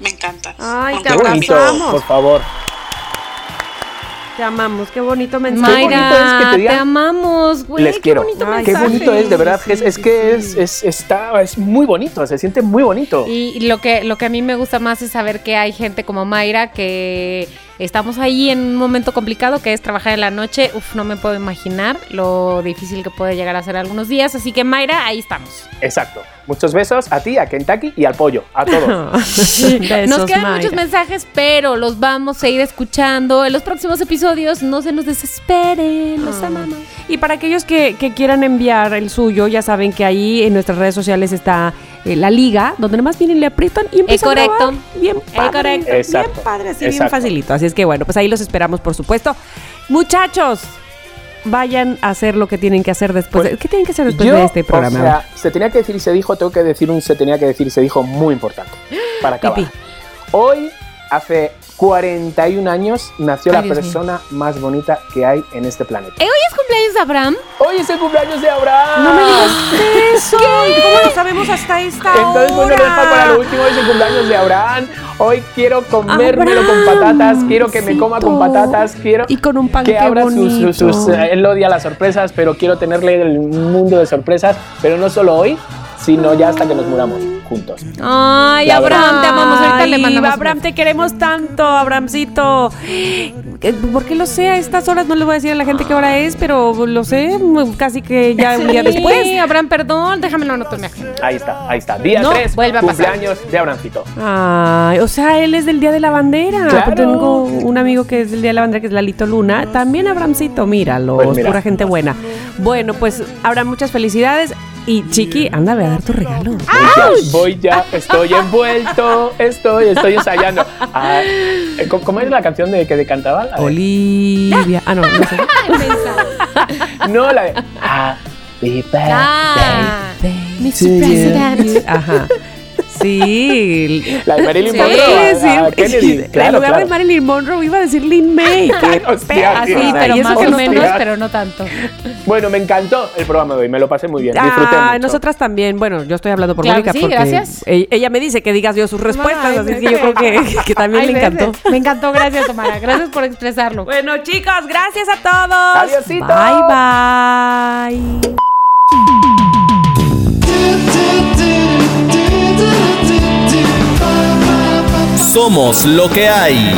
S7: me encantan.
S3: Ay, te
S4: Qué bonito,
S3: abrazamos.
S4: por favor.
S3: Te amamos, qué bonito mensaje.
S4: bonito
S2: Mayra,
S4: es que te
S2: amamos, güey.
S4: Les
S2: qué
S4: quiero.
S2: bonito
S3: Ay,
S4: Qué bonito es, de verdad.
S3: Sí,
S4: es, es
S3: sí,
S4: que
S3: sí.
S4: es, es, está, es muy bonito, se siente muy bonito.
S2: Y lo que, lo que a mí me gusta más es saber que hay gente como Mayra que estamos ahí en un momento complicado que es trabajar en la noche. Uf, no me puedo imaginar lo difícil que puede llegar a ser algunos días. Así que Mayra, ahí estamos.
S4: Exacto. Muchos besos a ti, a Kentucky y al pollo, a todos. <laughs>
S3: Besos,
S2: Nos quedan
S3: Mayra.
S2: muchos mensajes, pero los vamos a ir escuchando en los próximos episodios. No se nos desesperen, los
S3: Ah.
S2: amamos.
S3: Y para aquellos que, que quieran enviar el suyo, ya saben que ahí en nuestras redes sociales está eh, la liga, donde nomás vienen, le aprietan y empiezan
S2: correcto.
S3: a grabar. Bien padre.
S2: correcto.
S4: Exacto.
S3: Bien padre, así bien facilito. Así es que bueno, pues ahí los esperamos, por supuesto. Muchachos, vayan a hacer lo que tienen que hacer después. de-
S4: Pues,
S3: ¿Qué tienen que hacer después
S4: Yo,
S3: de este programa?
S4: O sea, se tenía que decir y se dijo, tengo que decir un se tenía que decir y se dijo muy importante. Para acabar.
S3: Pipí.
S4: Hoy, hace 41 años, nació
S2: Ay,
S4: la
S2: Dios mío.
S4: persona más bonita que hay en este planeta.
S2: ¿Eh, ¿Hoy es cumpleaños de Abraham?
S4: Hoy es el cumpleaños de Abraham.
S3: No me digas eso. ¿Y ¿Cómo lo sabemos hasta esta
S4: Entonces, bueno,
S3: hora?
S4: lo dejo para lo último, es el cumpleaños de Abraham. Hoy quiero comérmelo con patatas, quiero que me coma con patatas, quiero
S3: Y con un pan,
S4: que
S3: qué
S4: abra sus, sus- sus- eh, Él odia las sorpresas, pero quiero tenerle el mundo de sorpresas, pero no solo hoy, sino ya hasta que nos muramos juntos.
S2: Ay,
S4: La
S2: Abraham,
S4: verdad.
S2: te amamos. Ahorita le mandamos.
S3: Abraham, te queremos tanto, Abrahamcito. Eh, ¿Por qué lo sé? A estas horas no le voy a decir a la gente qué hora es, pero lo sé mm, casi que ya un día
S2: Sí,
S3: después.
S2: Abraham, perdón, déjamelo anotar en mi agenda.
S4: Ahí está, ahí está. Día
S2: No
S4: 3,
S2: vuelva a pasar.
S4: cumpleaños de Abrahamcito.
S3: Ay, o sea, él es del Día de la Bandera.
S4: Claro.
S3: Tengo un amigo que es del Día de la Bandera, que es Lalito Luna. También Abrahamcito, míralo,
S4: Pues mira.
S3: pura gente buena. Bueno, pues Abraham, muchas felicidades. Y Chiqui, anda, ve a dar tu regalo.
S4: Voy ya, estoy envuelto, estoy, estoy ensayando. Ah, eh, ¿cómo- ¿Cómo es la canción de que de cantaba? La de-
S3: Olivia. Ah, no, no sé. <laughs>
S4: No, la de Happy birthday.
S2: Ah,
S3: Baby.
S2: Mr. President.
S3: Ajá. Sí.
S4: La de Marilyn
S2: Sí,
S4: Monroe. a- a
S3: sí,
S4: Kennedy.
S3: en
S4: Claro,
S3: lugar
S4: claro.
S3: de Marilyn Monroe iba a decir Lin May. <laughs>
S4: Hostia,
S2: Así,
S4: tío.
S2: pero más o
S3: no
S2: menos, pero no tanto.
S4: Bueno, me encantó el programa de hoy, me lo pasé muy bien. Disfruté
S3: Ah,
S4: mucho.
S3: nosotras también. Bueno, yo estoy hablando por
S2: Claro
S3: Mónica
S2: sí,
S3: porque
S2: gracias.
S3: e- ella me dice que digas yo sus respuestas,
S2: Ay,
S3: así que yo creo que, que también le encantó.
S2: veces. Me encantó, gracias, Tamara. Gracias por expresarlo.
S3: Bueno, chicos, gracias a todos.
S4: Adiosito.
S3: Bye, bye.
S1: Somos lo que hay.